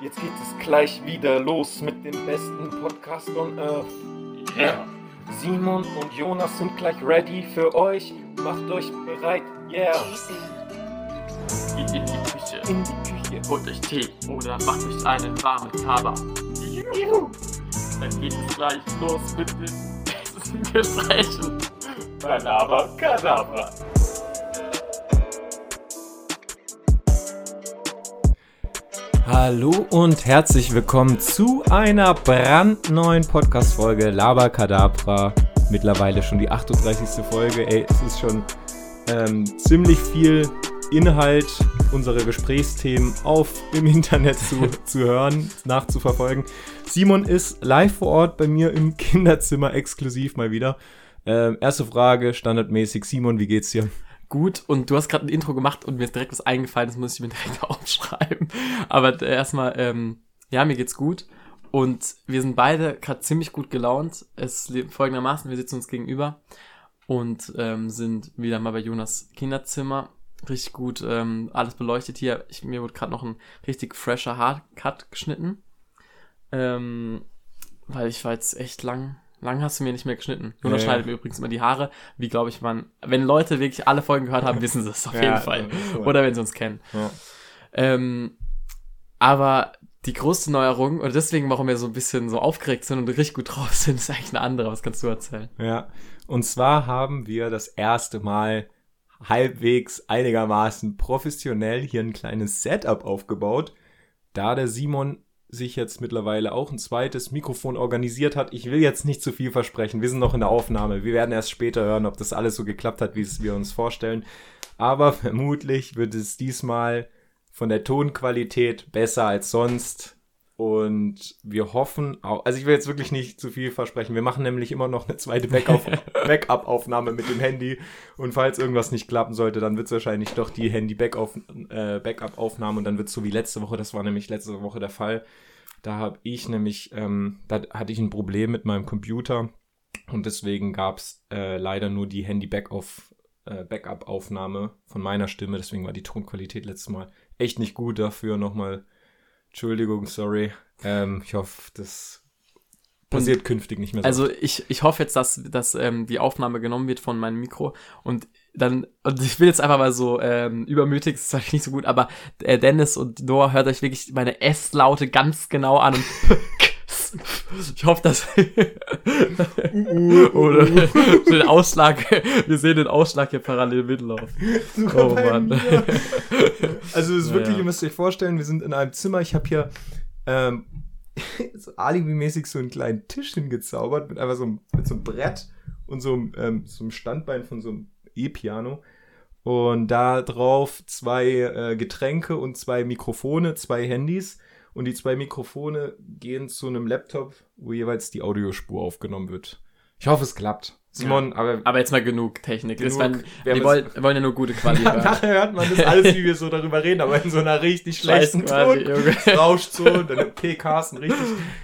Jetzt geht es gleich wieder los mit dem besten Podcast on Earth. Yeah. Simon und Jonas sind gleich ready für euch. Macht euch bereit. Yeah. Geht in die Küche, In die Küche. holt euch Tee oder macht euch eine warme Kaba. Dann geht es gleich los mit den besten Gesprächen. Kadabra, Kadabra. Hallo und herzlich willkommen zu einer brandneuen Podcast-Folge Laberkadabra. Mittlerweile schon die 38. Folge. Ey, es ist schon ähm, ziemlich viel Inhalt unserer Gesprächsthemen auf im Internet zu, zu hören, nachzuverfolgen. Simon ist live vor Ort bei mir im Kinderzimmer exklusiv mal wieder. Ähm, erste Frage, standardmäßig. Simon, wie geht's dir? Gut, und du hast gerade ein Intro gemacht und mir ist direkt was eingefallen, das muss ich mir direkt aufschreiben. Aber äh, erstmal, ähm, ja, mir geht's gut. Und wir sind beide gerade ziemlich gut gelaunt. Es lebt folgendermaßen, wir sitzen uns gegenüber und ähm, sind wieder mal bei Jonas Kinderzimmer. Richtig gut, ähm, alles beleuchtet hier. Ich, mir wurde gerade noch ein richtig fresher Haarcut geschnitten. Ähm, weil ich war jetzt echt lang, lang hast du mir nicht mehr geschnitten. Jonas Ja, schneidet mir übrigens immer die Haare, wie glaube ich man, wenn Leute wirklich alle Folgen gehört haben, wissen sie es auf jeden Fall. ja, Oder wenn sie uns kennen. Ähm, aber die größte Neuerung, und deswegen, warum wir so ein bisschen so aufgeregt sind und richtig gut drauf sind, ist eigentlich eine andere. Was kannst du erzählen? Ja, und zwar haben wir das erste Mal halbwegs einigermaßen professionell hier ein kleines Setup aufgebaut, da der Simon sich jetzt mittlerweile auch ein zweites Mikrofon organisiert hat. Ich will jetzt nicht zu viel versprechen. Wir sind noch in der Aufnahme. Wir werden erst später hören, ob das alles so geklappt hat, wie es wir uns vorstellen. Aber vermutlich wird es diesmal von der Tonqualität besser als sonst. Und wir hoffen auch, also ich will jetzt wirklich nicht zu viel versprechen. Wir machen nämlich immer noch eine zweite Backup- Backup-Aufnahme mit dem Handy. Und falls irgendwas nicht klappen sollte, dann wird es wahrscheinlich doch die Handy-Backup-Aufnahme und dann wird es so wie letzte Woche, das war nämlich letzte Woche der Fall. Da habe ich nämlich, ähm, da hatte ich ein Problem mit meinem Computer und deswegen gab es äh, leider nur die Handy-Backup äh, von meiner Stimme. Deswegen war die Tonqualität letztes Mal echt nicht gut. Dafür nochmal Entschuldigung, sorry. Ähm, ich hoffe, das passiert künftig nicht mehr so. Also ich, ich hoffe jetzt, dass, dass ähm, die Aufnahme genommen wird von meinem Mikro und dann, und ich will jetzt einfach mal so ähm, übermütig, das ist vielleicht nicht so gut, aber äh, Dennis und Noah hört euch wirklich meine S-Laute ganz genau an und ich hoffe, dass oder den Ausschlag, wir sehen den Ausschlag hier parallel mitlaufen. Oh Mann. Also es ist wirklich, ja. ihr müsst euch vorstellen, wir sind in einem Zimmer. Ich habe hier ähm, so alibi-mäßig so einen kleinen Tisch hingezaubert mit einfach so einem, mit so einem Brett und so einem, ähm, so einem Standbein von so einem E-Piano. Und da drauf zwei äh, Getränke und zwei Mikrofone, zwei Handys. Und die zwei Mikrofone gehen zu einem Laptop, wo jeweils die Audiospur aufgenommen wird. Ich hoffe, es klappt. Simon, aber Aber jetzt mal genug Technik. Genug. Werden, Wir wollen, wollen ja nur gute Qualität. Nachher hört man das alles, wie wir so darüber reden, aber in so einer richtig schlechten Ton. Junge. Rauscht so, dann PKs richtig,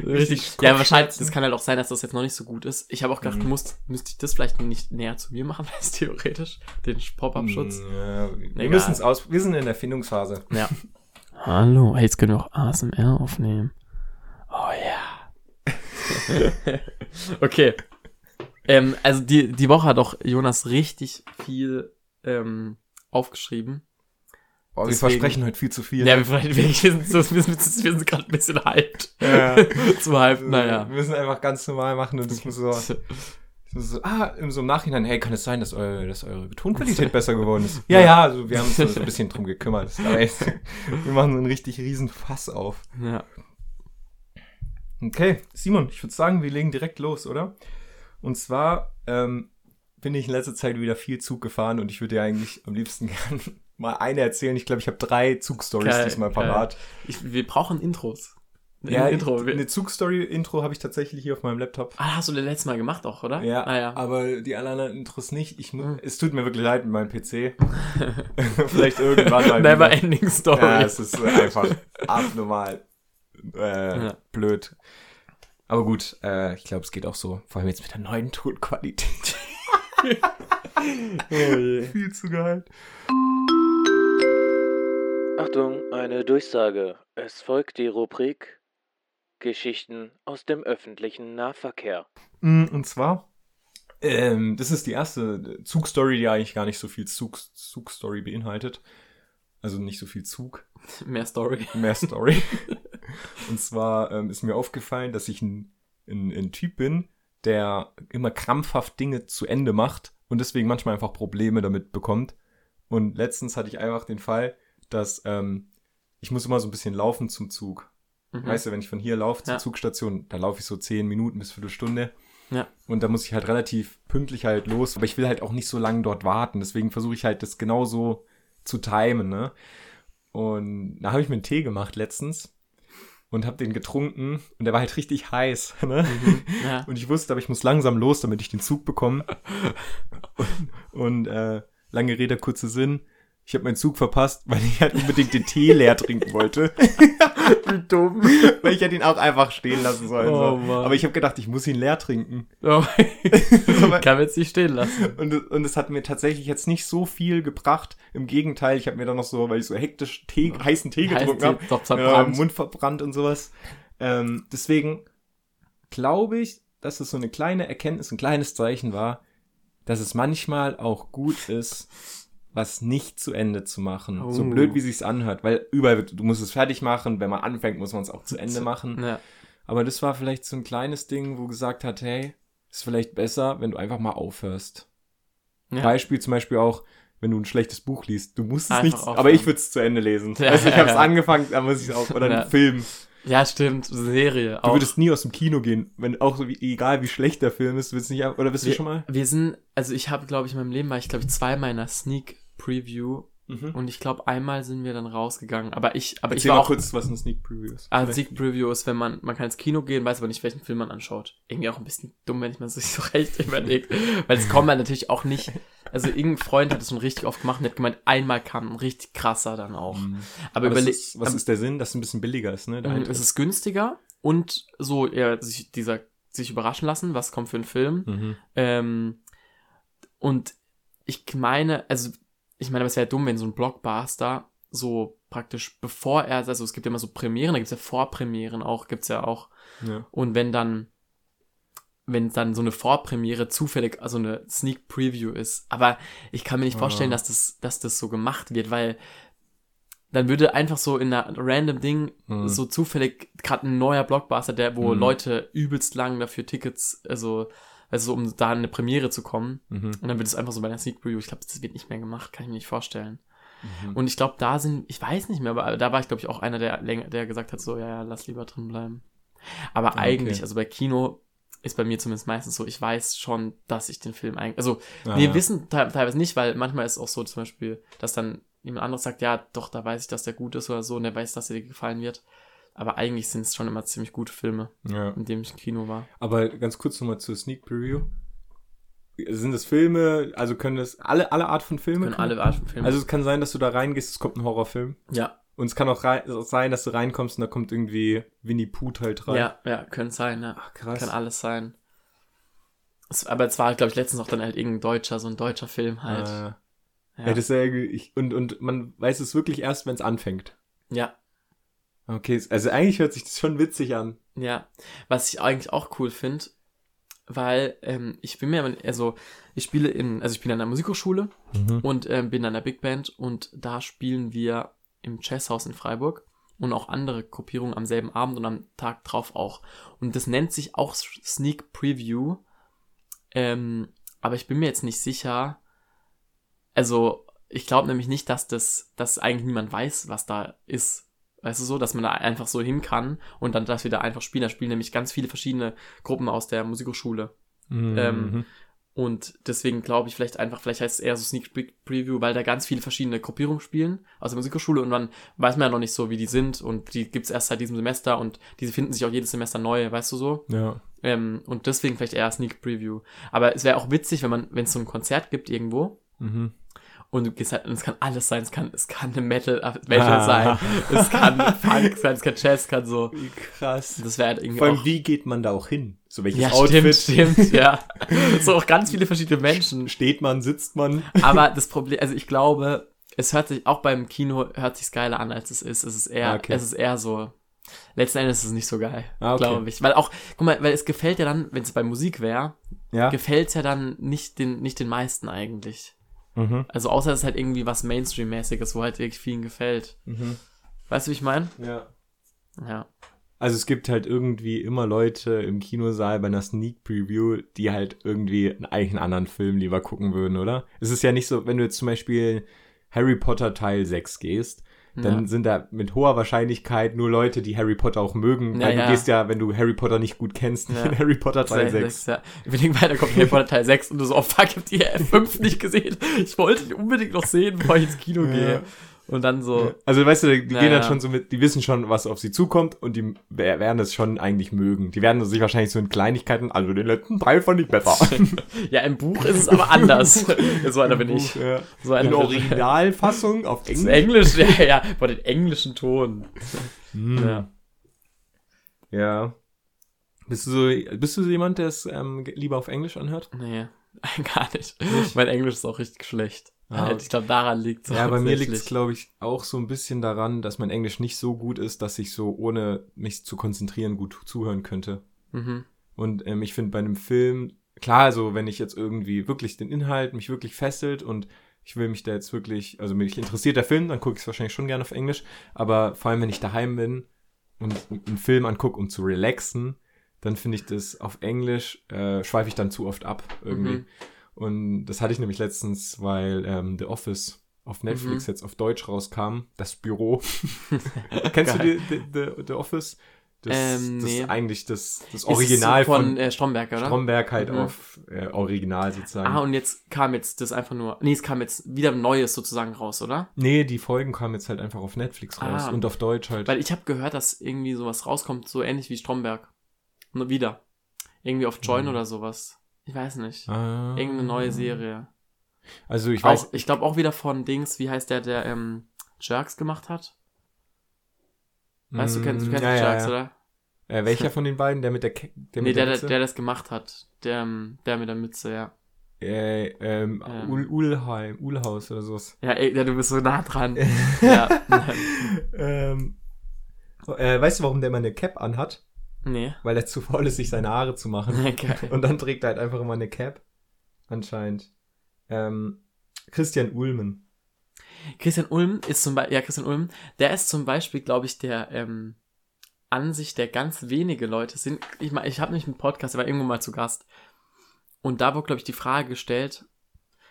Richtig. Ja, wahrscheinlich, das kann halt auch sein, dass das jetzt noch nicht so gut ist. Ich habe auch gedacht, Mhm. muss, müsste ich das vielleicht nicht näher zu mir machen, als theoretisch, den Pop-Up-Schutz. Ja, wir müssen es aus, wir sind in der Findungsphase. Ja. Hallo, jetzt können wir auch ASMR aufnehmen. Oh ja. okay. Ähm, also die, die Woche hat auch Jonas richtig viel ähm, aufgeschrieben. Oh, wir Deswegen- versprechen heute viel zu viel. Ja, wir, wir, wir sind, wir sind, wir sind gerade ein bisschen hyped. Ja. Zu hyped, naja. Wir müssen einfach ganz normal machen und das muss so, so ah, im so im Nachhinein, hey, kann es sein, dass eure, dass eure Tonqualität besser geworden ist? Ja, ja, also wir haben uns so ein bisschen drum gekümmert. Aber jetzt, wir machen so einen richtig riesen Fass auf. Ja. Okay, Simon, ich würde sagen, wir legen direkt los, oder? Und zwar ähm, bin ich in letzter Zeit wieder viel Zug gefahren und ich würde dir eigentlich am liebsten gern mal eine erzählen. Ich glaube, ich habe drei Zugstories diesmal parat. Ich, wir brauchen Intros. Ja, Intro. eine Zugstory-Intro habe ich tatsächlich hier auf meinem Laptop. Ah, hast du das letzte Mal gemacht auch, oder? Ja, Ah, ja. aber die anderen Intros nicht. Ich, Hm. Es tut mir wirklich leid mit meinem PC. Vielleicht irgendwann mal. Never wieder. ending story. Ja, es ist einfach abnormal äh, Ja. blöd. Aber gut, äh, ich glaube, es geht auch so. Vor allem jetzt mit der neuen Tonqualität. Oh je. Viel zu geil. Achtung, eine Durchsage. Es folgt die Rubrik Geschichten aus dem öffentlichen Nahverkehr. Mm, Und zwar, ähm, das ist die erste Zugstory, die eigentlich gar nicht so viel Zug, Zugstory beinhaltet. Also nicht so viel Zug, Mehr Story. mehr Story. Und zwar ähm, ist mir aufgefallen, dass ich ein, ein, ein Typ bin, der immer krampfhaft Dinge zu Ende macht und deswegen manchmal einfach Probleme damit bekommt. Und letztens hatte ich einfach den Fall, dass ähm, ich muss immer so ein bisschen laufen zum Zug. Mhm. Weißt du, wenn ich von hier laufe zur Ja. Zugstation, da laufe ich so 10 Minuten bis Viertelstunde. Ja. Und da muss ich halt relativ pünktlich halt los. Aber ich will halt auch nicht so lange dort warten. Deswegen versuche ich halt das genauso zu timen, ne? Und da habe ich mir einen Tee gemacht letztens und habe den getrunken und der war halt richtig heiß, ne? Mhm. Ja. Und ich wusste, aber ich muss langsam los, damit ich den Zug bekomme. und und äh, lange Rede, kurzer Sinn. Ich habe meinen Zug verpasst, weil ich halt unbedingt den Tee leer trinken wollte. Wie dumm. weil ich hätte ihn auch einfach stehen lassen sollen. Oh, so. Aber ich habe gedacht, ich muss ihn leer trinken. Oh, Aber- kann man jetzt nicht stehen lassen. Und, und es hat mir tatsächlich jetzt nicht so viel gebracht. Im Gegenteil, ich habe mir dann noch so, weil ich so hektisch Tee, heißen Tee getrunken habe, Doch ja, zerbrannt. Mund verbrannt und sowas. Ähm, deswegen glaube ich, dass es so eine kleine Erkenntnis, ein kleines Zeichen war, dass es manchmal auch gut ist, was nicht zu Ende zu machen. So Oh. blöd, wie sich's anhört, weil überall, du musst es fertig machen, wenn man anfängt, muss man es auch zu Ende machen. Ja. Aber das war vielleicht so ein kleines Ding, wo gesagt hat, hey, ist vielleicht besser, wenn du einfach mal aufhörst. Ja. Beispiel zum Beispiel auch, wenn du ein schlechtes Buch liest. Du musst es nicht, aber ich würde es zu Ende lesen. Ja, also ich habe es ja. angefangen, da muss ich es auch. Oder Ja. ein Film. ja, stimmt. Serie. Du auch. würdest nie aus dem Kino gehen, wenn auch so wie, egal wie schlecht der Film ist, willst du nicht, oder bist du wir, schon mal? wir sind, also ich habe, glaube ich, in meinem Leben war ich, glaube ich, zweimal in einer Sneak Preview Mhm. und ich glaube, einmal sind wir dann rausgegangen. Aber ich, aber Erzähl ich war mal auch, kurz, was ein Sneak Preview ist. Ah, Vielleicht. Sneak Preview ist, wenn man, man kann ins Kino gehen, weiß aber nicht, welchen Film man anschaut. Irgendwie auch ein bisschen dumm, wenn ich mir sich so recht überlegt. Weil es kommt man natürlich auch nicht, also irgendein Freund hat es schon richtig oft gemacht und hat gemeint, einmal kam ein richtig krasser dann auch. Mhm. Aber, Aber überleg, ist, was ist der Sinn, dass es ein bisschen billiger ist, ne? Ähm, Eintritt? es ist günstiger und so, ja, sich, dieser, sich überraschen lassen, was kommt für ein Film. Mhm. Ähm, und ich meine, also, ich meine, aber es wäre dumm, wenn so ein Blockbuster so praktisch bevor er, also es gibt ja immer so Premieren, da gibt es ja Vorpremieren auch, gibt es ja auch. Ja. Und wenn dann, wenn dann so eine Vorpremiere zufällig, also eine Sneak Preview ist, aber ich kann mir nicht vorstellen, Ah. dass das, dass das so gemacht wird, weil dann würde einfach so in einer random Ding Mhm. so zufällig gerade ein neuer Blockbuster, der, wo Mhm. Leute übelst lang dafür Tickets, also, also um da in eine Premiere zu kommen. Mhm. Und dann wird es einfach so bei einer Sneak Preview, ich glaube, das wird nicht mehr gemacht, kann ich mir nicht vorstellen. Mhm. Und ich glaube, da sind, ich weiß nicht mehr, aber da war ich, glaube ich, auch einer, der der gesagt hat, so, ja, ja, lass lieber drin bleiben. Aber Ah, eigentlich, okay. also bei Kino ist bei mir zumindest meistens so, ich weiß schon, dass ich den Film eigentlich, also, Ah, wir ja. wissen te teilweise nicht, weil manchmal ist es auch so zum Beispiel, dass dann jemand anderes sagt, ja, doch, da weiß ich, dass der gut ist oder so und der weiß, dass er dir gefallen wird. Aber eigentlich sind es schon immer ziemlich gute Filme, ja. in denen ich im Kino war. Aber ganz kurz nochmal zur Sneak Preview. Sind das Filme, also können das alle, alle Art von Filmen? Können alle Art von Filmen. Also es kann sein, dass du da reingehst, es kommt ein Horrorfilm. ja, Und es kann auch sein, dass du reinkommst und da kommt irgendwie Winnie Pooh Teil 3. ja, ja, können sein, ja. Ach, krass. Kann alles sein. Es, aber es war, glaube ich, letztens auch dann halt irgendein deutscher, so ein deutscher Film halt. Äh, ja. ja. das ist ja, ich, und, und man weiß es wirklich erst, wenn es anfängt. ja, Okay, also eigentlich hört sich das schon witzig an. ja. Was ich eigentlich auch cool finde, weil ähm, ich bin mir, also ich spiele in, also ich bin an der Musikhochschule und ähm, bin an der Big Band und da spielen wir im Jazzhaus in Freiburg und auch andere Gruppierungen am selben Abend und am Tag drauf auch. Und das nennt sich auch Sneak Preview. Ähm, aber ich bin mir jetzt nicht sicher. Also, ich glaube nämlich nicht, dass das, dass eigentlich niemand weiß, was da ist. Weißt du so, dass man da einfach so hin kann und dann das wieder einfach spielen. Da spielen nämlich ganz viele verschiedene Gruppen aus der Musikhochschule. Mhm. Ähm, Und deswegen glaube ich vielleicht einfach, vielleicht heißt es eher so Sneak Preview, weil da ganz viele verschiedene Gruppierungen spielen aus der Musikhochschule und dann weiß man ja noch nicht so, wie die sind und die gibt's erst seit diesem Semester und diese finden sich auch jedes Semester neu, weißt du so? ja. Ähm, und deswegen vielleicht eher Sneak Preview. Aber es wäre auch witzig, wenn man, wenn es so ein Konzert gibt irgendwo Mhm. Und du gehst halt, es kann alles sein, es kann, es kann eine Metal, äh, Metal Ah. sein, es kann Funk sein, es kann Jazz, es kann so. Wie krass. Das wäre halt irgendwie Vor allem, auch, wie geht man da auch hin? So welches ja, Outfit? stimmt, stimmt, ja. so auch ganz viele verschiedene Menschen. Steht man, sitzt man? Aber das Problem, also ich glaube, es hört sich, auch beim Kino hört sich geiler an, als es ist. Es ist eher, Ah, okay. es ist eher so, letzten Endes ist es nicht so geil, Ah, okay. glaube ich. Weil auch, guck mal, weil es gefällt ja dann, wenn es bei Musik wäre, Ja. gefällt es ja dann nicht den, nicht den meisten eigentlich. Mhm. Also außer es ist halt irgendwie was Mainstream-mäßiges, wo halt wirklich vielen gefällt. Mhm. Weißt du, wie ich meine? Ja. Ja. Also es gibt halt irgendwie immer Leute im Kinosaal bei einer Sneak Preview, die halt irgendwie einen, eigentlich einen anderen Film lieber gucken würden, oder? Es ist ja nicht so, wenn du jetzt zum Beispiel Harry Potter Teil 6 gehst, dann ja. sind da mit hoher Wahrscheinlichkeit nur Leute, die Harry Potter auch mögen, Ja, weil ja. du gehst ja, wenn du Harry Potter nicht gut kennst, nicht Ja. in Harry Potter Teil 6. Ja. Überleg weiter kommt Harry Potter Teil 6 und du so, oh fuck, ich hab die 5 nicht gesehen. Ich wollte die unbedingt noch sehen, bevor ich ins Kino Ja. gehe. Und dann so, Also weißt du, die Ja, gehen dann schon so mit, die wissen schon, was auf sie zukommt und die wer- werden es schon eigentlich mögen. Die werden sich wahrscheinlich so in Kleinigkeiten, also den letzten Teil fand ich besser. ja, im Buch ist es aber anders. so einer bin ich. Ja. So einer In. Originalfassung auf Englisch. Englisch, ja, ja, boah, den englischen Ton. Hm. Ja. Ja. Bist du so, bist du so jemand, der es ähm, lieber auf Englisch anhört? Nee, gar nicht. Nicht? Mein Englisch ist auch richtig schlecht. Ah, Halt, ich glaube, daran liegt Ja, bei mir liegt es, glaube ich, auch so ein bisschen daran, dass mein Englisch nicht so gut ist, dass ich so, ohne mich zu konzentrieren, gut zuhören könnte. Mhm. Und ähm, ich finde bei einem Film, klar, also wenn ich jetzt irgendwie wirklich den Inhalt mich wirklich fesselt und ich will mich da jetzt wirklich, also mich interessiert der Film, dann gucke ich es wahrscheinlich schon gerne auf Englisch. Aber vor allem, wenn ich daheim bin und einen Film angucke, um zu relaxen, dann finde ich das auf Englisch, äh, schweife ich dann zu oft ab irgendwie. Mhm. Und das hatte ich nämlich letztens, weil ähm, The Office auf Netflix Mhm. jetzt auf Deutsch rauskam, das Büro. Kennst du Geil. die, die, the, Office? Das, Ähm, das nee. ist eigentlich das, das Original von, von, äh, Stromberg, oder? Stromberg halt Mhm. auf äh, Original sozusagen. Ah, und jetzt kam jetzt das einfach nur. Nee, es kam jetzt wieder ein Neues sozusagen raus, oder? nee, die Folgen kamen jetzt halt einfach auf Netflix raus Ah. und auf Deutsch halt. Weil ich habe gehört, dass irgendwie sowas rauskommt, so ähnlich wie Stromberg. Nur wieder. Irgendwie auf Join Mhm. oder sowas. Ich weiß nicht. ah, Irgendeine neue Serie. Also ich Auch, weiß, ich glaube auch wieder von Dings, wie heißt der, der ähm, Jerks gemacht hat? Weißt du, kennst, du kennst Mm, ja, ja, Jerks, ja. oder? Äh, welcher von den beiden? Der mit der, Ke der nee, mit der, der, der, der das gemacht hat. Der, ähm, der mit der Mütze, ja. äh, ähm, Ähm. Ul Ulheim, Ulhaus oder sowas. Ja, ey, ja, du bist so nah dran. ja. ähm, äh, weißt du, warum der immer eine Cap anhat? Nee. Weil er zu faul ist, sich seine Haare zu machen. Geil. Und dann trägt er halt einfach immer eine Cap. Anscheinend. Ähm, Christian Ulmen. Christian Ulm ist zum Beispiel, ja, Christian Ulm, der ist zum Beispiel, glaube ich, der ähm, Ansicht, der ganz wenige Leute sind. Ich meine, ich habe nämlich einen Podcast, der war irgendwo mal zu Gast. Und da wurde, glaube ich, die Frage gestellt,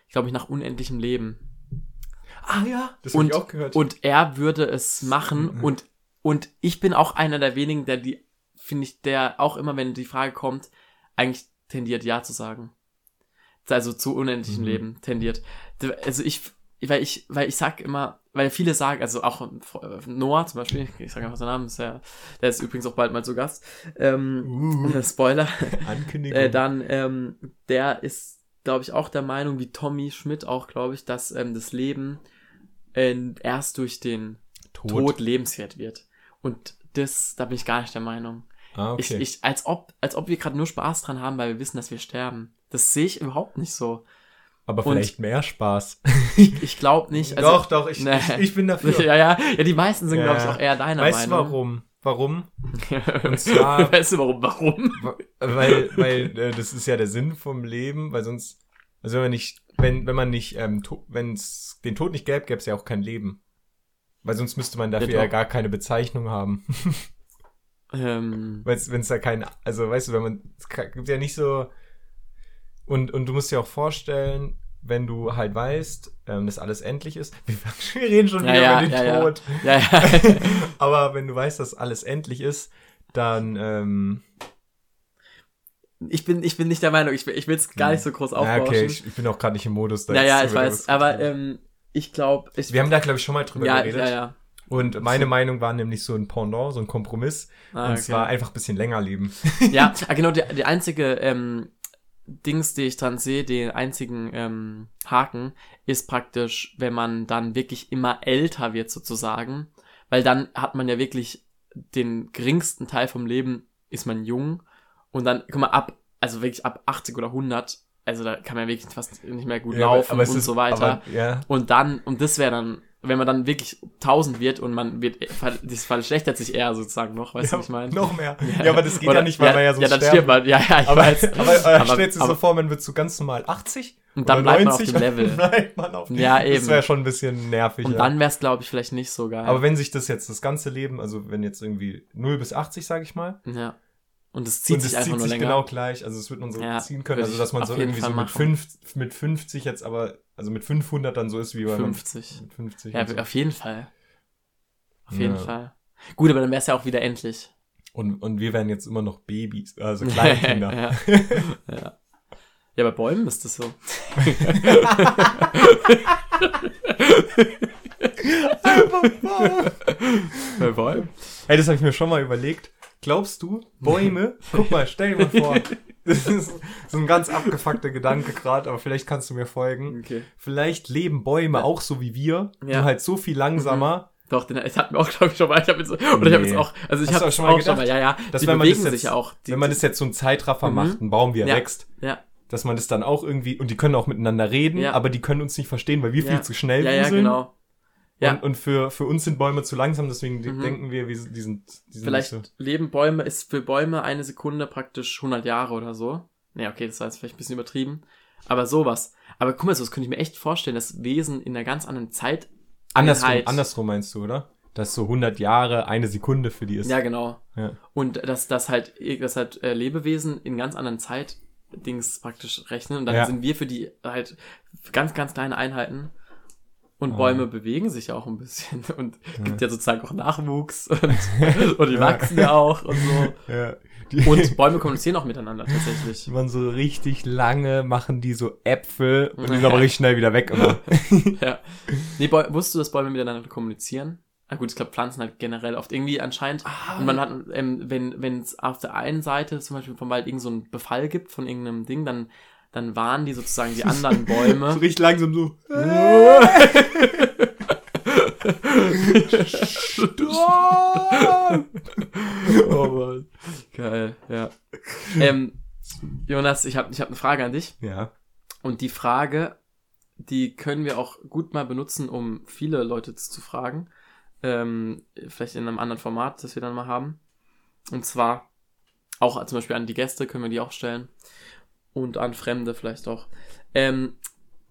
glaube ich, nach unendlichem Leben. Ah ja, das Und- hab ich auch gehört. Und er würde es machen Mhm. und, und ich bin auch einer der wenigen, der die, finde ich, der auch immer, wenn die Frage kommt, eigentlich tendiert Ja zu sagen. Also zu unendlichem Mhm. Leben tendiert. Also ich, weil ich, weil ich sag immer, weil viele sagen, also auch äh, Noah zum Beispiel, ich sage einfach seinen Namen, ist ja, der ist übrigens auch bald mal zu Gast. Ähm, uh, Spoiler. Ankündigung. Äh, dann, ähm, der ist, glaube ich, auch der Meinung, wie Tommy Schmidt auch, glaube ich, dass ähm, das Leben äh, erst durch den Tod. lebenswert wird. Und das, da bin ich gar nicht der Meinung. Ah, okay. Ich, ich, als ob, als ob wir gerade nur Spaß dran haben, weil wir wissen, dass wir sterben. Das sehe ich überhaupt nicht so. Aber und- vielleicht mehr Spaß. Ich glaube nicht. Also, doch, doch, ich, nee. ich, ich bin dafür. ja, ja, ja, die meisten sind, Ja. glaube ich, auch eher deiner weißt du Meinung. warum? Warum? Und zwar- weißt du warum? Warum? weil, weil äh, das ist ja der Sinn vom Leben, weil sonst, also wenn man nicht, wenn, wenn man nicht, ähm, wenn es den Tod nicht gäbe, gäbe es ja auch kein Leben. Weil sonst müsste man dafür Ja, ja gar keine Bezeichnung haben. Ähm, wenn es da kein, also weißt du, wenn man, es gibt ja nicht so, und, und du musst dir auch vorstellen, wenn du halt weißt, ähm, dass alles endlich ist, wir, wir reden schon Ja, wieder ja, über den ja, ja. Tod, ja, ja. aber wenn du weißt, dass alles endlich ist, dann, ähm, Ich bin, ich bin nicht der Meinung, ich, will- ich will es gar nicht so groß ja, aufbauschen. okay, ich, ich bin auch gerade nicht im Modus. da Ja, jetzt ja, ich weiß, aber ähm, ich glaube, wir haben da, glaube ich, schon mal drüber ja, geredet. ja, ja. Und meine Meinung war nämlich so ein Pendant, so ein Kompromiss. Ah, und okay. zwar einfach ein bisschen länger leben. ja, ah, genau, die, die einzige ähm, Dings, die ich dann sehe, den einzigen ähm, Haken, ist praktisch, wenn man dann wirklich immer älter wird sozusagen, weil dann hat man ja wirklich den geringsten Teil vom Leben ist man jung und dann, guck mal, ab, also wirklich ab 80 oder 100 also da kann man wirklich fast nicht mehr gut Ja, aber- laufen aber es und ist- so weiter. Aber, ja. Und dann, und das wäre dann, wenn man dann wirklich 1000 wird und man wird, das verschlechtert sich eher sozusagen noch, weißt du, ja, was ich meine? Noch mehr. Ja, aber das geht Oder- ja nicht, weil man ja so Ja, dann stirbt man, ja, ja, ich Aber, weiß. aber, aber, Aber- stellt sich so aber- vor, man wird so ganz normal 80 Und dann bleibt man auf 90 dem Level. bleibt man auf Ja, Das eben. wäre schon ein bisschen nervig. Und ja. dann wäre es, glaube ich, vielleicht nicht so geil. aber wenn sich das jetzt das ganze Leben, also wenn jetzt irgendwie 0 bis 80, sage ich mal, ja. Und es zieht und sich es einfach zieht nur sich länger. genau gleich, also es wird man so Ja, ziehen können, also dass man so jeden irgendwie so mit, fünf, mit 50 jetzt aber, also mit 500 dann so ist wie bei 50. mit 50. Ja, so. auf jeden Fall. Auf jeden Ja. Fall. Gut, aber dann wäre es ja auch wieder endlich. und, und wir wären jetzt immer noch Babys, also Kleinkinder. ja. ja. Ja, bei Bäumen ist das so. bei Bäumen? Ey, das habe ich mir schon mal überlegt. Glaubst du, Bäume, guck mal, stell dir mal vor, das ist so ein ganz abgefuckter Gedanke gerade, aber vielleicht kannst du mir folgen. Okay. Vielleicht leben Bäume auch so wie wir, Ja. Mhm. nur halt so viel langsamer, Doch, den, ich hatte mir auch, glaube ich, schon mal, ich habe jetzt, oder ich habe Nee. jetzt auch, also ich habe auch auch schon mal mal, schon mal, gedacht, ja, ja, dass die wenn man das bewegen jetzt- sich ja auch. Die, wenn man das jetzt so einen Zeitraffer Mhm. macht, ein Baum, wie er Ja. wächst, ja, dass man das dann auch irgendwie, und die können auch miteinander reden, Ja. aber die können uns nicht verstehen, weil wir Ja. viel zu schnell ja, ja, wuseln. genau. Ja. Und, und für, für uns sind Bäume zu langsam, deswegen Mhm. denken wir, wir die sind, die sind Vielleicht so. leben Bäume, ist für Bäume eine Sekunde praktisch 100 Jahre oder so. Nee, okay, das war jetzt vielleicht ein bisschen übertrieben. Aber sowas. Aber guck mal, so, das könnte ich mir echt vorstellen, dass Wesen in einer ganz anderen Zeit. Andersrum, andersrum meinst du, oder? Dass so 100 Jahre eine Sekunde für die ist. Ja, genau. Ja. Und dass, dass halt, dass halt äh, Lebewesen in ganz anderen Zeitdings praktisch rechnen. Und dann Ja. sind wir für die halt ganz, ganz kleine Einheiten. Und Ah. Bäume bewegen sich ja auch ein bisschen. Und gibt Ja. ja sozusagen auch Nachwuchs. Und, und die wachsen ja auch und so. Ja. Die, Und Bäume kommunizieren auch miteinander tatsächlich. die waren so richtig lange, machen die so Äpfel und die sind aber richtig schnell wieder weg immer. ja. Nee, Bäu wusstest du, dass Bäume miteinander kommunizieren? Ah gut, ich glaube Pflanzen halt generell oft irgendwie anscheinend. Ah. Und man hat, ähm, wenn wenn es auf der einen Seite zum Beispiel vom Wald irgend so einen Befall gibt von irgendeinem Ding, dann dann warnen die sozusagen die anderen so Bäume. richtig langsam so. Oh Mann. Geil, ja. Ähm, Jonas, ich habe ich hab eine Frage an dich. Ja. Und die Frage, die können wir auch gut mal benutzen, um viele Leute zu fragen. Ähm, vielleicht in einem anderen Format, das wir dann mal haben. Und zwar auch zum Beispiel an die Gäste können wir die auch stellen. Und an Fremde vielleicht auch. Ähm,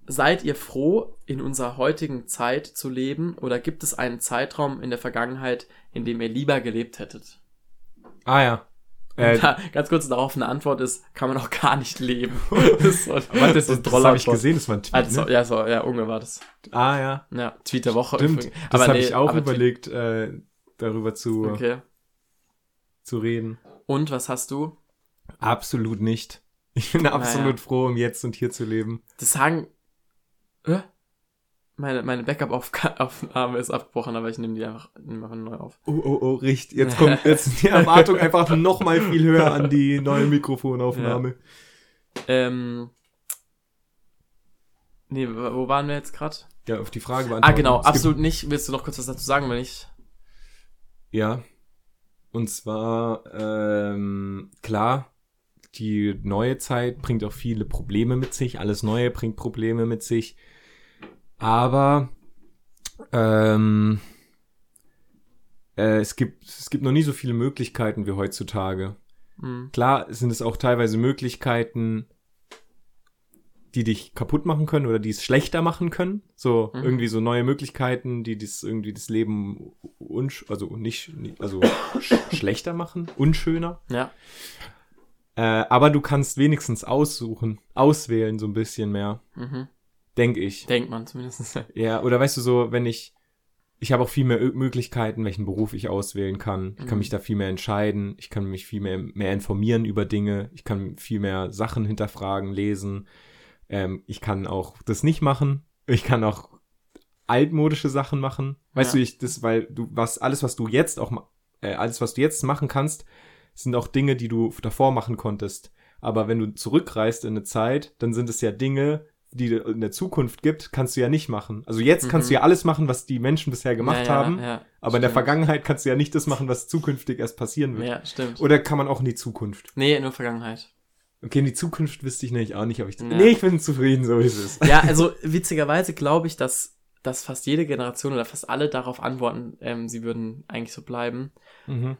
seid ihr froh, in unserer heutigen Zeit zu leben? Oder gibt es einen Zeitraum in der Vergangenheit, in dem ihr lieber gelebt hättet? Ah ja. Äh, Ja, ganz kurz darauf eine Antwort ist, kann man auch gar nicht leben. das ist so, warte, das, so das, habe ich gesehen, das war ein Tweet, Also, ne? ja, so, ja, Unge war das. Ah ja. Ja, Tweet der Woche. Stimmt. übrigens. Das habe nee, ich auch überlegt, äh, darüber zu, Okay. zu reden. Und was hast du? Absolut nicht. Ich bin absolut froh, um jetzt und hier zu leben. Das sagen. Äh? Meine, meine Backup-Aufnahme ist abgebrochen, aber ich nehme die einfach, nehme einfach neu auf. Oh, oh, oh, richtig. Jetzt kommt jetzt die Erwartung einfach noch mal viel höher an die neue Mikrofonaufnahme. Ähm. Nee, wo waren wir jetzt gerade? Ja. auf die Frage beantworten. Ah, genau, absolut nicht. Willst du noch kurz was dazu sagen, wenn ich. Ja. Und zwar, ähm, klar, die neue Zeit bringt auch viele Probleme mit sich. Alles Neue bringt Probleme mit sich. Aber ähm, äh, es, gibt, es gibt noch nie so viele Möglichkeiten wie heutzutage. Hm, Klar sind es auch teilweise Möglichkeiten, die dich kaputt machen können oder die es schlechter machen können. So Mhm. irgendwie so neue Möglichkeiten, die das irgendwie das Leben unsch also nicht nicht- also sch schlechter machen, unschöner. ja. Äh, aber du kannst wenigstens aussuchen, auswählen so ein bisschen mehr, Mhm. denke ich. Denkt man zumindest. Ja, oder weißt du so, wenn ich ich habe auch viel mehr Möglichkeiten, welchen Beruf ich auswählen kann. Ich kann Mhm. mich da viel mehr entscheiden. Ich kann mich viel mehr, mehr informieren über Dinge. Ich kann viel mehr Sachen hinterfragen, lesen. Ähm, ich kann auch das nicht machen. Ich kann auch altmodische Sachen machen. Weißt Ja. du, ich, das, weil du, was, alles, was du jetzt auch, äh, alles, was du jetzt machen kannst, sind auch Dinge, die du davor machen konntest. Aber wenn du zurückreist in eine Zeit, dann sind es ja Dinge, die in der Zukunft gibt, kannst du ja nicht machen. Also jetzt kannst Mhm. du ja alles machen, was die Menschen bisher gemacht ja, ja, haben, Ja, aber in der stimmt. Vergangenheit kannst du ja nicht das machen, was zukünftig erst passieren wird. Ja, stimmt. Oder kann man auch in die Zukunft? Nee, nur Vergangenheit. Okay, in die Zukunft wüsste ich nämlich auch nicht, ob ich. Ja. Nee, ich bin zufrieden, so wie es ist. Ja, also witzigerweise glaube ich, dass, dass fast jede Generation oder fast alle darauf antworten, ähm, sie würden eigentlich so bleiben. Mhm.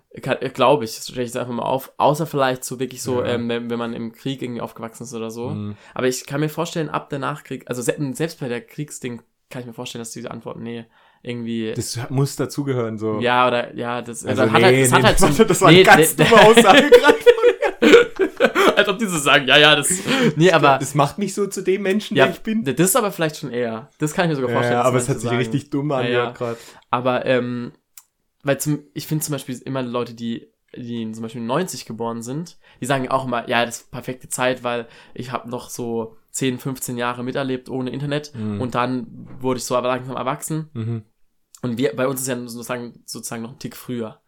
Glaube ich, das stelle ich jetzt einfach mal auf. Außer vielleicht so wirklich so, Ja. ähm, wenn, wenn man im Krieg irgendwie aufgewachsen ist oder so. Mhm. Aber ich kann mir vorstellen, ab der Nachkrieg, also se selbst bei der Kriegsding kann ich mir vorstellen, dass diese Antworten, nee, irgendwie. Das muss dazugehören, so. ja, oder ja, das, Also, das hat nee, halt, das nee, hat halt so, das war nee, eine ganz nee, dumme Aussage gerade. Als ob die so sagen, ja, ja, das. Nee, aber. Das macht mich so zu dem Menschen, ja, der ich bin. Das ist aber vielleicht schon eher. Das kann ich mir sogar vorstellen. Ja, aber es hat sich sagen. richtig dumm Ja, angehört ja. gerade. Aber, ähm, weil zum, ich finde zum Beispiel immer Leute, die, die zum Beispiel 90 geboren sind, die sagen auch immer, ja, das ist perfekte Zeit, weil ich habe noch so 10, 15 Jahre miterlebt ohne Internet Mhm. und dann wurde ich so langsam erwachsen. Mhm. Und wir, bei uns ist ja sozusagen, sozusagen noch ein Tick früher.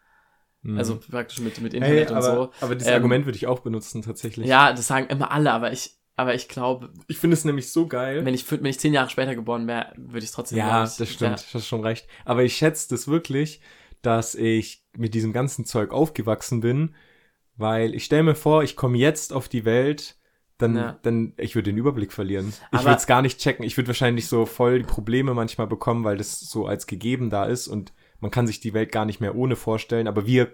Mhm. Also praktisch mit, mit hey, Internet aber, und so. aber dieses Ähm, Argument würde ich auch benutzen, tatsächlich. Ja, das sagen immer alle, aber ich, aber ich glaube, Ich finde es nämlich so geil. wenn ich, wenn ich zehn Jahre später geboren wäre, würde ich es trotzdem Ja, das stimmt, du hast schon recht. Aber ich schätze das wirklich, dass ich mit diesem ganzen Zeug aufgewachsen bin, weil ich stelle mir vor, ich komme jetzt auf die Welt, dann, Ja. dann, ich würde den Überblick verlieren. Ich würde es gar nicht checken. Ich würde wahrscheinlich so voll die Probleme manchmal bekommen, weil das so als gegeben da ist und man kann sich die Welt gar nicht mehr ohne vorstellen. Aber wir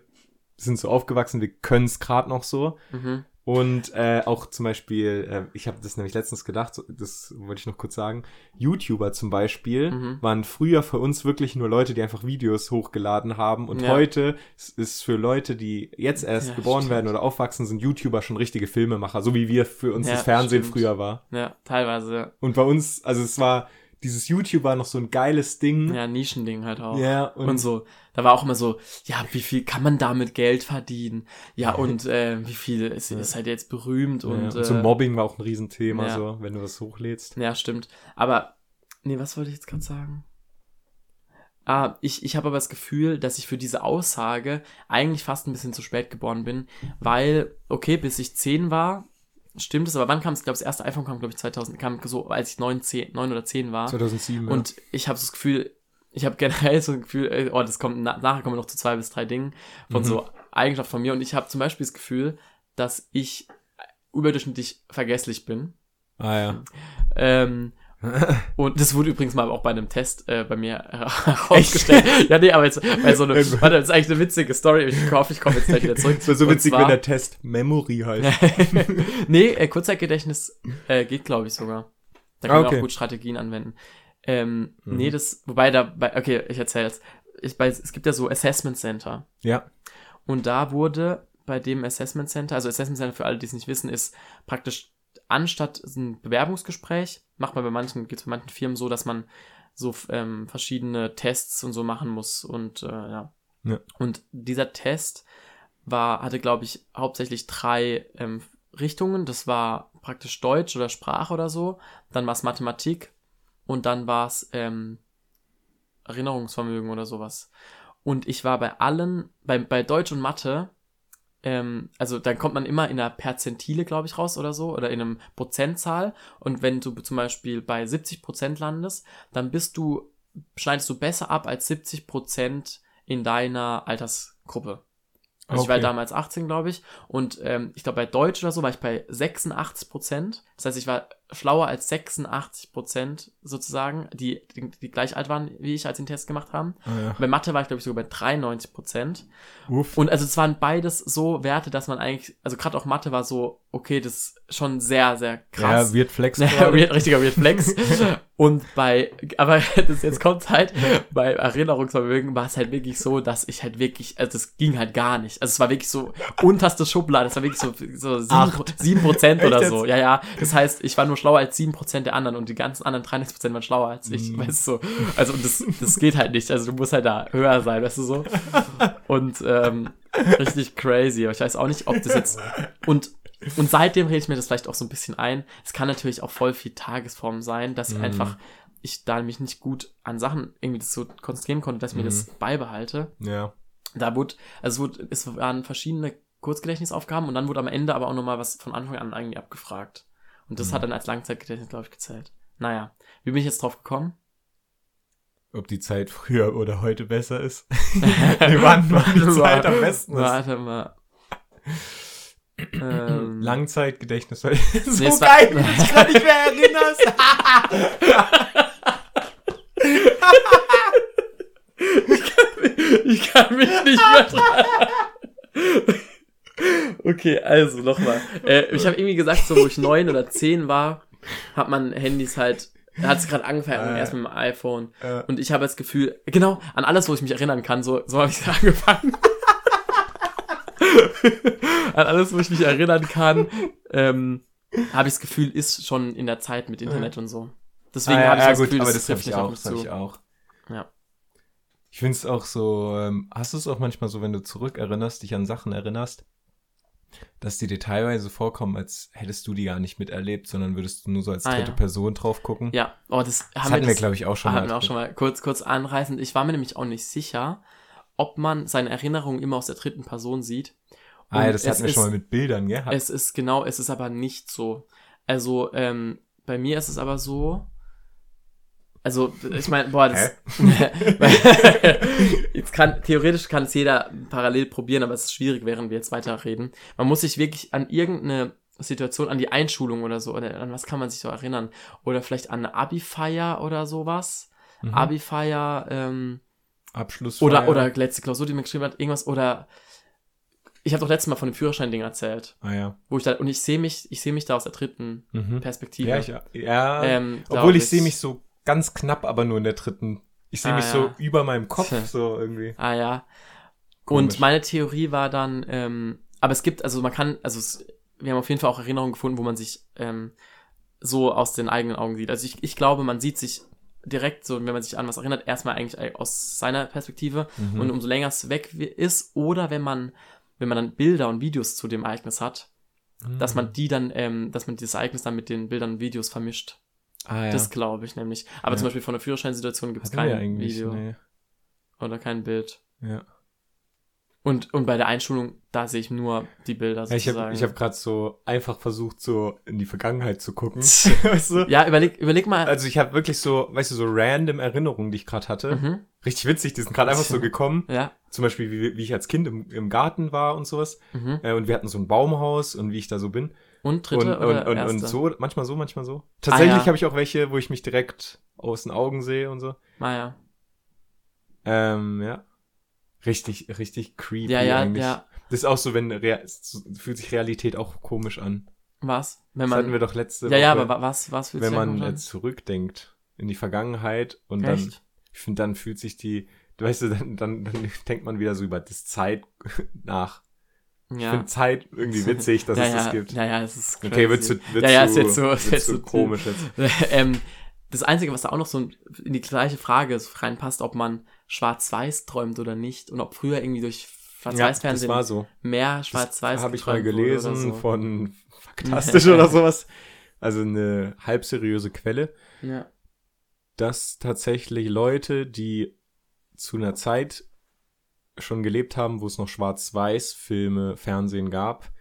sind so aufgewachsen, wir können es gerade noch so. Mhm. Und äh, auch zum Beispiel, äh, ich habe das nämlich letztens gedacht, das wollte ich noch kurz sagen, YouTuber zum Beispiel Mhm. waren früher für uns wirklich nur Leute, die einfach Videos hochgeladen haben. Und Ja. heute ist- ist für Leute, die jetzt erst Ja, geboren stimmt. werden oder aufwachsen, sind YouTuber schon richtige Filmemacher, so wie wir für uns Ja, das Fernsehen stimmt. früher war. Ja, teilweise. Und bei uns, also es war, dieses YouTube war noch so ein geiles Ding. Ja, Nischending halt auch. Ja, und, Und, so, da war auch immer so, ja, wie viel kann man damit Geld verdienen? Ja, und äh, wie viel ist, ist halt jetzt berühmt ja, und, und so äh, Mobbing war auch ein Riesenthema, ja. so, wenn du was hochlädst. Ja, stimmt. Aber, nee, was wollte ich jetzt gerade sagen? Ah, ich, ich habe aber das Gefühl, dass ich für diese Aussage eigentlich fast ein bisschen zu spät geboren bin, weil, okay, bis ich 10 war, stimmt es, aber wann kam es? Ich glaube, das erste iPhone kam, glaube ich, 2000, kam so, als ich 9, 10, 9 oder 10 war. 2007, ja. Und ich habe so das Gefühl, ich habe generell so ein Gefühl, äh, oh, das kommt, na, nachher kommen wir noch zu zwei bis drei Dingen von Mhm. so Eigenschaften von mir. Und ich habe zum Beispiel das Gefühl, dass ich überdurchschnittlich vergesslich bin. Ah ja. Ähm, und das wurde übrigens mal auch bei einem Test äh, bei mir herausgestellt. ja, nee, aber jetzt, bei so eine, warte, das ist eigentlich eine witzige Story. Ich hoffe, ich komme jetzt gleich wieder zurück. Es wäre so witzig, zwar- wenn der Test Memory heißt. nee, äh, Kurzzeitgedächtnis äh, geht, glaube ich, sogar. Da kann Ah, man okay. auch gut Strategien anwenden. Ähm, Mhm. Nee, das, wobei da, bei, okay, ich erzähle jetzt. Ich, bei, es gibt ja so Assessment Center. Ja. Und da wurde bei dem Assessment Center, also Assessment Center für alle, die es nicht wissen, ist praktisch anstatt ein Bewerbungsgespräch, macht man bei manchen, geht es bei manchen Firmen so, dass man so ähm, verschiedene Tests und so machen muss und äh, ja. Ja. Und dieser Test war, hatte, glaube ich, hauptsächlich drei ähm, Richtungen. Das war praktisch Deutsch oder Sprache oder so. Dann war es Mathematik und dann war es ähm, Erinnerungsvermögen oder sowas. Und ich war bei allen, bei, bei Deutsch und Mathe, ähm, also dann kommt man immer in einer Perzentile, glaube ich, raus oder so, oder in einem Prozentzahl. Und wenn du zum Beispiel bei 70 Prozent landest, dann bist du, schneidest du besser ab als 70 Prozent in deiner Altersgruppe. Also ich war Okay. damals 18, glaube ich. Und ähm, ich glaube, bei Deutsch oder so war ich bei 86 Prozent. Das heißt, ich war schlauer als 86 Prozent sozusagen, die, die, die gleich alt waren wie ich, als sie den Test gemacht haben. Ah, ja. Bei Mathe war ich, glaube ich, sogar bei 93 Prozent. Und also es waren beides so Werte, dass man eigentlich, also gerade auch Mathe war so, okay, das ist schon sehr, sehr krass. Ja, wird Flex Ja, weird, richtiger Weird Flex. Und bei, aber das jetzt kommt halt, bei Erinnerungsvermögen war es halt wirklich so, dass ich halt wirklich, also das ging halt gar nicht. Also es war wirklich so unterste Schublade, es war wirklich so, so sieben, Prozent oder so. Ja, ja. Das heißt, ich war nur schlauer als sieben Prozent der anderen und die ganzen anderen 93 Prozent waren schlauer als ich. Mhm. Weißt du so. Also das, das geht halt nicht. Also du musst halt da höher sein, weißt du so. Und ähm, richtig crazy. Aber ich weiß auch nicht, ob das jetzt. Und und seitdem rede ich mir das vielleicht auch so ein bisschen ein. Es kann natürlich auch voll viel Tagesform sein, dass ich Mhm. einfach, ich da mich nicht gut an Sachen irgendwie das so konzentrieren konnte, dass ich mir Mhm. das beibehalte. Ja. Da wurde, also es, wurde, es waren verschiedene Kurzgedächtnisaufgaben und dann wurde am Ende aber auch nochmal was von Anfang an irgendwie abgefragt. Und das Mhm. hat dann als Langzeitgedächtnis, glaube ich, gezählt. Naja, wie bin ich jetzt drauf gekommen? Ob die Zeit früher oder heute besser ist. wann, wann die Zeit am besten ist. Warte mal. Ähm, Langzeitgedächtnis. so Nee, es geil, wie du dich gerade nicht mehr erinnerst. ich kann mich nicht mehr dran. Okay, also nochmal. Äh, ich habe irgendwie gesagt, so wo ich neun oder zehn war, hat man Handys halt, hat es gerade angefangen, Äh. erst mit dem iPhone. Äh. Und ich habe das Gefühl, genau, an alles, wo ich mich erinnern kann, so, so habe ich angefangen. an alles, wo ich mich erinnern kann, ähm, habe ich das Gefühl, ist schon in der Zeit mit Internet und so. Deswegen Ah, ja, habe ich ja, das gut, Gefühl, aber das das trifft ich auch. Das ich auch. Ja. Ich finde es auch so, ähm, hast du es auch manchmal so, wenn du zurückerinnerst, dich an Sachen erinnerst, dass die dir teilweise vorkommen, als hättest du die gar nicht miterlebt, sondern würdest du nur so als Ah, dritte ja. Person drauf gucken. Ja, oh, das das haben hatten wir, glaube ich, auch schon hatten wir mal. auch schon mal kurz, kurz anreißend. Ich war mir nämlich auch nicht sicher, ob man seine Erinnerungen immer aus der dritten Person sieht. Ah, ja, das hatten wir ist- schon mal mit Bildern, gell? Hat- Es ist genau, es ist aber nicht so. Also, ähm, bei mir ist es aber so. Also, ich meine, boah, das. jetzt kann, theoretisch kann es jeder parallel probieren, aber es ist schwierig, während wir jetzt weiterreden. Man muss sich wirklich an irgendeine Situation, an die Einschulung oder so, oder an was kann man sich so erinnern? Oder vielleicht an eine Abi-Feier oder sowas. Mhm. Abi-Feier, ähm, Abschluss. oder, oder letzte Klausur, die mir geschrieben hat, irgendwas, oder ich habe doch letztes Mal von dem Führerschein-Ding erzählt, Ah ja. wo ich da, und ich sehe mich, ich sehe mich da aus der dritten Mhm. Perspektive. Ja, ich, ja Ähm, obwohl ich sehe mich so ganz knapp, aber nur in der dritten. Ich sehe Ah, mich ja. so über meinem Kopf, so irgendwie. Ah ja. Komisch. Und meine Theorie war dann, ähm, aber es gibt, also man kann, also es, wir haben auf jeden Fall auch Erinnerungen gefunden, wo man sich ähm, so aus den eigenen Augen sieht. Also ich, ich glaube, man sieht sich direkt so, wenn man sich an was erinnert, erstmal eigentlich aus seiner Perspektive Mhm. und umso länger es weg ist oder wenn man, wenn man dann Bilder und Videos zu dem Ereignis hat, dass Mhm. man die dann, ähm, dass man dieses Ereignis dann mit den Bildern und Videos vermischt. ah, ja. Das glaube ich nämlich. Aber Ja. zum Beispiel von der Führerscheinsituation gibt es kein Video nee. oder kein Bild. Ja. Und, und bei der Einschulung, da sehe ich nur die Bilder Ja, ich sozusagen. habe ich hab gerade so einfach versucht, so in die Vergangenheit zu gucken. weißt du? ja, überleg, überleg mal. Also ich habe wirklich so, weißt du, so random Erinnerungen, die ich gerade hatte. mhm, Richtig witzig, die sind gerade einfach so gekommen. ja. Zum Beispiel, wie, wie ich als Kind im, im Garten war und sowas. Mhm. Äh, und wir hatten so ein Baumhaus und wie ich da so bin. Und dritte und, oder und, und, erste? und so, manchmal so, manchmal so. Tatsächlich Ah, ja. habe ich auch welche, wo ich mich direkt aus den Augen sehe und so. Ah, ja. Ähm, ja. Richtig, richtig creepy Ja, ja, eigentlich. ja. Das ist auch so, wenn fühlt sich Realität auch komisch an. Was? Wenn Das hatten man. wir doch letzte Ja, ja, Woche, aber wa- was, was fühlt wenn man an? zurückdenkt in die Vergangenheit und dann, Echt? ich finde, dann fühlt sich die, du weißt du, dann, dann, dann denkt man wieder so über das Zeit nach. Ich Ja. finde Zeit irgendwie witzig, dass ja, es ja, das gibt. Ja, ja, es ist crazy. Okay, wird zu, wird Ja, ja, ist jetzt so- jetzt so- komisch jetzt. ähm, das Einzige, was da auch noch so in die gleiche Frage reinpasst, ob man schwarz-weiß träumt oder nicht und ob früher irgendwie durch Ja, Schwarz-Weiß-Fernsehen war so. mehr schwarz-weiß habe ich mal gelesen so. von Faktastisch oder sowas. Also eine halb seriöse Quelle, Ja. dass tatsächlich Leute, die zu einer Zeit schon gelebt haben, wo es noch Schwarz-Weiß-Filme, Fernsehen gab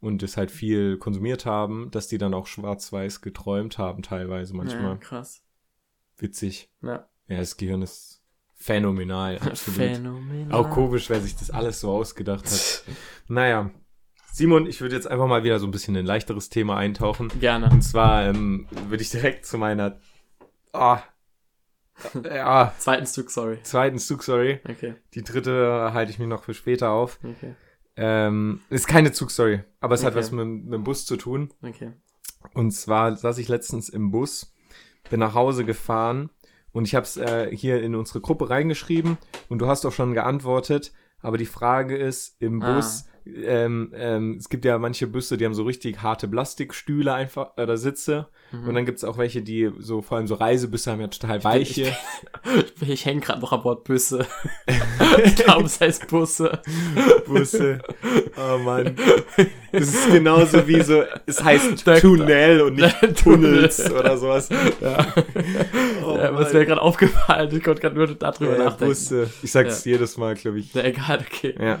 und es halt viel konsumiert haben, dass die dann auch Schwarz-Weiß geträumt haben, teilweise Ja, manchmal. krass. Witzig. Ja. Ja, das Gehirn ist phänomenal, absolut. Phänomenal. Auch komisch, wer sich das alles so ausgedacht hat. Naja. Simon, ich würde jetzt einfach mal wieder so ein bisschen in ein leichteres Thema eintauchen. Gerne. Und zwar ähm, würde ich direkt zu meiner ah, ja, Zweiten Stück, sorry. zweiten Zugstory. Okay, Die dritte halte ich mir noch für später auf. okay, Ähm, ist keine Zugstory, aber es hat Okay. was mit, mit dem Bus zu tun. okay. Und zwar saß ich letztens im Bus, bin nach Hause gefahren und ich habe es äh, hier in unsere Gruppe reingeschrieben und du hast auch schon geantwortet. Aber die Frage ist, im Ah. Bus, ähm, ähm, es gibt ja manche Busse, die haben so richtig harte Plastikstühle einfach oder Sitze. Mhm. Und dann gibt es auch welche, die so, vor allem so Reisebusse haben ja total weiche. Ich, ich hänge gerade noch am Wort Büsse. ich glaube, es heißt Busse. Busse. Oh Mann. Das ist genauso wie so, es heißt Tunnel und nicht Tunnels Tunnel. oder sowas. Ja. Oh ja, was mir gerade aufgefallen Ich konnte gerade nur darüber Ja, nachdenken. Busse. Ich sag's jedes Mal, glaube ich. Ja, egal, okay. Ja.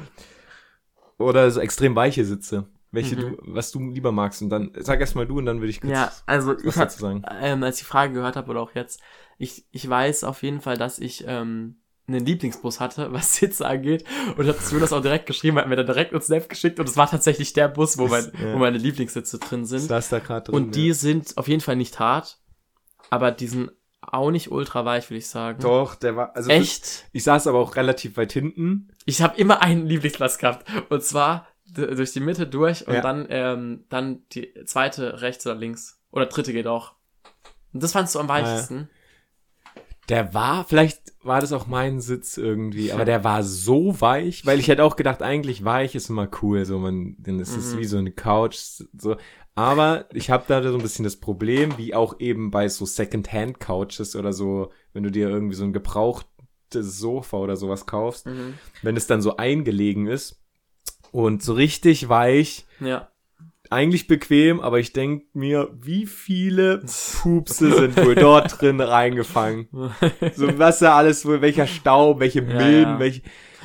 Oder so extrem weiche Sitze. Welche Mhm. du, was du lieber magst. Und dann sag erst mal du und dann würde ich kurz Ja, also was ich dazu hatte, sagen. ähm, als ich die Frage gehört habe oder auch jetzt, ich, ich weiß auf jeden Fall, dass ich ähm, einen Lieblingsbus hatte, was Sitze angeht. Und hat mir das auch direkt geschrieben, hat mir dann direkt uns Snap geschickt und es war tatsächlich der Bus, wo, mein, Ja. wo meine Lieblingssitze drin sind. saß da gerade drin. Und die ja. sind auf jeden Fall nicht hart, aber die sind auch nicht ultra weich, würde ich sagen. Doch, der war, also Echt? Ich saß aber auch relativ weit hinten. Ich habe immer einen Lieblingsplatz gehabt. Und zwar durch die Mitte durch und Ja. dann, ähm, dann die zweite rechts oder links. Oder dritte geht auch. Und das fandst du am weichesten? Der war, vielleicht war das auch mein Sitz irgendwie, aber der war so weich, weil ich hätte auch gedacht, eigentlich weich ist immer cool, so man, denn es ist Mhm. wie so eine Couch, so. Aber ich habe da so ein bisschen das Problem, wie auch eben bei so Second-Hand-Couches oder so, wenn du dir irgendwie so ein gebrauchtes Sofa oder sowas kaufst, Mhm. wenn es dann so eingelegen ist und so richtig weich, Ja. eigentlich bequem, aber ich denk mir, wie viele Pupse sind wohl dort drin reingefangen. So was da alles wohl, welcher Staub, welche Ja, Milben, ja. welche.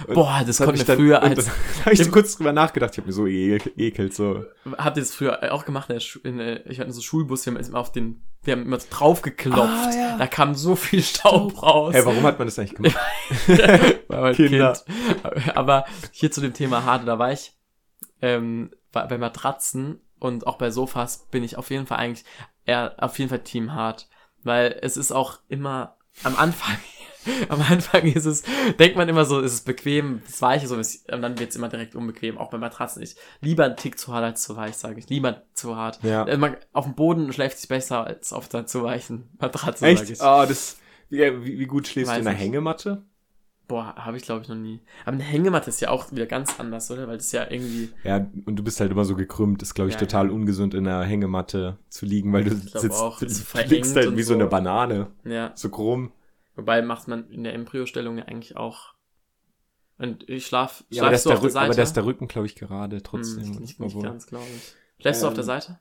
Und Boah, das konnte mich mir früher als- dann habe ich so kurz drüber nachgedacht, ich habe mir so ekelt so. Habt ihr das früher auch gemacht? In in, der- ich hatte so Schulbus, wir haben immer auf den, wir haben immer so draufgeklopft. Ah, ja. Da kam so viel Staub raus. Hey, warum hat man das eigentlich gemacht? War mein Kinder. Kind. Aber hier zu dem Thema hart oder weich, ähm, bei, bei Matratzen und auch bei Sofas bin ich auf jeden Fall eigentlich eher auf jeden Fall Team hart. Weil es ist auch immer am Anfang, am Anfang ist es, denkt man immer so, ist es bequem, das Weiche so, ist- und dann wird es immer direkt unbequem, auch bei Matratzen. Ich lieber einen Tick zu hart als zu weich, sage ich. Lieber zu hart. Ja. Äh, Man, auf dem Boden schläft sich besser als auf der zu weichen Matratze, sage Echt? ich. Ah, das. Wie, wie, wie gut schläfst Weiß du in der nicht. Hängematte? Boah, habe ich glaube ich noch nie. Aber eine Hängematte ist ja auch wieder ganz anders, oder? Weil das ja irgendwie. Ja, und du bist halt immer so gekrümmt, ist, glaube ich, Ja, total ungesund in der Hängematte zu liegen, weil du sitzt, auch, du liegst halt wie so so. eine Banane, Ja. so krumm. Wobei macht man in der Embryostellung ja eigentlich auch. Und ich schlaf. Ja, aber, das ist du der auf der Rücken, aber Seite? das ist der Rücken, glaube ich, gerade Hm, trotzdem. nicht, nicht, nicht ganz, glaube ich. Schläfst du auf der Ähm, Seite?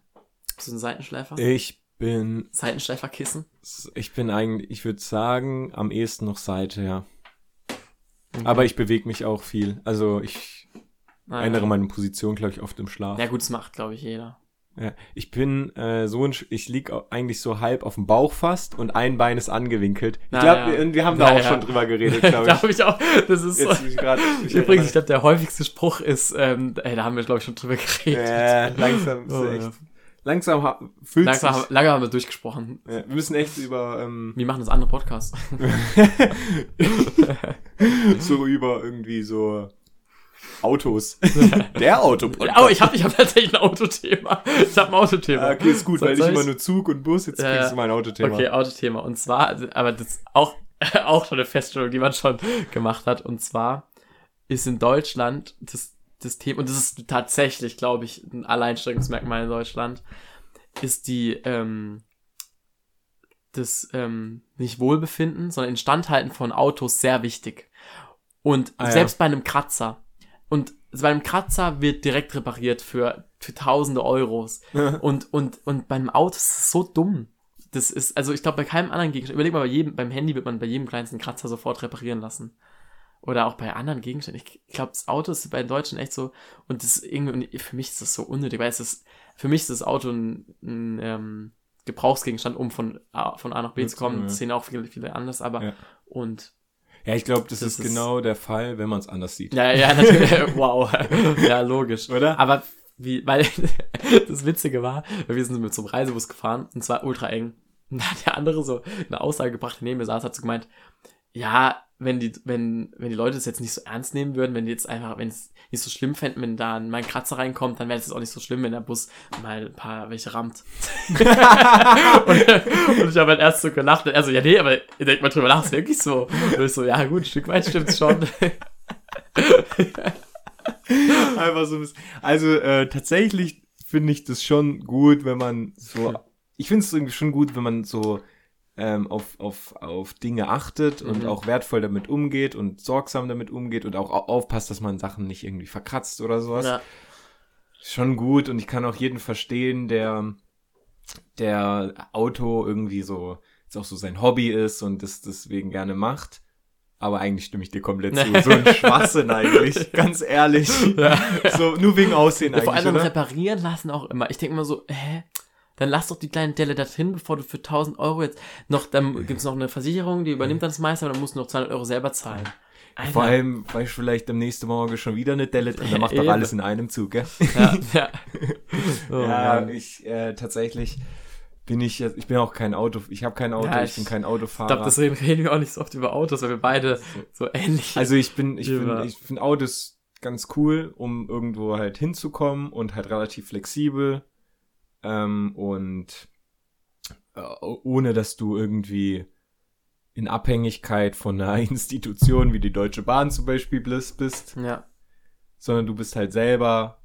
Bist du ein Seitenschläfer? Ich bin, Seitenschläferkissen? ich bin eigentlich, ich würde sagen, am ehesten noch Seite, ja. Mhm. Aber ich bewege mich auch viel. Also ich Ah, ändere ja. meine Position, glaube ich, oft im Schlaf. Ja, gut, das macht, glaube ich, jeder. Ja, ich bin äh, so ein, ich lieg eigentlich so halb auf dem Bauch fast und ein Bein ist angewinkelt. Ich glaube, ja. wir, wir haben da Ja, auch ja. schon drüber geredet, glaube ich. glaube ich auch. Das ist so. Jetzt ich grad, ich Übrigens, ich glaube, der häufigste Spruch ist, ähm, ey, da haben wir, glaube ich, schon drüber geredet. ja, langsam, ist Oh, echt, langsam fühlt Langsam, sich, haben- lange haben wir durchgesprochen. wir müssen echt über ähm, Wir machen das andere Podcast. so über irgendwie so Autos. Der Autopodcast. Oh, ich habe ich hab tatsächlich ein Autothema. Ich habe ein Autothema. Ah, okay, ist gut, Soll- weil ich immer nur Zug und Bus, jetzt Ja, kriegst ja. du mein Autothema. Okay, Autothema. Und zwar, aber das ist auch, auch schon eine Feststellung, die man schon gemacht hat. Und zwar ist in Deutschland das, das Thema, und das ist tatsächlich, glaube ich, ein Alleinstellungsmerkmal in Deutschland, ist die, ähm, das, ähm, nicht Wohlbefinden, sondern Instandhalten von Autos sehr wichtig. Und Ah, ja. selbst bei einem Kratzer. Und bei einem Kratzer wird direkt repariert für, für tausende Euros. Und, und, und beim Auto ist es so dumm. Das ist, also ich glaube, bei keinem anderen Gegenstand, überleg mal, bei jedem, beim Handy wird man bei jedem kleinsten Kratzer sofort reparieren lassen. Oder auch bei anderen Gegenständen. Ich glaube, das Auto ist bei den Deutschen echt so, und das ist irgendwie, für mich ist das so unnötig, weil es ist, für mich ist das Auto ein, ein ähm, Gebrauchsgegenstand, um von A, von A nach B Ja, zu kommen. ja. Das sehen auch viele, viele anders, aber, Ja. und, Ja, ich glaube, das, Das ist, ist- genau der Fall, wenn man es anders sieht. ja, ja, natürlich, wow, ja, logisch. Oder? Aber wie, weil das Witzige war, wir sind mit einem Reisebus gefahren und zwar ultra eng. Und da hat der andere so eine Aussage gebracht, der neben mir saß, hat so gemeint, ja, wenn die, wenn, wenn die Leute das jetzt nicht so ernst nehmen würden, wenn die jetzt einfach, wenn es nicht so schlimm fänden, wenn da mein Kratzer reinkommt, dann wäre es auch nicht so schlimm, wenn der Bus mal ein paar welche rammt. und, und ich habe halt erst so gelacht, und er so, ja, nee, aber ihr denkt mal drüber nach, ist wirklich so. Und ich so, ja, gut, ein Stück weit stimmt's schon. Einfach so ein bisschen. Also äh, tatsächlich finde ich das schon gut, wenn man so. Ich finde es irgendwie schon gut, wenn man so ähm, auf, auf, auf Dinge achtet und Mhm. auch wertvoll damit umgeht und sorgsam damit umgeht und auch au- aufpasst, dass man Sachen nicht irgendwie verkratzt oder sowas. ja. Schon gut und ich kann auch jeden verstehen, der der Auto irgendwie so jetzt auch so sein Hobby ist und das deswegen gerne macht. Aber eigentlich stimme ich dir komplett zu. So ein Schwachsinn eigentlich, ganz ehrlich. Ja. So, nur wegen Aussehen Ja, eigentlich, vor allem oder? reparieren lassen auch immer. Ich denke immer so, hä? Dann lass doch die kleine Delle dorthin, bevor du für 1000 Euro jetzt noch, dann gibt's noch eine Versicherung, die übernimmt dann das meiste, aber dann musst du noch 200 Euro selber zahlen. Alter. Vor allem, weil ich vielleicht am nächsten Morgen schon wieder eine Delle drin, dann macht doch alles in einem Zug, gell? Ja, ja. Oh, ja, ich äh, tatsächlich bin ich jetzt, ich bin auch kein Auto, ich habe kein Auto, Ja, ich, ich- bin kein Ich Autofahrer. glaube, deswegen reden wir auch nicht so oft über Autos, weil wir beide so ähnlich also ich bin, ich finde, ich finde Autos ganz cool, um irgendwo halt hinzukommen und halt relativ flexibel ähm, und äh, ohne dass du irgendwie in Abhängigkeit von einer Institution wie die Deutsche Bahn zum Beispiel bist, Ja. sondern du bist halt selber,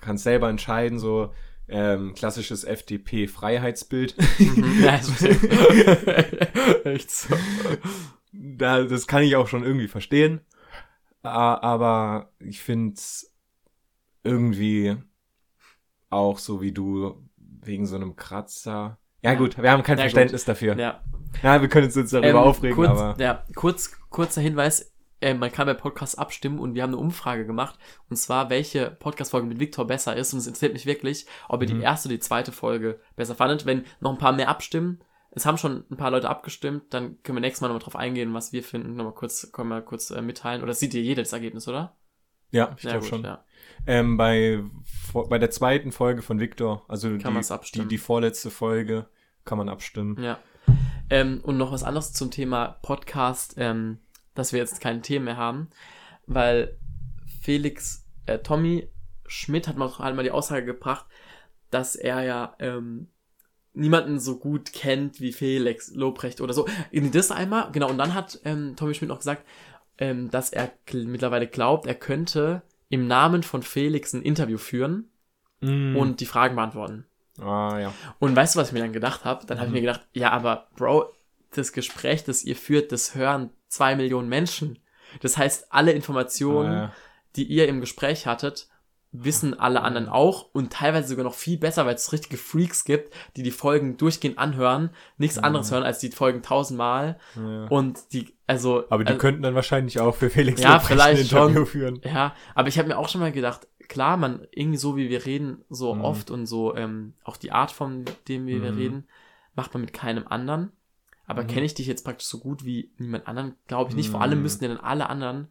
kannst selber entscheiden, so ähm, klassisches FDP-Freiheitsbild. Mhm. ja echt so. da, das kann ich auch schon irgendwie verstehen. Aber ich finde irgendwie auch so wie du wegen so einem Kratzer. Ja, gut, wir haben kein Ja, Verständnis dafür. Ja. Ja, wir können uns jetzt darüber Ähm, aufregen, kurz, aber. Ja, kurz, kurzer Hinweis. Äh, man kann bei Podcasts abstimmen und wir haben eine Umfrage gemacht. Und zwar, welche Podcast-Folge mit Victor besser ist. Und es interessiert mich wirklich, ob ihr Mhm. die erste oder die zweite Folge besser fandet. Wenn noch ein paar mehr abstimmen, es haben schon ein paar Leute abgestimmt, dann können wir nächstes Mal nochmal drauf eingehen, was wir finden. Nochmal kurz, können wir kurz äh, mitteilen. Oder sieht ihr jeder das Ergebnis, oder? Ja, ich Ja, glaube gut, schon. Ja. Ähm, bei, vor- bei der zweiten Folge von Victor, also die, die, die vorletzte Folge, kann man abstimmen. Ja. Ähm, und noch was anderes zum Thema Podcast, ähm, dass wir jetzt keine Themen mehr haben, weil Felix, äh, Tommy Schmidt hat mal, hat mal die Aussage gebracht, dass er ja ähm, niemanden so gut kennt wie Felix Lobrecht oder so. In das einmal, genau, und dann hat ähm, Tommy Schmidt noch gesagt, ähm, dass er mittlerweile glaubt, er könnte im Namen von Felix ein Interview führen Mm. und die Fragen beantworten. Ah, ja. Und weißt du, was ich mir dann gedacht habe? Dann habe ich Mhm. mir gedacht, ja, aber Bro, das Gespräch, das ihr führt, das hören zwei Millionen Menschen. Das heißt, alle Informationen, Ah, ja. die ihr im Gespräch hattet, wissen alle anderen auch und teilweise sogar noch viel besser, weil es richtige Freaks gibt, die die Folgen durchgehend anhören, nichts Mhm. anderes hören als die Folgen tausendmal ja. und die, also, Aber die also, könnten dann wahrscheinlich auch für Felix Ja, vielleicht ein Interview schon. führen. ja, aber ich habe mir auch schon mal gedacht, klar, man, irgendwie so wie wir reden, so Mhm. oft und so, ähm, auch die Art von dem, wie wir Mhm. reden, macht man mit keinem anderen. Aber Mhm. kenne ich dich jetzt praktisch so gut wie niemand anderen, glaube ich nicht. Vor allem Mhm. müssten ja dann alle anderen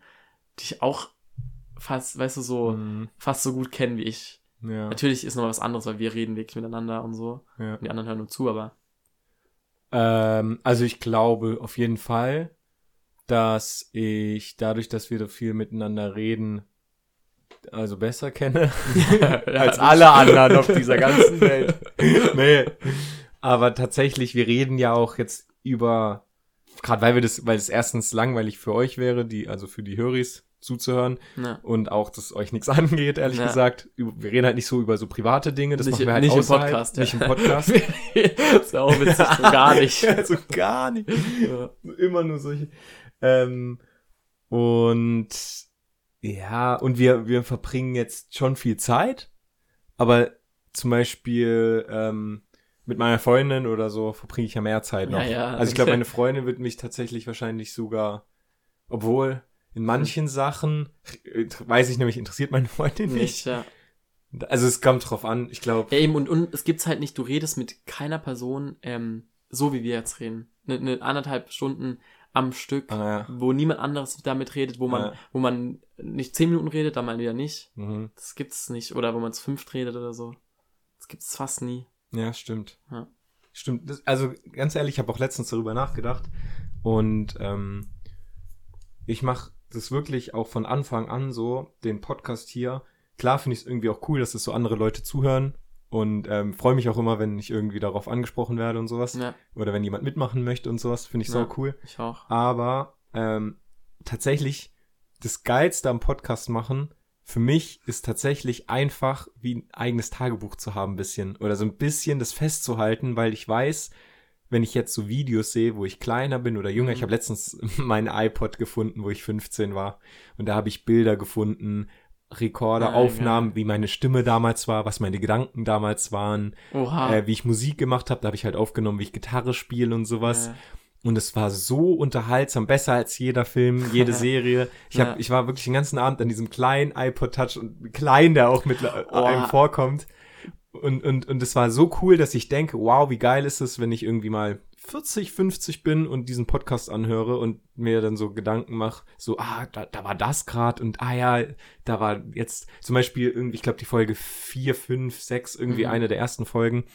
dich auch fast, weißt du, so, Mhm. fast so gut kennen wie ich. Ja, Natürlich ist noch was anderes, weil wir reden wirklich miteinander und so. ja. Und die anderen hören nur zu, aber Ähm, also ich glaube auf jeden Fall, dass ich dadurch, dass wir so viel miteinander reden, also besser kenne als das- alle anderen auf dieser ganzen Welt. nee. Aber tatsächlich, wir reden ja auch jetzt über, gerade weil wir das, weil es erstens langweilig für euch wäre, die, also für die Höris zuzuhören Ja. und auch, dass euch nichts angeht, ehrlich Ja. gesagt. Wir reden halt nicht so über so private Dinge, das Nicht- machen wir halt nicht im außerhalb, Podcast, ja. Nicht im Podcast. das ist auch witzig, so gar nicht. also gar nicht. Immer nur solche. Ähm, und ja, und wir, wir verbringen jetzt schon viel Zeit, aber zum Beispiel ähm, mit meiner Freundin oder so verbringe ich ja mehr Zeit noch. Also ich glaube, meine Freundin wird mich tatsächlich wahrscheinlich sogar, obwohl in manchen Sachen, äh, weiß ich nämlich, interessiert meine Freundin Nicht, nicht. ja. Also es kommt drauf an, ich glaube, Ja, eben, und, und es gibt's halt nicht, du redest mit keiner Person, ähm, so wie wir jetzt reden. Eine ne anderthalb Stunden am Stück, Ah, ja. wo niemand anderes damit redet, wo man, Ja. wo man nicht zehn Minuten redet, dann mal wieder nicht. mhm. Das gibt's nicht. Oder wo man zu fünft redet oder so. Das gibt's fast nie. Ja, stimmt. Ja. Stimmt. Das, also ganz ehrlich, ich habe auch letztens darüber nachgedacht und ähm, ich mache das wirklich auch von Anfang an so, den Podcast hier. Klar finde ich es irgendwie auch cool, dass es so andere Leute zuhören und ähm, freue mich auch immer, wenn ich irgendwie darauf angesprochen werde und sowas. Ja, Oder wenn jemand mitmachen möchte und sowas, finde ich Ja. so cool. ich auch. Aber ähm, tatsächlich, das Geilste am Podcast machen, für mich ist tatsächlich einfach wie ein eigenes Tagebuch zu haben, ein bisschen. Oder so ein bisschen das festzuhalten, weil ich weiß, wenn ich jetzt so Videos sehe, wo ich kleiner bin oder jünger, Mhm. ich habe letztens meinen iPod gefunden, wo ich 15 war. Und da habe ich Bilder gefunden, Rekorder, Ah, Aufnahmen, wie meine Stimme damals war, was meine Gedanken damals waren, äh, wie ich Musik gemacht habe. Da habe ich halt aufgenommen, wie ich Gitarre spiele und sowas. Ja. Und es war so unterhaltsam, besser als jeder Film, jede Serie. Ich, hab, Ja. ich war wirklich den ganzen Abend an diesem kleinen iPod Touch und klein der auch mit Oh. einem vorkommt. Und, und, und es war so cool, dass ich denke, wow, wie geil ist es, wenn ich irgendwie mal 40, 50 bin und diesen Podcast anhöre und mir dann so Gedanken mache, so, ah, da, da war das grad und ah ja, da war jetzt zum Beispiel irgendwie, ich glaube, die Folge 4, 5, 6, irgendwie Mhm. eine der ersten Folgen.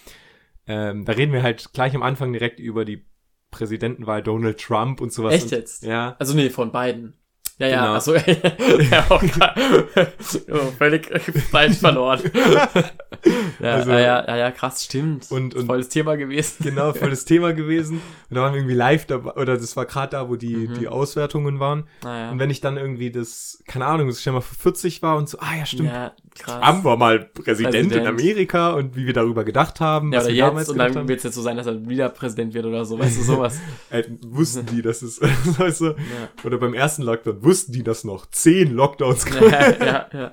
Ähm, da reden wir halt gleich am Anfang direkt über die Präsidentenwahl Donald Trump und sowas. Echt und, jetzt? Ja. Also nee, von beiden. Ja, ja, Genau. achso, ja, Gott. oh, völlig falsch verloren. ja, Also- ja, ja, ja, ja, krass, stimmt. Und- und- Volles Thema gewesen. Genau, voll das Thema gewesen. Und da waren wir irgendwie live dabei, oder das war gerade da, wo die, Mhm. die Auswertungen waren. Naja. Und wenn ich dann irgendwie das, keine Ahnung, das stell mal für 40 war und so, ah ja, stimmt, Ja, krass. Trump war mal Präsident, in Präsident. Amerika und wie wir darüber gedacht haben, ja, was wir damals jetzt, und gedacht dann haben. wird es jetzt so sein, dass er wieder Präsident wird oder so, weißt du, sowas. Äh, wussten die, dass es, weißt du, ja. oder beim ersten Lockdown, wussten die, dass noch zehn Lockdowns ja, ja, ja.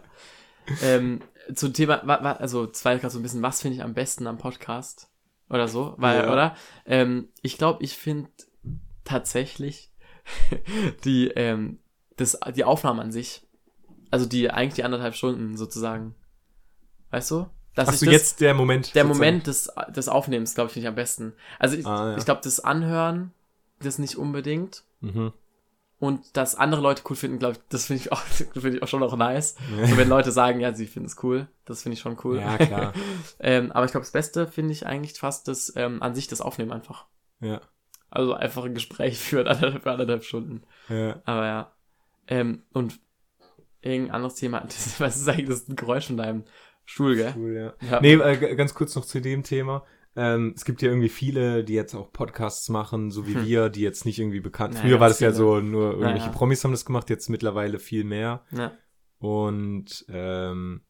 Ähm, zum Thema, wa, wa, also zwei gerade so ein bisschen, was finde ich am besten am Podcast? Oder so, weil, Ja. oder? Ähm, ich glaube, ich finde tatsächlich die, ähm, das, die Aufnahme an sich, also die, eigentlich die anderthalb Stunden sozusagen. Weißt du? Dass ich du das, jetzt der Moment? der sozusagen? Moment des, des Aufnehmens, glaube ich, finde ich am besten. Also ich, Ah, ja. ich glaube, das Anhören, das nicht unbedingt. Mhm. Und dass andere Leute cool finden, glaube ich, das finde ich auch, finde ich auch schon auch nice. Und wenn Leute sagen, ja, sie finden es cool, das finde ich schon cool. Ja, klar. ähm, aber ich glaube, das Beste finde ich eigentlich fast das ähm, an sich das Aufnehmen einfach. Ja, Also einfach ein Gespräch führen anderthalb, für anderthalb Stunden. ja. Aber ja. Ähm, und irgendein anderes Thema. Das, was ist eigentlich das Geräusch von deinem Stuhl, gell? Cool, ja. Ja. Nee, äh, ganz kurz noch zu dem Thema. Ähm, es gibt ja irgendwie viele, die jetzt auch Podcasts machen, so wie Hm. wir, die jetzt nicht irgendwie bekannt. Ja, Früher war das ja viele. so, nur irgendwelche ja. Promis haben das gemacht, jetzt mittlerweile viel mehr. ja. Und ähm,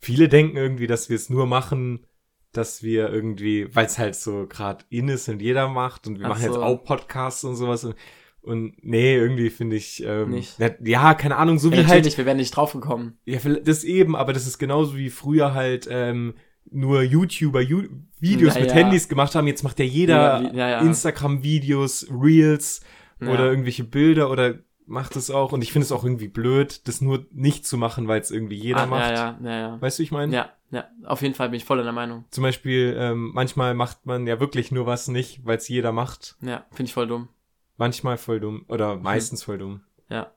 viele denken irgendwie, dass wir es nur machen, dass wir irgendwie, weil es halt so gerade in ist und jeder macht und wir Ach machen jetzt so. auch Podcasts und sowas. Und, und nee, irgendwie finde ich, ähm, Nicht. Ja, ja, keine Ahnung, so ja wie halt natürlich, wir wären nicht drauf gekommen. ja, vielleicht- das eben, aber das ist genauso wie früher halt ähm, nur YouTuber Ju Videos Ja, mit. Handys gemacht haben. Jetzt macht ja jeder Ja, wie- ja, ja. Instagram-Videos, Reels Ja. oder irgendwelche Bilder oder macht es auch. Und ich finde es auch irgendwie blöd, das nur nicht zu machen, weil es irgendwie jeder ah, macht. Ja, ja, ja. Weißt du, wie ich meine? Ja, ja, auf jeden Fall bin ich voll in der Meinung. Zum Beispiel, ähm, manchmal macht man ja wirklich nur was nicht, weil es jeder macht. Ja, finde ich voll dumm. Manchmal voll dumm oder meistens voll dumm. Ja.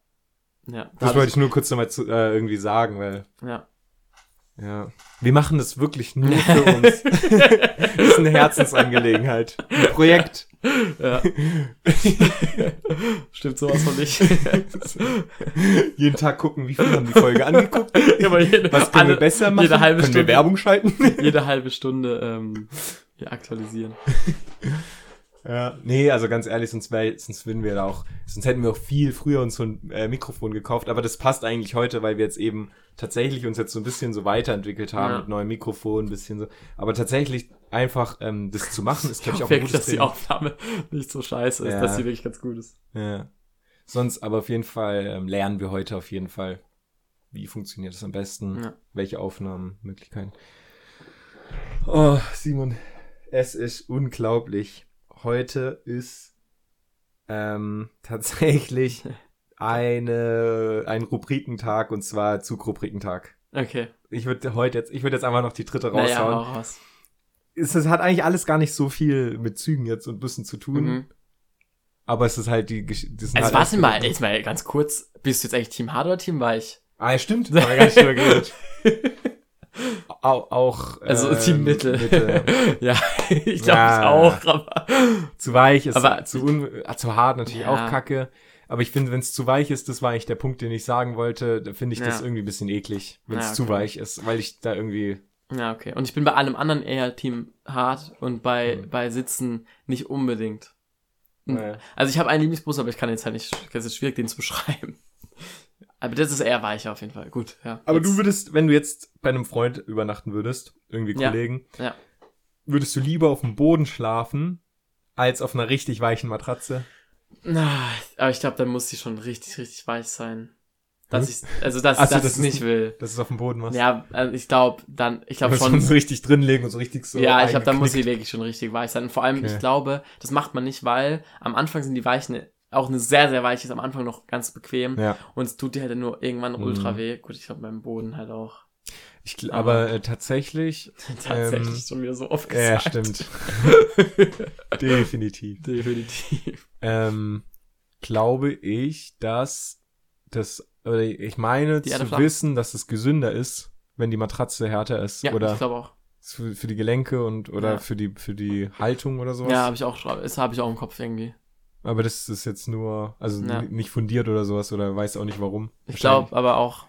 Ja. Das wollte ich nur kurz nochmal zu, äh, irgendwie sagen, weil Ja. Ja. Wir machen das wirklich nur für uns. das ist eine Herzensangelegenheit. Ein Projekt. ja. Stimmt sowas von nicht. Jeden Tag gucken, wie viel haben die Folge angeguckt. Ja, jede, Was können wir alle- besser machen? Jede halbe können Stunde, wir Werbung schalten? jede halbe Stunde ähm, ja, aktualisieren. Ja. Nee, also ganz ehrlich, sonst, wär, sonst würden wir da auch, sonst hätten wir auch viel früher uns so ein äh, Mikrofon gekauft. Aber das passt eigentlich heute, weil wir jetzt eben tatsächlich uns jetzt so ein bisschen so weiterentwickelt haben Ja. mit neuen Mikrofonen, ein bisschen so. Aber tatsächlich einfach ähm, das zu machen, ist, glaube ich, auch wirklich, dass die Training. Aufnahme nicht so scheiße ist, Ja. dass sie wirklich ganz gut ist. Ja. Sonst aber auf jeden Fall ähm, lernen wir heute auf jeden Fall, wie funktioniert es am besten, Ja. welche Aufnahmenmöglichkeiten. Oh, Simon, es ist unglaublich. Heute ist ähm, tatsächlich eine, ein Rubrikentag und zwar Zugrubrikentag. Okay. Ich würde heute jetzt, ich würde jetzt einfach noch die dritte Naja, raushauen. hau raus. es, es hat eigentlich alles gar nicht so viel mit Zügen jetzt und Bussen zu tun. Mhm. Aber es ist halt die Gesch- das sind Also halt warte mal, jetzt mal ganz kurz. Bist du jetzt eigentlich Team Hard oder Team Weich? Ah, ja, stimmt. Da haben wir gar nicht drüber geredet. Auch, auch Also ähm, Team Mittel. Mitte. ja, ich glaube Ja. auch, aber. Zu weich ist Aber- zu, un äh, zu hart natürlich Ja. auch kacke. Aber ich finde, wenn es zu weich ist, das war eigentlich der Punkt, den ich sagen wollte, da finde ich das Ja. irgendwie ein bisschen eklig, wenn es Ja, zu okay. weich ist, weil ich da irgendwie. Ja, okay. Und ich bin bei allem anderen eher Team Hard und bei, Mhm. bei Sitzen nicht unbedingt. Naja. Also ich habe einen Lieblingsbus, aber ich kann jetzt halt nicht, es ist schwierig, den zu beschreiben. Aber das ist eher weicher auf jeden Fall. Gut, ja. Aber Jetzt- du würdest, wenn du jetzt bei einem Freund übernachten würdest, irgendwie Ja. Kollegen, Ja. würdest du lieber auf dem Boden schlafen, als auf einer richtig weichen Matratze? Ah, Aber ich glaube, dann muss die schon richtig, richtig weich sein. Dass Hm? ich, also dass, Ach so, dass das ich ist nicht will. Dass es auf dem Boden machst? Ja, also ich glaube, dann, ich glaube schon. so richtig drinlegen und so richtig so. ja, ich glaube, dann muss sie wirklich schon richtig weich sein. Und vor allem, Okay. ich glaube, das macht man nicht, weil am Anfang sind die Weichen, auch eine sehr, sehr weiche ist am Anfang noch ganz bequem. Ja. Und es tut dir halt nur irgendwann Mhm. ultra weh. Gut, ich glaube, beim Boden halt auch. Ich, aber äh, tatsächlich. Tatsächlich ähm, schon wieder so oft Ja, gesagt. stimmt. Definitiv. Definitiv. Ähm, glaube ich, dass das, oder ich meine zu flach. wissen, dass es gesünder ist, wenn die Matratze härter ist. Ja, oder ich glaube auch. für, für die Gelenke und oder Ja. für die für die Haltung oder sowas. Ja, habe ich auch, das habe ich auch im Kopf irgendwie. Aber das ist jetzt nur, also Ja. nicht fundiert oder sowas oder weiß auch nicht warum. Ich glaube aber auch,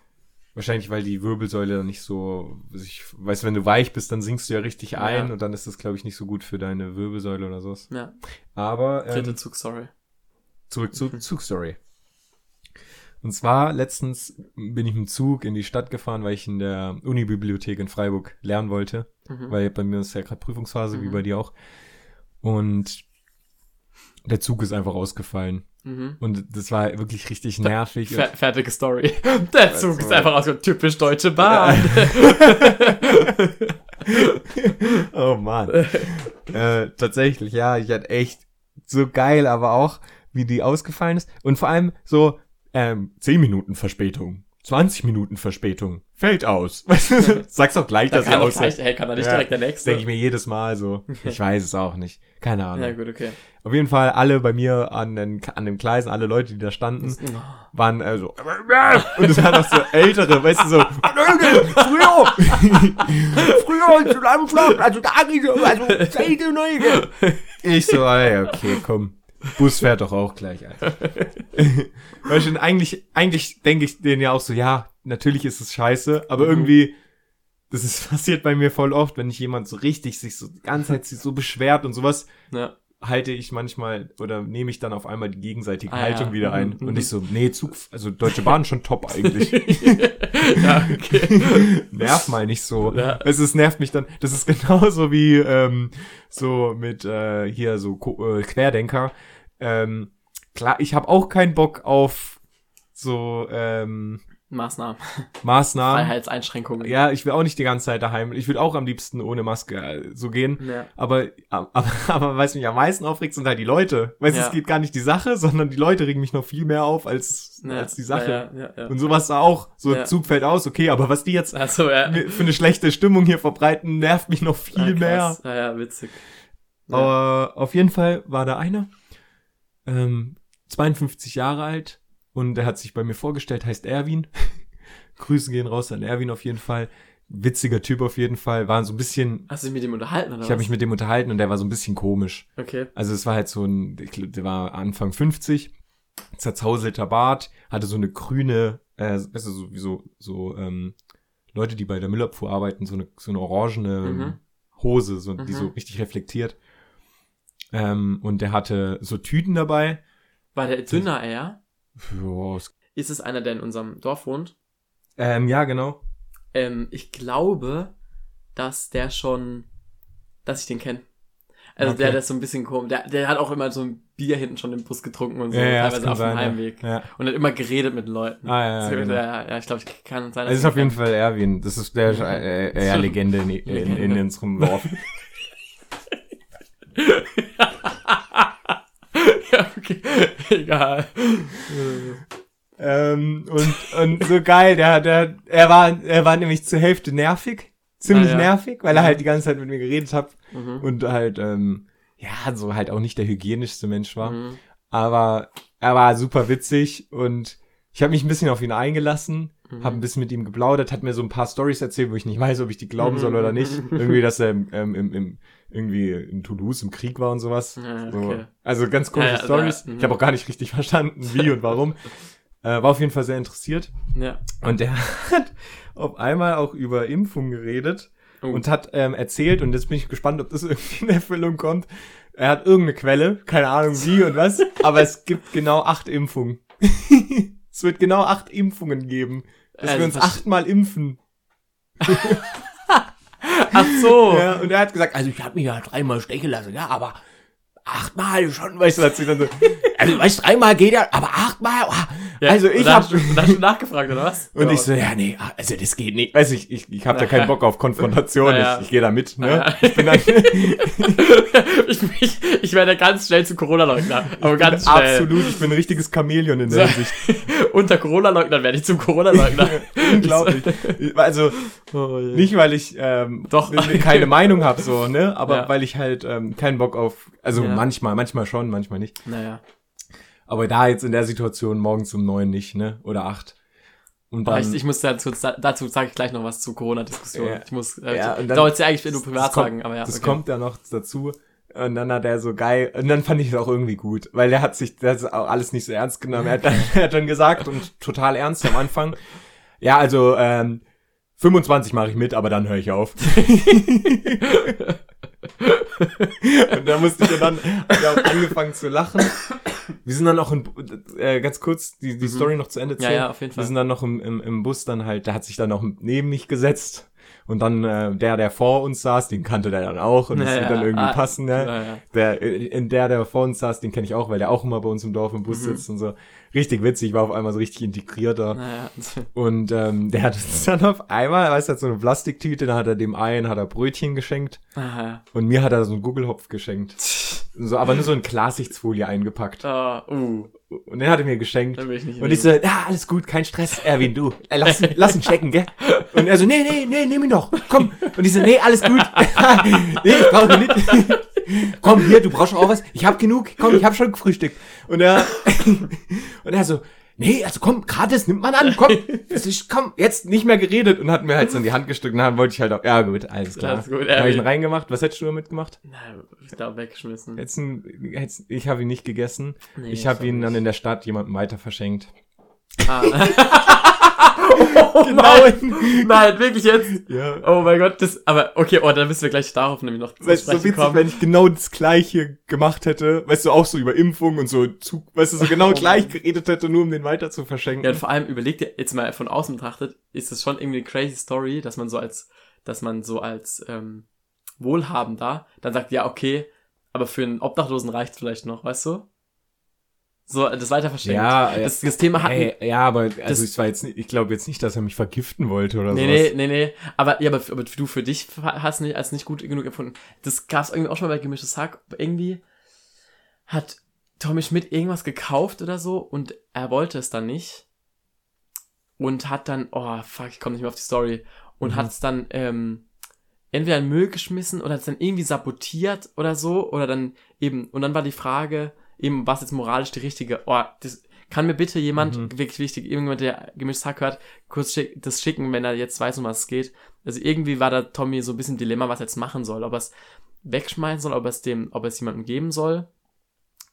Wahrscheinlich, weil die Wirbelsäule dann nicht so, ich weiß, wenn du weich bist, dann sinkst du ja richtig ein Ja. und dann ist das, glaube ich, nicht so gut für deine Wirbelsäule oder sowas. ja, Aber dritte ähm, Zug, sorry. zurück zur Zugstory. Und zwar letztens bin ich mit dem Zug in die Stadt gefahren, weil ich in der Unibibliothek in Freiburg lernen wollte, Mhm. weil bei mir ist ja gerade Prüfungsphase, wie Mhm. bei dir auch. Und der Zug ist einfach ausgefallen. Mhm. Und das war wirklich richtig nervig. Fer fertige Story. Der Zug ist Also- einfach aus typisch Deutsche Bahn. oh Mann. äh, tatsächlich, ja, ich hatte echt so geil, aber auch, wie die ausgefallen ist. Und vor allem so, ähm, 10 Minuten Verspätung, 20 Minuten Verspätung, fällt aus. Sag's doch gleich, Da dass er ausfällt. gleich, hey, kann da nicht Ja, direkt der nächste? Denke ich mir jedes Mal so. Ich weiß es auch nicht. Keine Ahnung. ja, gut, okay. Auf jeden Fall alle bei mir an den, an den Gleisen, alle Leute, die da standen, waren äh, so, und es waren auch so ältere, weißt du, so, früher, früher zu Flug, also da also zehnte Neue. Ich so, ey, okay, komm, Bus fährt doch auch gleich, Alter. Weißt du, und eigentlich, eigentlich denke ich denen ja auch so, ja, natürlich ist es scheiße, aber Mhm. irgendwie, das ist passiert bei mir voll oft, wenn ich jemand so richtig sich so sich so beschwert und sowas, Ja. halte ich manchmal oder nehme ich dann auf einmal die gegenseitige Ah, Haltung ja. wieder ein. Mhm, Und mhm. ich so, nee, Zug, also Deutsche Bahn schon top eigentlich. ja, okay. Nerv mal nicht so. Ja. Es ist, nervt mich dann. Das ist genauso wie ähm, so mit äh, hier so äh, Querdenker. Ähm, klar, ich habe auch keinen Bock auf so ähm, Maßnahmen. Maßnahmen. Freiheitseinschränkungen. Ja, ich will auch nicht die ganze Zeit daheim. Ich will auch am liebsten ohne Maske äh, so gehen. Ja. Aber, aber, aber was mich am meisten aufregt, sind halt die Leute. Weißt du, Ja. es geht gar nicht die Sache, sondern die Leute regen mich noch viel mehr auf als, Ja, als die Sache. Und sowas da auch. So. Zug fällt aus, okay, aber was die jetzt ja. für eine schlechte Stimmung hier verbreiten, nervt mich noch viel Ah, mehr. Ja, ja, witzig. Aber auf jeden Fall war da einer, ähm, 52 Jahre alt und er hat sich bei mir vorgestellt, heißt Erwin. Grüße gehen raus an Erwin auf jeden Fall. Witziger Typ auf jeden Fall. War so ein bisschen, Hast du dich mit dem unterhalten, oder ich habe mich mit dem unterhalten und der war so ein bisschen komisch. Okay. Also es war halt so ein, der war Anfang 50, zerzauselter Bart, hatte so eine grüne, äh, weißt du, so, wie so, so ähm, Leute, die bei der Müllabfuhr arbeiten, so eine, so eine orangene Mhm. Hose, so, die Mhm. so richtig reflektiert. Ähm, und der hatte so Tüten dabei. War der dünner eher? Ja, es- Ist es einer, der in unserem Dorf wohnt? ähm, ja, genau. Ähm, ich glaube, dass der schon, dass ich den kenne. Also Okay. der, der ist so ein bisschen komisch. Der, der hat auch immer so ein Bier hinten schon im Bus getrunken und so, ja, ja, teilweise auf dem Heimweg. Ja. Und hat immer geredet mit Leuten. Ah, ja, ja, So, genau. ja, ja, ich glaube, ich kann sein, Es ist auf jeden Fall Erwin. Das ist der äh, äh, Legende in, in, in Dorf. kenn. ja, okay. Egal. Ähm, und, und so geil, der, der, er war, er war nämlich zur Hälfte nervig. Ziemlich Ah, ja. nervig, weil er halt die ganze Zeit mit mir geredet hat Mhm. und halt, ähm, ja, so halt auch nicht der hygienischste Mensch war. Mhm. Aber er war super witzig und ich habe mich ein bisschen auf ihn eingelassen, Mhm. habe ein bisschen mit ihm geplaudert, hat mir so ein paar Stories erzählt, wo ich nicht weiß, ob ich die glauben Mhm. soll oder nicht. Irgendwie, dass er ähm, im, im, irgendwie in Toulouse im Krieg war und sowas. Ja, So. okay. Also ganz komische Ja, ja, Stories. ja, mhm. Ich habe auch gar nicht richtig verstanden, wie und warum. Äh, war auf jeden Fall sehr interessiert. Ja. Und der hat auf einmal auch über Impfung geredet Oh. und hat ähm, erzählt, und jetzt bin ich gespannt, ob das irgendwie in Erfüllung kommt. Er hat irgendeine Quelle, keine Ahnung wie und was, aber es gibt genau acht Impfungen. es wird genau acht Impfungen geben. Dass Also wir uns achtmal impfen. Ach so. Ja, und er hat gesagt, also ich habe mich ja dreimal stechen lassen, ja, aber achtmal schon, weißt du, hat sie dann so, also, weißt du, dreimal geht ja, aber achtmal, oh. Ja, also und ich da hab, hast du, da hast du nachgefragt, oder was? und Ja. ich so, ja, nee, also das geht nicht, weiß ich, ich, ich habe da keinen Bock auf Konfrontation, Naja. ich, ich gehe da mit, ne, ich bin dann, ich, ich, ich werde ganz schnell zu Corona-Leugner. Aber ganz schnell. absolut, ich bin ein richtiges Chamäleon in der So. Hinsicht, Unter Corona-Leugnern werde ich zum Corona-Leugner. unglaublich, also, Oh. Nicht, weil ich ähm, Doch. keine Meinung habe, so, ne? Aber Ja. weil ich halt ähm, keinen Bock auf. Also Ja. Manchmal, manchmal schon, manchmal nicht. Naja. Aber da jetzt in der Situation morgens um neun nicht, ne? Oder acht. Und dann. ich, ich muss dazu, dazu sage ich gleich noch was zu Corona-Diskussion. Ja. Ich muss, äh, Ja, dauert ja eigentlich nur das privat kommt- sagen, aber ja. das okay. kommt ja noch dazu. Und dann hat er so geil, und dann fand ich es auch irgendwie gut, weil der hat sich, hat auch alles nicht so ernst genommen. Er hat dann, er hat dann gesagt und total ernst am Anfang, ja, also, ähm, 25 mache ich mit, aber dann höre ich auf. und da musste ich dann, hat er auch angefangen zu lachen. Wir sind dann auch in, äh, ganz kurz die, die Story noch zu Ende Mhm. Ja, ja, auf jeden Wir Fall. sind dann noch im, im, im Bus dann halt, der hat sich dann noch neben mich gesetzt. Und dann äh, der, der vor uns saß, den kannte der dann auch und das Ja, wird ja. dann irgendwie Ah, passen, ne? Ja, ja. Der, in der, der vor uns saß, den kenne ich auch, weil der auch immer bei uns im Dorf im Bus Mhm. sitzt und so. Richtig witzig, war auf einmal so richtig integrierter. Naja. Und ähm, der hat uns dann auf einmal, weißt du, so eine Plastiktüte, dann hat er dem einen hat er Brötchen geschenkt Aha. und mir hat er so einen Gugelhopf geschenkt. So, aber nur so in Klarsichtfolie eingepackt. Ah, uh, Und den hat er mir geschenkt. dann will ich nicht Und ich so, ja, alles gut, kein Stress, Erwin, du. Äh, lass, ihn- lass ihn checken, gell? Und er so, nee, nee, nee, nimm ihn doch, komm. Und ich so, nee, alles gut. nee, ich brauche nicht. komm, hier, du brauchst auch was. Ich hab genug, komm, ich hab schon gefrühstückt. Und er, und er so, nee, also komm, gratis, nimmt man an, komm. Es ist, komm, jetzt nicht mehr geredet. Und hat mir halt so in die Hand gestückt. Und dann wollte ich halt auch, ja gut, alles klar. Alles gut, hab ich ihn reingemacht. Was hättest du damit gemacht? Na, ich glaube, weggeschmissen. Hättest ihn, hättest, ich habe ihn nicht gegessen. Nee, ich habe ihn dann in der Stadt jemandem weiter verschenkt. Ah. oh, nein. nein, wirklich jetzt? Ja. Oh mein Gott, das, aber okay, oh, dann müssen wir gleich darauf nämlich noch zu Weißt du, so sprechen witzig, kommen. wenn ich genau das Gleiche gemacht hätte, weißt du, auch so über Impfung und so, zu, weißt du, so genau Oh gleich Mann. geredet hätte, nur um den weiter zu verschenken. Ja, und vor allem überleg dir jetzt mal von außen betrachtet, ist es schon irgendwie eine crazy Story, dass man so als, dass man so als ähm, Wohlhabender dann sagt, ja, okay, aber für einen Obdachlosen reicht's vielleicht noch, weißt du? So, das weiter verschenkt. Ja, ja. das, das Thema hatten. Hey, ja, aber also Das- ich war jetzt nicht, ich glaube jetzt nicht, dass er mich vergiften wollte oder Nee, sowas. nee, nee, nee. Aber, ja, aber, aber du für dich hast nicht als nicht gut genug empfunden. Das gab's irgendwie auch schon mal bei Gemischtes Hack. Irgendwie hat Tommy Schmidt irgendwas gekauft oder so und er wollte es dann nicht. Und hat dann, oh fuck, ich komme nicht mehr auf die Story. Und Mhm. hat es dann ähm, entweder in den Müll geschmissen oder hat es dann irgendwie sabotiert oder so. Oder dann eben, und dann war die Frage, eben, was jetzt moralisch die richtige, oh, das kann mir bitte jemand, Mhm. wirklich wichtig, irgendjemand, der gemischtes Hack hört, kurz schick, das schicken, wenn er jetzt weiß, um was es geht. Also irgendwie war da Tommy so ein bisschen Dilemma, was er jetzt machen soll. Ob er es wegschmeißen soll, ob er es dem, ob er es jemandem geben soll.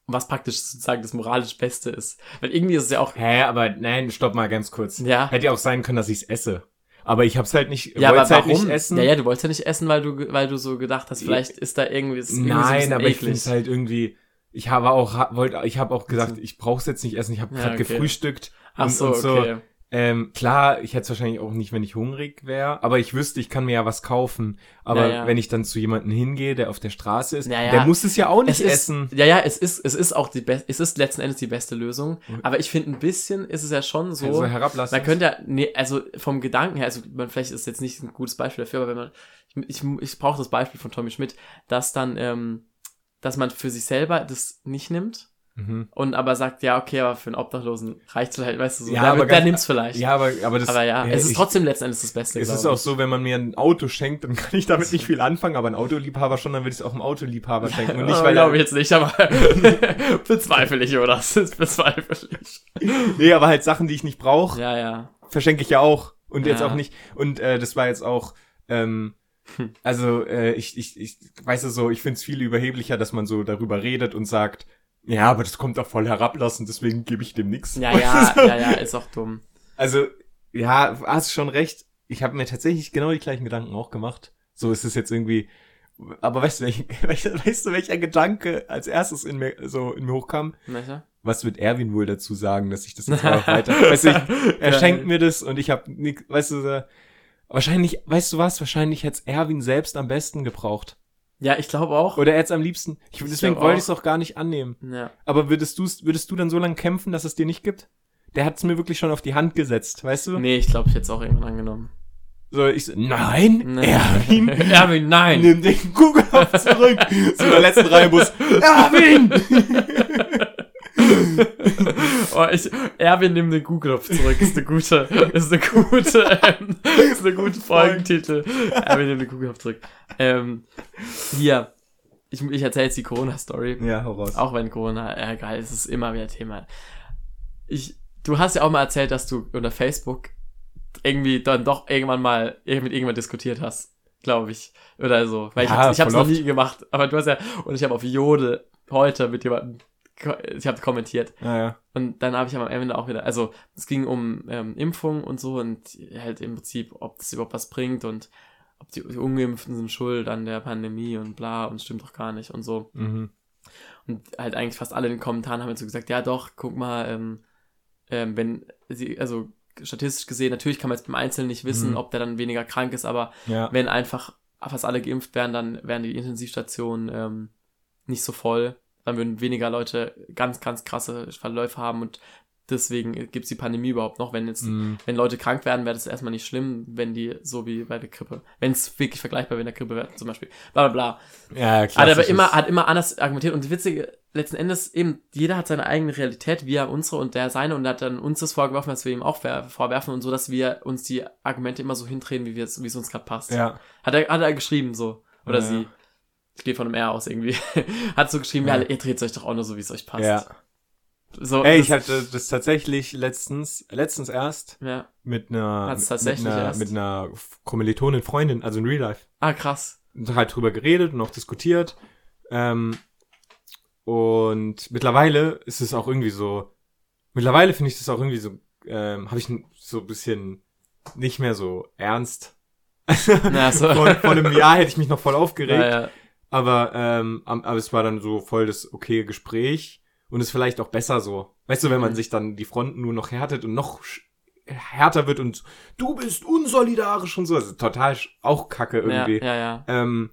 Was praktisch sozusagen das moralisch Beste ist. Weil irgendwie ist es ja auch, Hä, aber nein, stopp mal ganz kurz. ja. Hätte ja auch sein können, dass ich's esse. Aber ich hab's halt nicht, Ja, aber wollt's halt warum? nicht essen. Ja, ja, du wolltest ja nicht essen, weil du, weil du so gedacht hast, vielleicht ist da irgendwie, ist irgendwie so ein Nein, bisschen aber ich eklig. finde es halt irgendwie. Ich habe auch wollte, ich habe auch gesagt, ich brauche es jetzt nicht essen. Ich habe Ja, gerade okay. gefrühstückt Ach und, so, und so. okay. Ähm, klar, ich hätte es wahrscheinlich auch nicht, wenn ich hungrig wäre, aber ich wüsste, ich kann mir ja was kaufen. Aber Ja, ja. wenn ich dann zu jemandem hingehe, der auf der Straße ist, Ja, ja. der muss es ja auch nicht Es ist, essen. ja, ja, es ist, es ist auch die beste, es ist letzten Endes die beste Lösung. Aber ich finde, ein bisschen ist es ja schon so, also herablassen. man könnte ja, nee, also vom Gedanken her, also man, vielleicht ist jetzt nicht ein gutes Beispiel dafür, aber wenn man, ich, ich, ich brauche das Beispiel von Tommy Schmidt, dass dann, ähm, dass man für sich selber das nicht nimmt mhm. und aber sagt, ja, okay, aber für einen Obdachlosen reicht vielleicht, weißt du, so, Ja, der, aber der ganz- nimmt's vielleicht. Ja, aber, aber das. aber ja, es ist ich, trotzdem letzten Endes das Beste, Es ist auch so, wenn man mir ein Auto schenkt, dann kann ich damit nicht viel anfangen, aber ein Autoliebhaber schon, dann würde ich es auch einem Autoliebhaber schenken. Und nicht, oh, weil glaube ich jetzt nicht, aber bezweifle ich, oder? Das ist bezweifle ich. Nee, aber halt Sachen, die ich nicht brauche, Ja, ja. verschenke ich ja auch. Und jetzt Ja. auch nicht. Und äh, das war jetzt auch, ähm, Hm. Also äh, ich, ich, ich weiß es so, ich finde es viel überheblicher, dass man so darüber redet und sagt, ja, aber das kommt doch voll herablassen, deswegen gebe ich dem nix. Ja, ja, ja, ja, ist auch dumm. Also, ja, hast schon recht. Ich habe mir tatsächlich genau die gleichen Gedanken auch gemacht. So ist es jetzt irgendwie. Aber weißt du, welch, weißt du, welcher Gedanke als erstes in mir so in mir hochkam? Welcher? Was wird Erwin wohl dazu sagen, dass ich das jetzt mal weiter. weißt du, ich, er schenkt mir das und ich habe nix, weißt du, so, wahrscheinlich, weißt du was, wahrscheinlich hätte Erwin selbst am besten gebraucht. Ja, ich glaube auch. Oder er hätte es am liebsten. Ich, deswegen glaub wollte ich es auch gar nicht annehmen. Ja. Aber würdest, du's, würdest du dann so lange kämpfen, dass es dir nicht gibt? Der hat es mir wirklich schon auf die Hand gesetzt, weißt du? Nee, ich glaube, ich hätte es auch irgendwann angenommen. So, ich so, nein, Nee. Erwin, Erwin, nein. nimm den Kugelhopf zurück. so in der letzten Reihe Bus. Erwin! Oh, ich, Erwin nimmt den Google-Knopf zurück. Ist eine gute, ist eine gute, ähm, ist eine gute Folgentitel. Erwin nimmt den Google-Knopf zurück. Ähm, hier. Ich, ich erzähle jetzt die Corona-Story. ja, hau raus. Auch wenn Corona, äh, geil, es ist immer wieder Thema. Ich, du hast ja auch mal erzählt, dass du unter Facebook irgendwie dann doch irgendwann mal mit irgendwann diskutiert hast, glaube ich. Oder so. Weil ich Ja, hab's, ich hab's voll noch nie gemacht. Aber du hast ja, und ich habe auf Jode heute mit jemandem, ich habe kommentiert. Ja, ja. Und dann habe ich am Ende auch wieder, also es ging um ähm, Impfung und so und halt im Prinzip, ob das überhaupt was bringt und ob die, die Ungeimpften sind schuld an der Pandemie und bla und stimmt doch gar nicht und so. Mhm. Und halt eigentlich fast alle in den Kommentaren haben jetzt so gesagt, ja doch, guck mal, ähm, ähm, wenn sie, also statistisch gesehen, natürlich kann man jetzt beim Einzelnen nicht wissen, Mhm. ob der dann weniger krank ist, aber Ja. wenn einfach fast alle geimpft wären, dann wären die Intensivstationen ähm, nicht so voll. Dann würden weniger Leute ganz, ganz krasse Verläufe haben und deswegen gibt es die Pandemie überhaupt noch. Wenn jetzt, Mhm. wenn Leute krank werden, wäre das erstmal nicht schlimm, wenn die so wie bei der Grippe. Wenn es wirklich vergleichbar wäre mit der Grippe wäre, zum Beispiel. Bla bla bla. Ja, Hat aber immer, hat immer anders argumentiert und die witzige, letzten Endes eben, jeder hat seine eigene Realität, wir unsere und der seine und hat dann uns das vorgeworfen, dass wir ihm auch vorwerfen und so, dass wir uns die Argumente immer so wie es, wie es uns gerade passt. Ja. Hat er, hat er geschrieben so. Oder Ja. sie. Ich gehe von einem R aus irgendwie. hat so geschrieben, ja. Ja. ihr dreht euch doch auch nur so, wie es euch passt. Ja. So, Ey, ich hatte das tatsächlich letztens, letztens erst ja. mit einer, mit, einer, mit einer Kommilitonin, Freundin, also in Real Life. Ah, krass. Und halt drüber geredet und auch diskutiert. Ähm, und mittlerweile ist es auch irgendwie so, mittlerweile finde ich das auch irgendwie so, ähm, habe ich so ein bisschen nicht mehr so ernst. Ja, so. vor, vor einem Jahr hätte ich mich noch voll aufgeregt. Ja, ja. Aber, ähm, aber es war dann so voll das okay Gespräch und ist vielleicht auch besser so. Weißt du, wenn man Mhm. sich dann die Fronten nur noch härtet und noch härter wird und du bist unsolidarisch und so, also total auch kacke irgendwie. Ja, ja, ja. Ähm,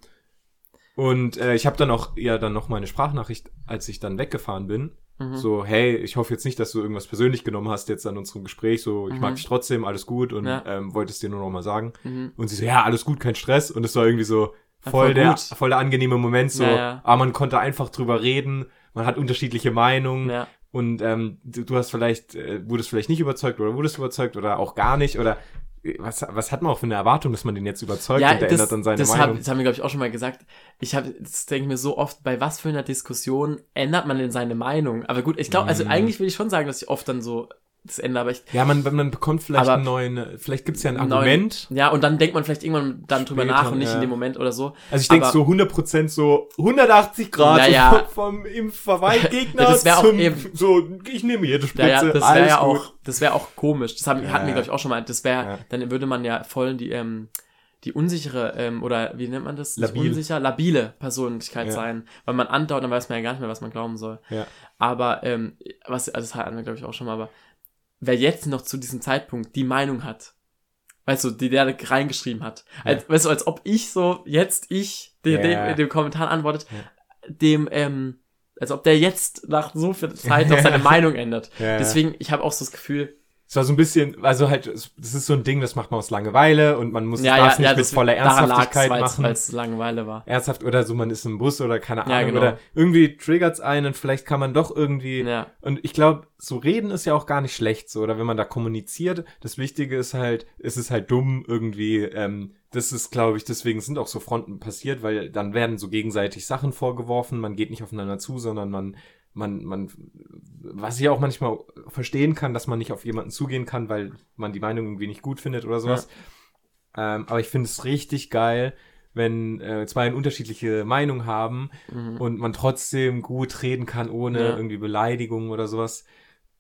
und äh, ich habe dann auch ja dann noch meine Sprachnachricht, als ich dann weggefahren bin. Mhm. So, hey, ich hoffe jetzt nicht, dass du irgendwas persönlich genommen hast jetzt an unserem Gespräch. So, ich Mhm. mag dich trotzdem, alles gut und Ja. ähm, wollte es dir nur noch mal sagen. Mhm. Und sie so, ja, alles gut, kein Stress. Und es war irgendwie so voll, voll der, voll der angenehme Moment. So, Ja, ja. aber man konnte einfach drüber reden. Man hat unterschiedliche Meinungen. Ja. Und ähm, du, du hast vielleicht, äh, wurdest vielleicht nicht überzeugt oder wurdest überzeugt oder auch gar nicht. Oder äh, was, was hat man auch für eine Erwartung, dass man den jetzt überzeugt Ja, und der das, ändert dann seine das, Meinung? hab, das haben wir, glaube ich, auch schon mal gesagt. Ich habe, das denke ich mir so oft, bei was für einer Diskussion ändert man denn seine Meinung? Aber gut, ich glaube, also Mhm. eigentlich will ich schon sagen, dass ich oft dann so das ändere, aber ich, ja, man, man bekommt vielleicht einen neuen, äh, vielleicht gibt's ja ein Neuen- Argument. ja, und dann denkt man vielleicht irgendwann dann drüber Später, nach und nicht ja. in dem Moment oder so. Also ich denke so 100% so 180 Grad Ja, so vom, vom Impfverweigegner das wär auch zum, eben- so, ich nehme jede Spritze, Ja, das wäre ja gut. auch, das wäre auch komisch. Das haben, Ja. hatten wir, glaube ich, auch schon mal. Das wäre, Ja. dann würde man ja voll die, ähm, die unsichere, ähm, oder wie nennt man das? Nicht Labil. Unsicher, labile Persönlichkeit Ja. sein. Weil man andauert, dann weiß man ja gar nicht mehr, was man glauben soll. Ja. Aber, ähm, was, also das hatten wir, glaube ich, auch schon mal, aber wer jetzt noch zu diesem Zeitpunkt die Meinung hat, weißt du, die der reingeschrieben hat, als, weißt du, als ob ich so, jetzt ich, der, Ja. dem, in dem Kommentar antwortet, dem, ähm, als ob der jetzt nach so viel Zeit noch seine Meinung ändert. Ja, ja. Deswegen, ich habe auch so das Gefühl, Es war so ein bisschen, also halt, es- das ist so ein Ding, das macht man aus Langeweile und man muss ja, darf ja, nicht ja, mit das, voller Ernsthaftigkeit lag's, machen. Weil es Langeweile war. Ernsthaft oder so, man ist im Bus oder keine Ja, Ahnung genau. oder irgendwie triggert's einen und vielleicht kann man doch irgendwie Ja, und ich glaube, so reden ist ja auch gar nicht schlecht so oder wenn man da kommuniziert, das Wichtige ist halt, es ist halt dumm irgendwie, ähm, das ist glaube ich, deswegen sind auch so Fronten passiert, weil dann werden so gegenseitig Sachen vorgeworfen, man geht nicht aufeinander zu, sondern man man, man, was ich auch manchmal verstehen kann, dass man nicht auf jemanden zugehen kann, weil man die Meinung irgendwie nicht gut findet oder sowas. Ähm, aber ich finde es richtig geil, wenn äh, zwei eine unterschiedliche Meinung haben mhm. und man trotzdem gut reden kann, ohne Ja. irgendwie Beleidigungen oder sowas.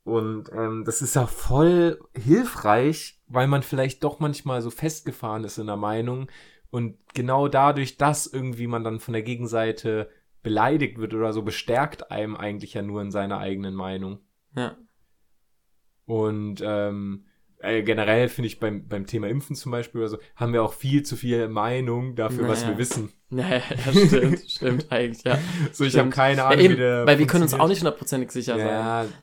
Und ähm, das ist ja voll hilfreich, weil man vielleicht doch manchmal so festgefahren ist in der Meinung und genau dadurch, dass irgendwie man dann von der Gegenseite beleidigt wird oder so, bestärkt einem eigentlich ja nur in seiner eigenen Meinung. ja. Und ähm, äh, generell finde ich beim, beim Thema Impfen zum Beispiel oder so, haben wir auch viel zu viel Meinung dafür, was Naja. wir wissen. Naja, ja, stimmt, stimmt eigentlich, ja. So, ich habe keine ja, Ahnung, eben, wie der weil wir können uns auch nicht hundertprozentig sicher sein. Ja,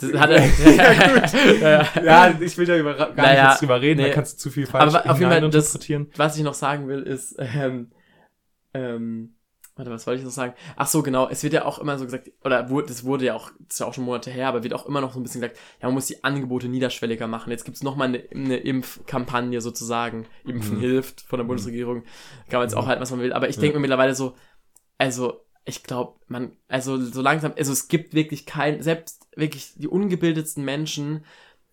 Das hat er, ja, gut. ja, ja. ja, ich will da über, gar Naja, nicht jetzt drüber reden, nee. da kannst du zu viel falsch Aber auf jeden Fall, das-. Was ich noch sagen will, ist, ähm, ähm, warte, was wollte ich noch sagen? Ach so, genau, es wird ja auch immer so gesagt, oder das wurde ja auch, das ist ja auch schon Monate her, aber wird auch immer noch so ein bisschen gesagt, ja, man muss die Angebote niederschwelliger machen. Jetzt gibt's noch mal eine, eine Impfkampagne sozusagen, Impfen Mhm. hilft von der Bundesregierung. Kann man jetzt Mhm. auch halten, was man will. Aber ich Ja. denke mir mittlerweile so, also, ich glaube, man, also so langsam, also es gibt wirklich kein, selbst wirklich die ungebildetsten Menschen,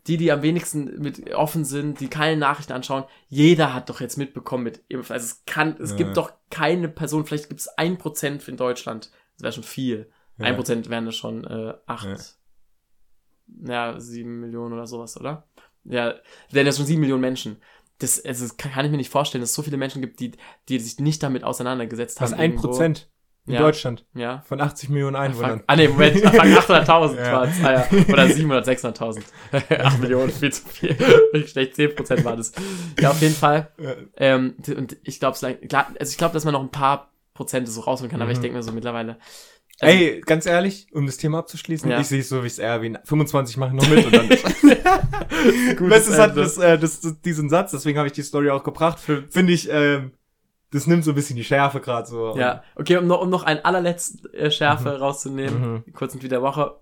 die, die am wenigsten mit offen sind, die keine Nachrichten anschauen, jeder hat doch jetzt mitbekommen mit Impf. Also es kann, es Ja. gibt doch keine Person, vielleicht gibt es ein Prozent in Deutschland. Das wäre schon viel. Ja. Ein Prozent wären das schon äh, acht, ja. sieben Millionen oder sowas, oder? Ja, wären das schon sieben Millionen Menschen. Das, also das kann, ich mir nicht vorstellen, dass es so viele Menschen gibt, die, die sich nicht damit auseinandergesetzt Was haben. ein irgendwo. Prozent in Ja. Deutschland Ja. von 80 Millionen. Einwohnern. Ah, nee, Moment, fuck, 800.000 Ja. war's. Ah, ja. Oder 700, 600.000. 8 Millionen, viel zu viel. Schlecht, 10% war das. Ja, auf jeden Fall. Ähm, und ich glaube, also ich glaube, dass man noch ein paar Prozente so rausholen kann, aber ich Mhm. denke mir so mittlerweile. Also, Ey, ganz ehrlich, um das Thema abzuschließen, Ja. ich sehe es so, wie es eher wie 25 machen noch mit und dann. Gutes Weißt du, es hat das, äh, das, das, diesen Satz, deswegen habe ich die Story auch gebracht. Finde ich, ähm, das nimmt so ein bisschen die Schärfe gerade so. Ja, okay, um noch, um noch einen allerletzten äh, Schärfe rauszunehmen, Mhm. kurz mit der Woche.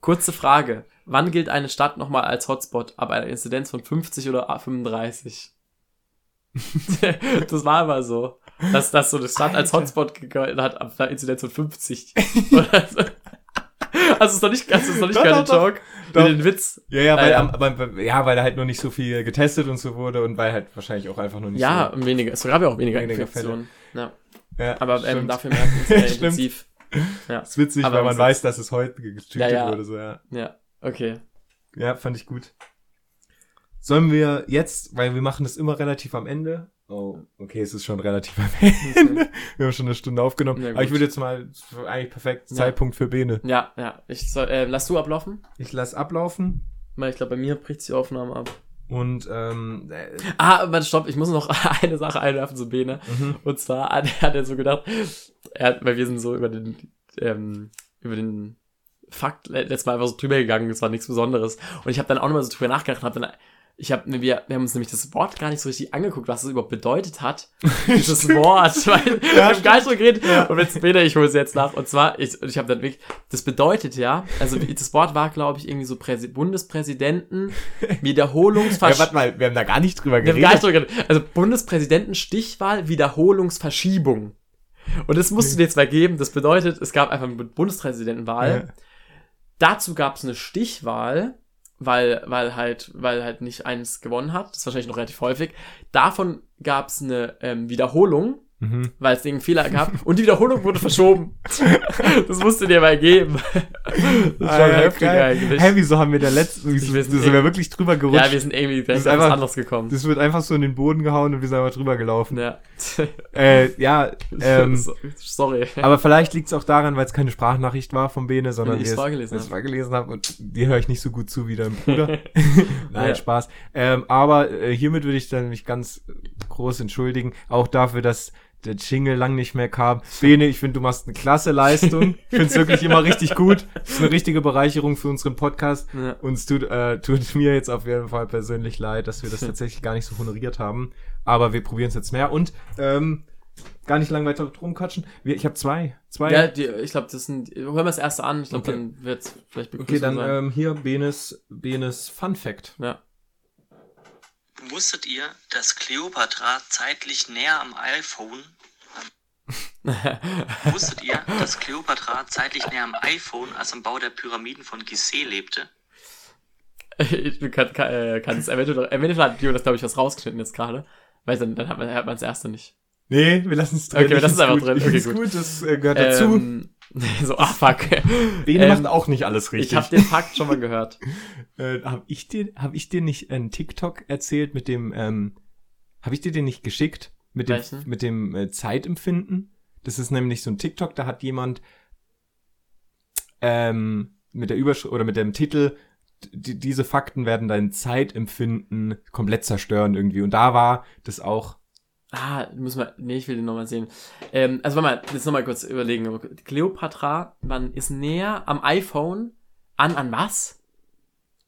Kurze Frage. Wann gilt eine Stadt nochmal als Hotspot ab einer Inzidenz von 50 oder 35? das war immer so. Dass, dass so eine Stadt als Alter. Hotspot gegolten hat ab einer Inzidenz von 50. Oder so. Du es noch nicht, du es noch nicht Doch, doch, doch. Joke? Doch. Mit den Witz? Ja, ja, Ah, weil, ja. am- aber, ja, weil halt noch nicht so viel getestet und so wurde und weil halt wahrscheinlich auch einfach noch nicht Ja, und weniger. Es gab ja auch weniger, Weniger Infektionen. Ja. so. Ja, Aber ähm, dafür merken wir sehr Stimmt. intensiv. Ja, ist witzig, aber weil man weiß, dass es heute getütet Ja, ja. wurde. So, ja. ja, okay. ja, fand ich gut. Sollen wir jetzt, weil wir machen das immer relativ am Ende. Oh, okay, es ist schon relativ am Ende. Wir haben schon eine Stunde aufgenommen. Ja, aber ich würde jetzt mal, eigentlich perfekt, Ja. Zeitpunkt für Bene. Ja, ja. Ich soll, äh, lass du ablaufen? Ich lass ablaufen Weil ich glaube, bei mir bricht die Aufnahme ab. und ähm, äh, Ah, warte, stopp, ich muss noch eine Sache einwerfen zu Bene. mhm. Und zwar hat, hat er so gedacht, er hat, weil wir sind so über den, ähm, über den Fakt le- letztes Mal einfach so drüber gegangen, das war nichts Besonderes. Und ich habe dann auch nochmal so drüber nachgedacht und hab dann, ich habe, wir, wir haben uns nämlich das Wort gar nicht so richtig angeguckt, was es überhaupt bedeutet hat. Dieses Wort, weil wir haben gar nicht drüber geredet. Und jetzt Bene, ich hole es jetzt nach. Und zwar, ich, ich habe dann wirklich, das bedeutet ja, also das Wort war, glaube ich, irgendwie so Präsi Bundespräsidenten, ja, Wiederholungsversch warte mal, wir haben da gar nicht drüber wir haben gar nicht geredet. drüber geredet. Also Bundespräsidenten Stichwahl Wiederholungsverschiebung. Und das musst du dir jetzt mal geben. Das bedeutet, es gab einfach eine Bundespräsidentenwahl. Ja. Dazu gab es eine Stichwahl, weil, weil halt, weil halt nicht eins gewonnen hat. Das ist wahrscheinlich noch relativ häufig. Davon gab es eine ähm, Wiederholung, Mhm. weil es irgendeinen Fehler gab. Und die Wiederholung wurde verschoben. das musst du dir mal geben. Das ist schon Ah, ja, heftig geil. eigentlich. Hä, wieso haben wir da letzten, wieso, Wir sind sind wir wirklich drüber gerutscht? Ja, wir sind irgendwie ist direkt auf was einfach- anderes gekommen. das wird einfach so in den Boden gehauen und wir sind einfach drüber gelaufen. ja. Äh, ja, ähm, So- Sorry. aber vielleicht liegt es auch daran, weil es keine Sprachnachricht war von Bene, sondern ich wir es es vorgelesen es habe. vorgelesen haben und die höre ich nicht so gut zu wie dein Bruder. Nein, Ja. Spaß. Ähm, aber äh, hiermit würde ich dann mich ganz groß entschuldigen, auch dafür, dass der Jingle lang nicht mehr kam. Bene, ich finde, du machst eine klasse Leistung. Ich finde es wirklich immer richtig gut. Das ist eine richtige Bereicherung für unseren Podcast. Ja. Und es tut, äh, tut mir jetzt auf jeden Fall persönlich leid, dass wir das tatsächlich gar nicht so honoriert haben. Aber wir probieren es jetzt mehr. Und ähm, gar nicht lang weiter drum quatschen. Ich habe zwei. Zwei. Ja, die, ich glaube, das sind. Hören wir das erste an. Ich glaube, Okay. dann wird es vielleicht okay, dann sein. ähm, hier Benes, Benes Fun Fact. ja. Wusstet ihr, dass Kleopatra zeitlich näher am iPhone Wusstet ihr, dass Kleopatra zeitlich näher am iPhone als am Bau der Pyramiden von Gizeh lebte? ich kann, kann, äh, kann es eventuell, eventuell hat Dio das, glaube ich, was rausgeschnitten jetzt gerade. Weil dann, dann hat man das erste nicht. Nee, wir lassen es drin. Okay, wir lassen es einfach drin. Okay, gut. gut, das äh, gehört dazu. Ähm, so, ah, fuck. Bene ähm, macht auch nicht alles richtig. Ich habe den Fakt schon mal gehört. äh, hab ich dir, ich dir nicht einen TikTok erzählt mit dem, ähm, habe ich dir den nicht geschickt? Mit dem, Welchen? mit dem äh, Zeitempfinden? Das ist nämlich so ein TikTok, da hat jemand ähm, mit der Überschrift oder mit dem Titel die, diese Fakten werden dein Zeitempfinden komplett zerstören irgendwie. Und da war das auch. Ah, muss man, nee, ich will den nochmal sehen. Ähm, also warte mal, jetzt nochmal kurz überlegen. Cleopatra, man ist näher am iPhone an, an was?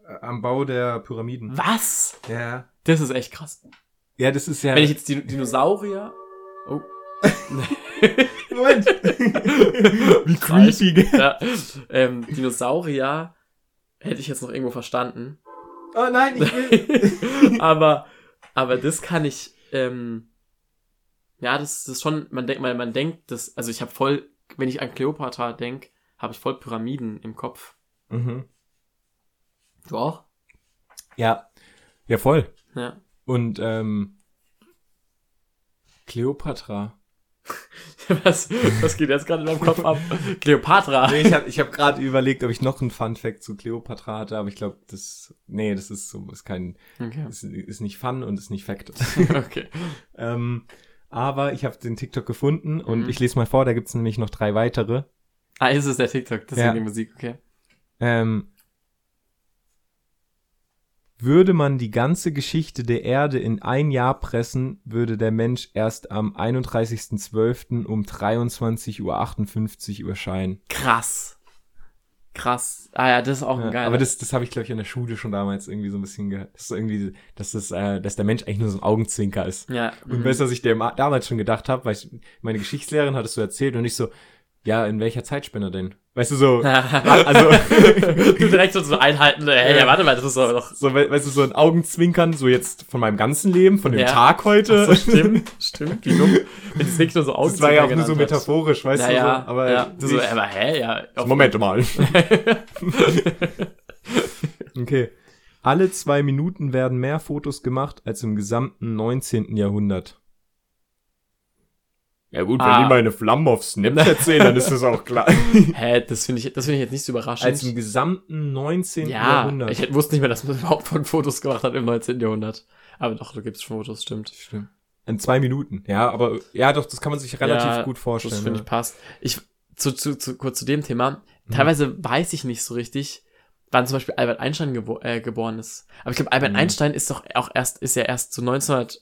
äh, Am Bau der Pyramiden. Was? Ja. Das ist echt krass. Ja, das ist ja. Wenn ich jetzt die Dinosaurier. Oh. Moment. Wie creepy. gell? ja, ähm, Dinosaurier hätte ich jetzt noch irgendwo verstanden. Oh nein, ich will. aber, aber das kann ich, ähm, ja, das, das ist schon, man denkt, man, man denkt, das, also ich habe voll, wenn ich an Cleopatra denk, habe ich voll Pyramiden im Kopf. mhm. Du auch? Ja. Ja, voll. Ja. Und ähm, Cleopatra. Was, was geht jetzt gerade in meinem Kopf ab? Cleopatra. Nee, ich habe ich hab gerade überlegt, ob ich noch einen Fun Fact zu Cleopatra hatte, aber ich glaube, das. Nee, das ist so, ist kein. Okay. Ist, ist nicht Fun und ist nicht Fact. okay. ähm, aber ich habe den TikTok gefunden und Mhm. ich lese mal vor, da gibt's nämlich noch drei weitere. Ah, ist es der TikTok, deswegen Ja. die Musik, okay. Ähm, würde man die ganze Geschichte der Erde in ein Jahr pressen, würde der Mensch erst am 31.12. um 23.58 Uhr erscheinen. Krass. Krass. Ah ja, das ist auch ein Ja, geiler. aber das, das habe ich, glaube ich, in der Schule schon damals irgendwie so ein bisschen gehört. Das ist irgendwie, dass, das, äh, dass der Mensch eigentlich nur so ein Augenzwinker ist. ja. Und mhm. weißt du, was ich dir ma- damals schon gedacht habe, weil ich, meine Geschichtslehrerin hat es so erzählt und ich so, ja, in welcher Zeitspanne denn? Weißt du, so, also, du direkt so so einhalten, ey, ja, warte mal, das ist doch noch. so, we- weißt du, so ein Augenzwinkern, so jetzt von meinem ganzen Leben, von dem Ja. Tag heute. So, stimmt, stimmt, wie dumm. Wenn es wirklich nur so das war ja auch nur so metaphorisch, weißt Ja, du, ja, so, aber, ja. Du so, aber hä, ja. so, Moment mal. okay. Alle zwei Minuten werden mehr Fotos gemacht als im gesamten 19. Jahrhundert. Ja gut, wenn Ah. die meine Flammen auf Snapchat sehen, dann ist das auch klar. Hä, das finde ich, das finde ich jetzt nicht so überraschend. Als im gesamten 19. ja, Jahrhundert. ich hätte- wusste nicht mehr, dass man überhaupt von Fotos gemacht hat im 19. Jahrhundert. Aber doch, da gibt's Fotos, stimmt. Stimmt. In zwei Minuten. Ja, aber ja, doch, das kann man sich relativ Ja, gut vorstellen. Das finde ich passt. Ich, zu, zu, zu, kurz zu dem Thema. Teilweise weiß ich nicht so richtig, wann zum Beispiel Albert Einstein gebo äh, geboren ist. Aber ich glaube, Albert Mhm. Einstein ist doch auch erst, ist ja erst so 1900,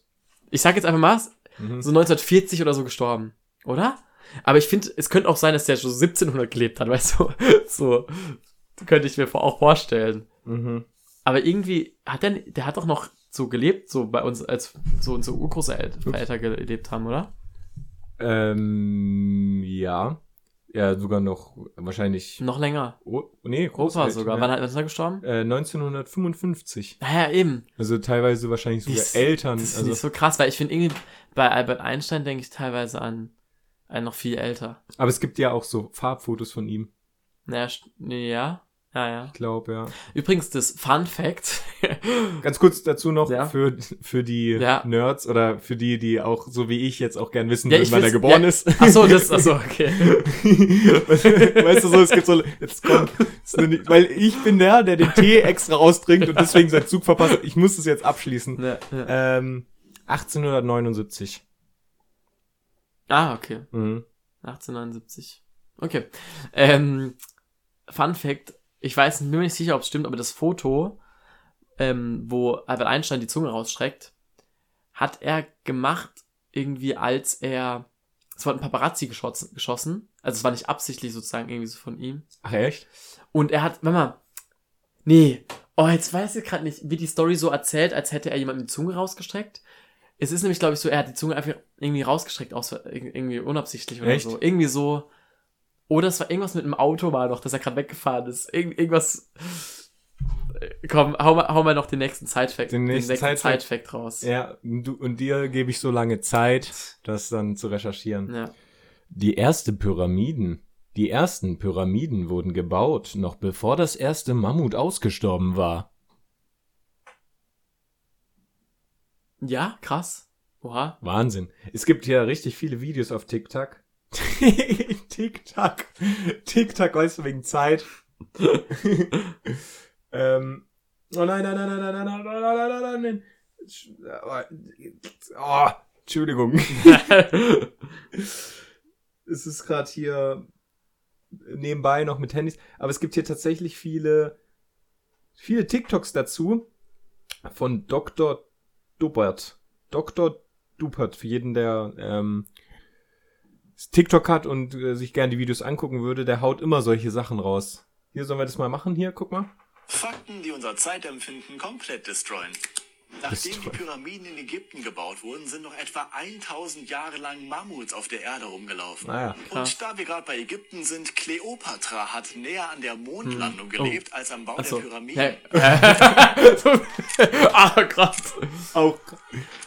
ich sag jetzt einfach mal, Mhm. so 1940 oder so gestorben. Oder? Aber ich finde, es könnte auch sein, dass der schon 1700 gelebt hat, weißt du? So, könnte ich mir auch vorstellen. Mhm. Aber irgendwie hat der, der hat doch noch so gelebt, so bei uns, als so unsere Urgroßeltern gelebt haben, oder? Ähm, ja. Ja, sogar noch wahrscheinlich. Noch länger. Oh, nee, Großeltern. sogar. Wann hat, wann ist er gestorben? Äh, 1955. Naja, eben. Also teilweise wahrscheinlich sogar Das- Eltern. Das ist also, nicht so krass, weil ich finde irgendwie, bei Albert Einstein denke ich teilweise an einen noch viel älter. aber es gibt ja auch so Farbfotos von ihm. Naja, ja. Ja, ja. Ich glaube, ja. Übrigens, das Fun Fact. Ganz kurz dazu noch Ja. für, für die Ja. Nerds oder für die, die auch so wie ich jetzt auch gern wissen, Ja, wann er geboren ja. ist. Ach so, das, ach so, okay. weißt du so, es gibt so, jetzt kommt, weil ich bin der, der den Tee extra raustrinkt und deswegen seinen Zug verpasst. Ich muss es jetzt abschließen. Ähm, 1879. Ah, okay. Mhm. 1879. Okay. Ähm, Fun Fact. Ich weiß, bin mir nicht sicher, ob es stimmt, aber das Foto, ähm, wo Albert Einstein die Zunge rausstreckt, hat er gemacht, irgendwie als er, es war ein Paparazzi geschossen, geschossen. Also es war nicht absichtlich sozusagen irgendwie so von ihm. Ach echt? Und er hat, warte mal, nee, oh, jetzt weiß ich gerade nicht, wie die Story so erzählt, als hätte er jemandem die Zunge rausgestreckt. Es ist nämlich, glaube ich, so, er hat die Zunge einfach irgendwie rausgestreckt, aus, irgendwie unabsichtlich oder Echt? so. Irgendwie so. Oder es war irgendwas mit einem Auto war noch, dass er gerade weggefahren ist. Irgend, irgendwas. Komm, hau mal, hau mal noch den nächsten Side-Fact, Den den nächsten Side-Fact. Side-Fact raus. Ja, und, du, und dir gebe ich so lange Zeit, das dann zu recherchieren. Ja. Die erste Pyramiden. Die ersten Pyramiden wurden gebaut, noch bevor das erste Mammut ausgestorben war. Ja, krass. Oha. Wahnsinn. Es gibt ja richtig viele Videos auf TikTok. TikTok. TikTok, weißt du, wegen Zeit. ähm, oh nein, nein, nein, nein, nein, nein, nein, nein, nein, nein, nein, nein. Oh, Entschuldigung. es ist gerade hier nebenbei noch mit Handys. Aber es gibt hier tatsächlich viele viele TikToks dazu von Dr. Duppert. Dr. Duppert, für jeden, der ähm, TikTok hat und äh, sich gerne die Videos angucken würde, der haut immer solche Sachen raus. Hier sollen wir das mal machen. Hier, guck mal. Fakten, die unser Zeitempfinden komplett destroyen. Nachdem die Pyramiden in Ägypten gebaut wurden, sind noch etwa 1000 Jahre lang Mammuts auf der Erde rumgelaufen. Naja. Krass. Und da wir gerade bei Ägypten sind, Kleopatra hat näher an der Mondlandung gelebt als am Bau Achso. der Pyramiden. Hey. ah, krass. Auch.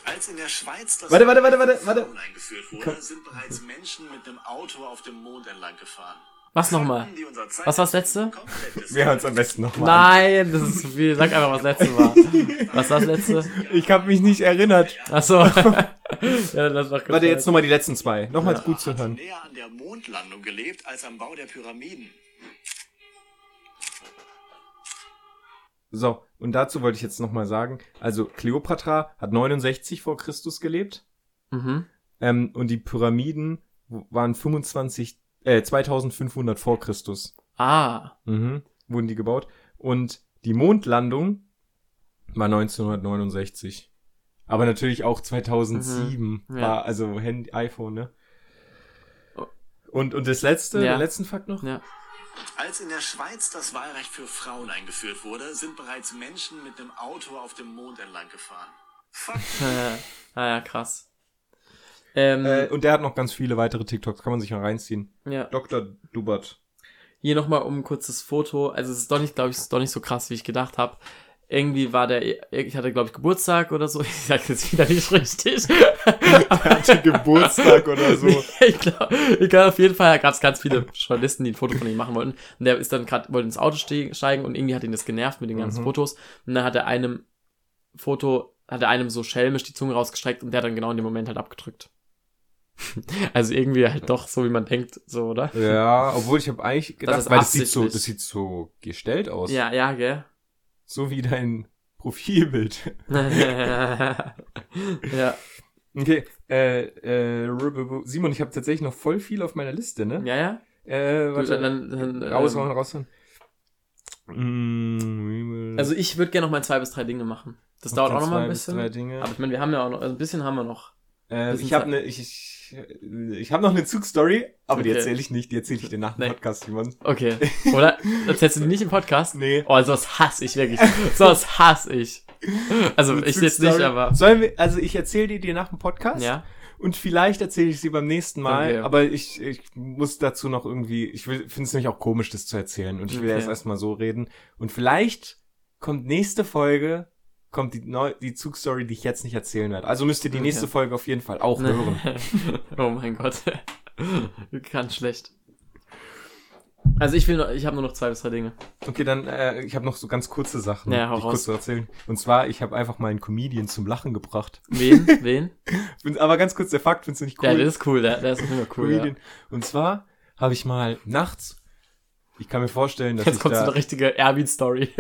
Als in der Schweiz das Warte, warte, warte, warte, warte. Eingeführt wurde, sind bereits Menschen mit einem Auto auf dem Mond entlang gefahren. Was nochmal? Was war das letzte? Wir hören es am besten nochmal. Nein, das ist zu viel. Sag einfach, was das letzte war. Was war das letzte? Ich habe mich nicht erinnert. Achso. ja, das war Warte, jetzt nochmal die letzten zwei. Nochmal gut zu hören. näher an der Mondlandung gelebt als am Bau der Pyramiden. So, und dazu wollte ich jetzt nochmal sagen, also Kleopatra hat 69 vor Christus gelebt Mhm. ähm, und die Pyramiden waren 25, äh, 2500 vor Christus. Ah. Mhm, wurden die gebaut. Und die Mondlandung war 1969. Aber natürlich auch 2007 Mhm, ja. war, also Handy, iPhone, ne? Oh. Und, und das letzte, Ja. den letzten Fakt noch? Ja. Als in der Schweiz das Wahlrecht für Frauen eingeführt wurde, sind bereits Menschen mit einem Auto auf dem Mond entlang gefahren. Fakten. Äh, ah ja, krass. Ähm, Äh, und der hat noch ganz viele weitere TikToks, kann man sich mal reinziehen. ja. Dr. Dubert. Hier nochmal um ein kurzes Foto. Also es ist doch nicht, glaube ich, es ist doch nicht so krass, wie ich gedacht habe. Irgendwie war der, ich hatte, glaube ich, Geburtstag oder so. Ich sag jetzt wieder nicht richtig. hatte Geburtstag oder so. ich glaube, ich glaub, auf jeden Fall gab es ganz viele Journalisten, die ein Foto von ihm machen wollten. Und der ist dann gerade, wollte ins Auto ste steigen und irgendwie hat ihn das genervt mit den ganzen Mhm. Fotos. Und dann hat er einem Foto, hat er einem so schelmisch die Zunge rausgestreckt und der hat dann genau in dem Moment halt abgedrückt. also irgendwie halt doch so, wie man denkt, so, oder? Ja, obwohl ich habe eigentlich gedacht, ist weil das sieht so, das sieht so gestellt aus. Ja, ja, gell? So wie dein Profilbild. ja. Okay, äh, äh, Simon, ich habe tatsächlich noch voll viel auf meiner Liste, ne? Ja, ja. Äh, warte, dann, dann, raushauen, ähm, raushauen. Mm, Also ich würde gerne noch mal zwei bis drei Dinge machen. Das dauert auch dann noch mal ein bisschen. Drei Dinge. Aber ich meine, wir haben ja auch noch, also ein bisschen haben wir noch. äh, ich habe Zeit. ne, ich, ich, ich habe noch eine Zugstory, aber die Okay. erzähle ich nicht, die erzähle ich dir nach dem Nee. Podcast, Simon. Okay. Oder erzählst du die nicht im Podcast? Nee. Oh, sowas hasse ich wirklich. Sowas hasse ich. Also Eine ich jetzt nicht, aber. Sollen wir, also ich erzähle die dir nach dem Podcast. Ja. Und vielleicht erzähle ich sie beim nächsten Mal, Okay. aber ich, ich muss dazu noch irgendwie, ich finde es nämlich auch komisch, das zu erzählen. Und ich will Okay. erst erstmal so reden. Und vielleicht kommt nächste Folge, kommt die, neu, die Zugstory, die ich jetzt nicht erzählen werde. Also müsst ihr die Okay. nächste Folge auf jeden Fall auch hören. oh mein Gott. Ganz schlecht. Also ich will noch, ich habe nur noch zwei bis drei Dinge. Okay, dann, äh, ich habe noch so ganz kurze Sachen, Ja, die ich kurz zu erzählen. Und zwar, ich habe einfach mal einen Comedian zum Lachen gebracht. Wen? Wen? Aber ganz kurz, der Fakt, findest du nicht cool? Ja, das ist cool, der, der ist immer cool. Ja. Und zwar habe ich mal nachts, ich kann mir vorstellen, dass Jetzt kommt so da... eine richtige Erwin-Story.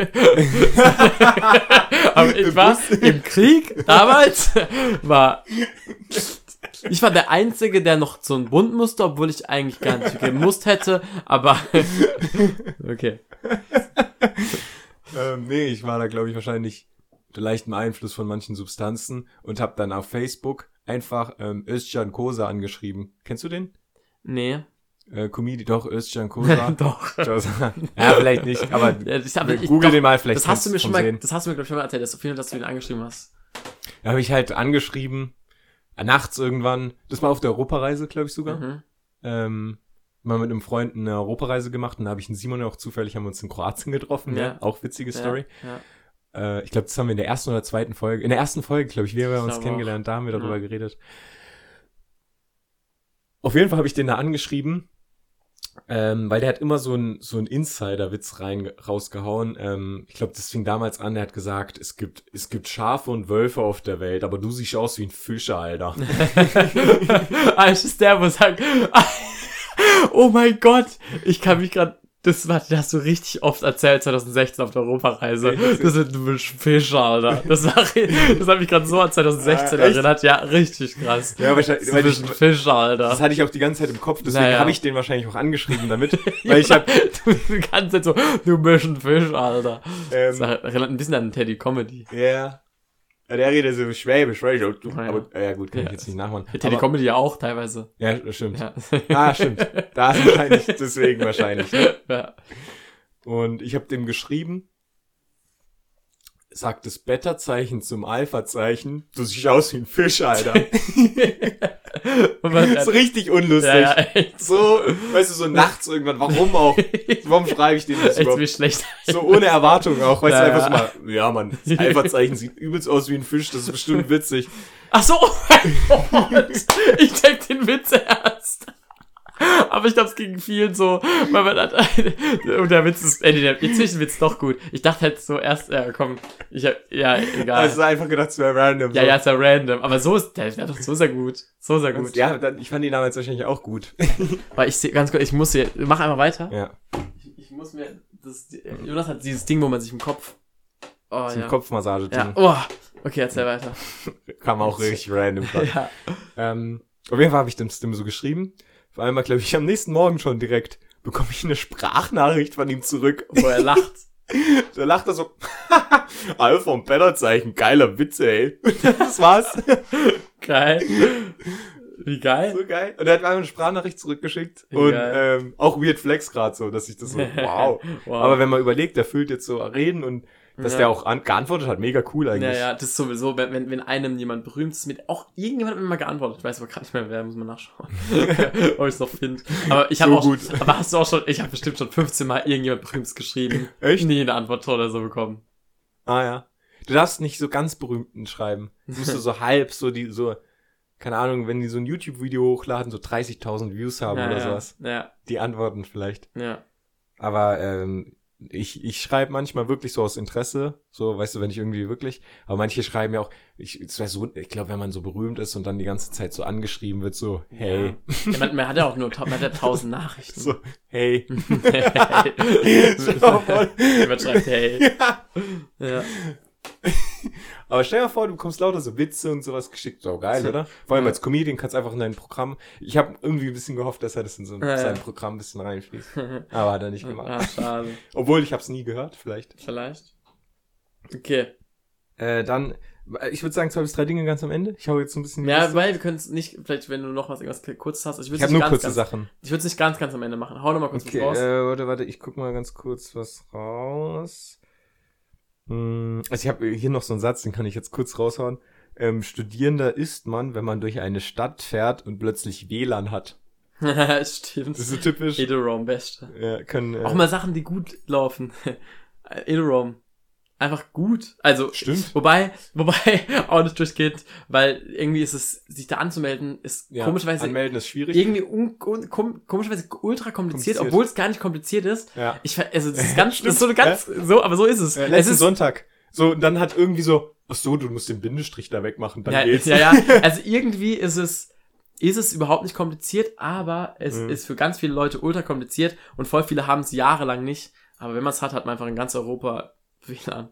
Aber ich war im Krieg damals, war, ich war der Einzige, der noch so einen Bund musste, obwohl ich eigentlich gar nicht gemusst hätte, aber, okay. Ähm, nee, ich war da, glaube ich, wahrscheinlich unter leichtem Einfluss von manchen Substanzen und habe dann auf Facebook einfach ähm, Özcan Kosa angeschrieben. Kennst du den? Nee, Äh, Comedy, doch, Özcan Kosa. doch. ja, vielleicht nicht, aber Ja, ich hab, ich, google doch, den mal vielleicht. das hast du mir schon mal, Sehen. das hast du mir, glaube ich, schon mal erzählt, dass du viel, dass du ihn angeschrieben hast. Da habe ich halt angeschrieben, äh, nachts irgendwann, das war auf der Europareise, glaube ich sogar. Mhm. Ähm, mal mit einem Freund eine Europareise gemacht und da habe ich einen Simon auch zufällig, haben wir uns in Kroatien getroffen, ja. Ja. Auch witzige Story. Ja, Äh, ich glaube, das haben wir in der ersten oder zweiten Folge, in der ersten Folge, glaube ich, wie wir Ich uns kennengelernt, da haben wir darüber Ja. geredet. Auf jeden Fall habe ich den da angeschrieben, ähm, weil der hat immer so ein so ein Insider-Witz rein rausgehauen. Ähm, ich glaube, das fing damals an. Der hat gesagt, es gibt es gibt Schafe und Wölfe auf der Welt, aber du siehst aus wie ein Fischer, Alter. ist der, wo sagt, oh mein Gott, ich kann mich gerade Das, war, das hast du richtig oft erzählt 2016 auf der Europareise. Das sind du bist Fisch, Alter. Das, war, das hat mich gerade so an 2016 Ah, erinnert. Ja, richtig krass. Ja, wahrscheinlich, weil bist ich, ein Fisch, Alter. das hatte ich auch die ganze Zeit im Kopf, deswegen Naja. habe ich den wahrscheinlich auch angeschrieben damit. weil ich habe du die ganze Zeit so, du bist ein Fisch, Alter. Das ähm, erinnert ein bisschen an Teddy Comedy. Ja. Ja, der redet so schwäbisch, weil ich, Ja. aber, ja gut, kann Ja. ich jetzt nicht nachmachen. Teddy aber, Comedy ja auch teilweise. ja, das stimmt. Ja. Ah, stimmt. Da ist wahrscheinlich, deswegen wahrscheinlich. Ne? ja. Und ich habe dem geschrieben, sagt das Beta-Zeichen zum Alpha-Zeichen, du siehst aus wie ein Fisch, Alter. Man, so richtig unlustig. ja, ja. So, weißt du, so nachts irgendwann, warum auch? Warum schreibe ich den das Echt überhaupt? schlecht. So ohne Erwartung auch, weißt Ja, du, einfach ja. so mal, ja Mann, das Alpha-Zeichen sieht übelst aus wie ein Fisch, das ist bestimmt witzig. Ach so, oh mein Gott. Ich check den Witz erst. Aber ich glaube, es ging vielen so, weil man hat, und der Witz ist, äh, nee, der Zwischenwitz doch gut. Ich dachte halt so erst, ja, komm, ich hab, ja, egal. Also einfach gedacht, es wäre random. ja, so. ja, ist ja random, aber so ist, der wäre doch so sehr gut. So sehr gut. Ja, dann, ich fand ihn damals wahrscheinlich auch gut. Weil ich seh, ganz kurz, ich muss hier, mach einmal weiter. ja, Ich, ich muss mir, das, Jonas hat dieses Ding, wo man sich im Kopf, oh, zum ja. Kopfmassage-Ding. Ja, oh, okay, erzähl weiter. Kam auch richtig random. Ja. ähm, auf jeden Fall habe ich dem Stim so geschrieben. Vor allem, glaube ich, am nächsten Morgen schon direkt bekomme ich eine Sprachnachricht von ihm zurück. Wo er lacht. Da lacht er so, Alpha und Beta-Zeichen, geiler Witze, ey. Das war's. Geil. Wie geil. So geil. Und er hat mir eine Sprachnachricht zurückgeschickt. Wie Und geil. ähm, auch Weird Flex gerade so, dass ich das so, wow. Wow. Aber wenn man überlegt, der füllt jetzt so Reden und dass Ja. der auch an, geantwortet hat, mega cool eigentlich. ja, das ist sowieso, wenn, wenn, einem jemand berühmt ist, mit auch irgendjemand hat mir mal geantwortet. Ich weiß aber gerade nicht mehr, wer, muss man nachschauen. Ob ich es noch finde. Aber ich habe So auch, gut. aber hast du auch schon, ich habe bestimmt schon 15 Mal irgendjemand berühmtes geschrieben. Echt? Nie eine Antwort oder so bekommen. Ah ja. Du darfst nicht so ganz berühmten schreiben. Du musst so halb so die, so, keine Ahnung, wenn die so ein YouTube-Video hochladen, so 30.000 Views haben ja, oder ja, sowas. Ja, Die antworten vielleicht. ja. Aber ähm, ich, ich schreibe manchmal wirklich so aus Interesse, so, weißt du, wenn ich irgendwie wirklich, aber manche schreiben ja auch, ich, so, ich glaube, wenn man so berühmt ist und dann die ganze Zeit so angeschrieben wird, so, hey, Ja, man, man hat ja auch nur, man hat ja tausend Nachrichten. so, hey. Jemand schreibt, hey. Ja. Aber stell dir mal vor, du bekommst lauter so Witze und sowas geschickt, so geil, oder? Vor allem als Comedian kannst du einfach in dein Programm, ich habe irgendwie ein bisschen gehofft, dass er das in so Ja, ja. sein Programm ein bisschen reinfließt. Aber hat er nicht gemacht. Ah, schade. Obwohl, ich habe es nie gehört, vielleicht. Vielleicht. Okay. Äh, dann, ich würde sagen, zwei bis drei Dinge ganz am Ende. Ich hau jetzt so ein bisschen Ja, weil wir können es nicht, vielleicht wenn du noch was irgendwas kurzes hast. Ich ich würde habe es nur ganz, kurze ganz, Sachen. Ich würde es nicht ganz, ganz am Ende machen. Hau noch mal kurz Okay, was raus. äh, warte, warte, ich guck mal ganz kurz was raus. Hm, also ich habe hier noch so einen Satz, den kann ich jetzt kurz raushauen. Ähm, Studierender ist man, wenn man durch eine Stadt fährt und plötzlich WLAN hat. Stimmt. Das ist so typisch. Edorom, beste. Ja, können, äh, Auch mal Sachen, die gut laufen. Edorom. Einfach gut. Also, Stimmt. wobei, wobei auch nicht durchgeht, weil irgendwie ist es, sich da anzumelden, ist ja, komischerweise anmelden ist schwierig. irgendwie un, un, kom, komischerweise ultra kompliziert, Kompliziert. obwohl es gar nicht kompliziert ist. Ja. Ich, also, das ist ganz, das ist so eine ganz, so, aber so ist es. Es letzten ist, Sonntag. So, und dann hat irgendwie so, ach so, du musst den Bindestrich da wegmachen, dann ja, geht's. ja, ja, also irgendwie ist es, ist es überhaupt nicht kompliziert, aber es Mhm. ist für ganz viele Leute ultra kompliziert und voll viele haben es jahrelang nicht. Aber wenn man es hat, hat man einfach in ganz Europa WLAN.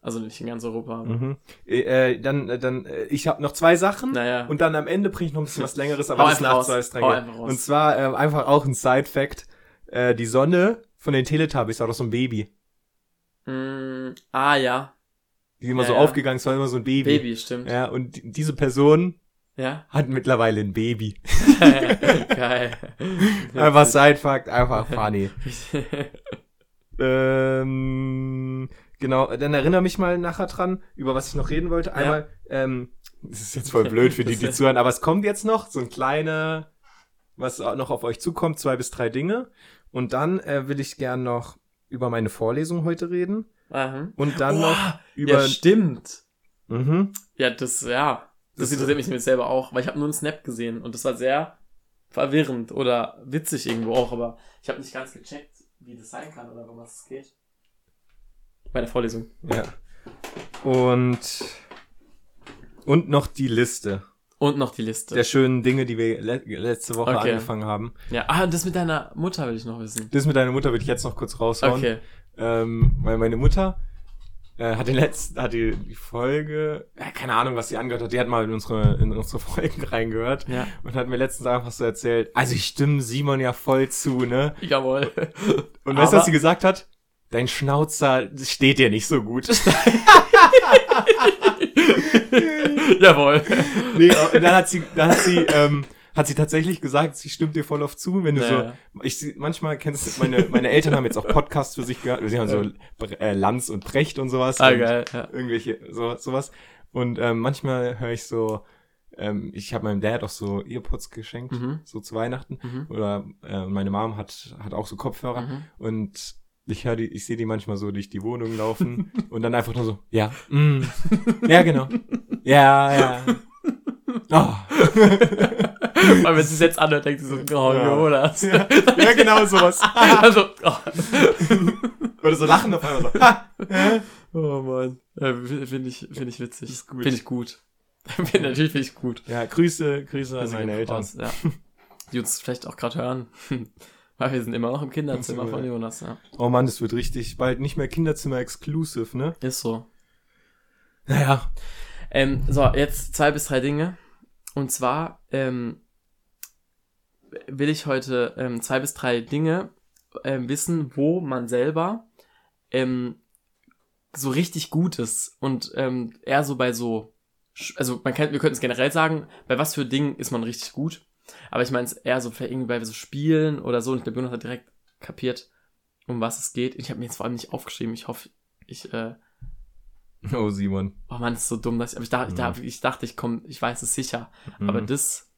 Also nicht in ganz Europa. Mhm. Äh, äh, dann, äh, dann, äh, ich habe noch zwei Sachen. Naja. Und dann am Ende bringe ich noch ein bisschen was längeres, aber das einfach nach raus. zwei Hau Stränge. einfach raus. Und zwar äh, einfach auch ein Side-Fact. Äh, die Sonne von den Teletubbies war doch so ein Baby. Mm, ah ja, Die ist immer Ja, so ja. aufgegangen, es war immer so ein Baby. Baby, stimmt. Ja, und die- diese Person Ja. hat mittlerweile ein Baby. Geil. Einfach Side-Fact, einfach funny. ähm, genau, dann erinnere mich mal nachher dran, über was ich noch reden wollte. Einmal, ähm, das ist jetzt voll blöd für die, die zuhören, aber es kommt jetzt noch so ein kleiner, was noch auf euch zukommt, zwei bis drei Dinge. Und dann äh, will ich gern noch über meine Vorlesung heute reden. Aha. Und dann Oh, noch über. ja, stimmt. mhm. Ja, das, ja. Das, Das- interessiert mich nämlich selber auch, weil ich habe nur einen Snap gesehen und das war sehr verwirrend oder witzig irgendwo auch, aber ich habe nicht ganz gecheckt, wie das sein kann oder um was es geht. Bei der Vorlesung. Ja. Und und noch die Liste. Und noch die Liste. der schönen Dinge, die wir le letzte Woche Okay. angefangen haben. ja, ah, das mit deiner Mutter will ich noch wissen. Das mit deiner Mutter würde ich jetzt noch kurz raushauen. Okay. Ähm, weil meine Mutter äh, hat den letzten, hat die, die Folge, ja, keine Ahnung, was sie angehört hat, die hat mal in unsere, in unsere Folgen reingehört Ja. und hat mir letztens einfach so erzählt, also ich stimme Simon ja voll zu, ne? Jawohl. Und weißt du, was sie gesagt hat? Dein Schnauzer steht dir nicht so gut. Jawohl. nee, dann hat sie, dann hat sie, ähm, hat sie tatsächlich gesagt, sie stimmt dir voll auf zu, wenn du Naja. so, ich manchmal kennst du, meine, meine Eltern haben jetzt auch Podcasts für sich gehört, sie haben so äh, Lanz und Precht und sowas. Ah, und geil, ja. Irgendwelche, so, sowas. Und ähm, manchmal höre ich so, ähm, ich habe meinem Dad auch so Earpods geschenkt, Mhm. so zu Weihnachten. Mhm. Oder äh, meine Mom hat, hat auch so Kopfhörer. Mhm. Und ich höre die, ich sehe die manchmal so durch die Wohnung laufen und dann einfach nur so, ja, mm, ja, genau. Ja, ja. Oh. Weil wenn sie es jetzt anhört, denkt sie so, oh, Ja. Jonas. Ja, ja, genau sowas. also, oh. Oder so lachen auf einmal so. Oh Mann. Ja, Finde ich, finde ich witzig. Finde ich gut. Find, natürlich finde ich gut. Ja, Grüße, Grüße an meine Eltern. raus, ja. Die uns vielleicht auch gerade hören. Weil wir sind immer noch im Kinderzimmer von. Jonas, ja. Oh Mann, das wird richtig bald nicht mehr Kinderzimmer exclusive, ne? Ist so. Naja. Ähm, so, jetzt zwei bis drei Dinge. Und zwar ähm, will ich heute ähm, zwei bis drei Dinge ähm, wissen, wo man selber ähm, so richtig gut ist. Und ähm, eher so bei so, also man kann, wir könnten es generell sagen, bei was für Dingen ist man richtig gut. Aber ich meine es eher so vielleicht irgendwie bei so Spielen oder so. Und der Jonas hat direkt kapiert, um was es geht. Ich habe mir jetzt vor allem nicht aufgeschrieben. Ich hoffe, ich äh, Oh, Simon. Oh Mann, das ist so dumm, dass ich, aber ich dachte, ich, Mhm. ich dachte, ich komm, ich weiß es sicher. Mhm. Aber das,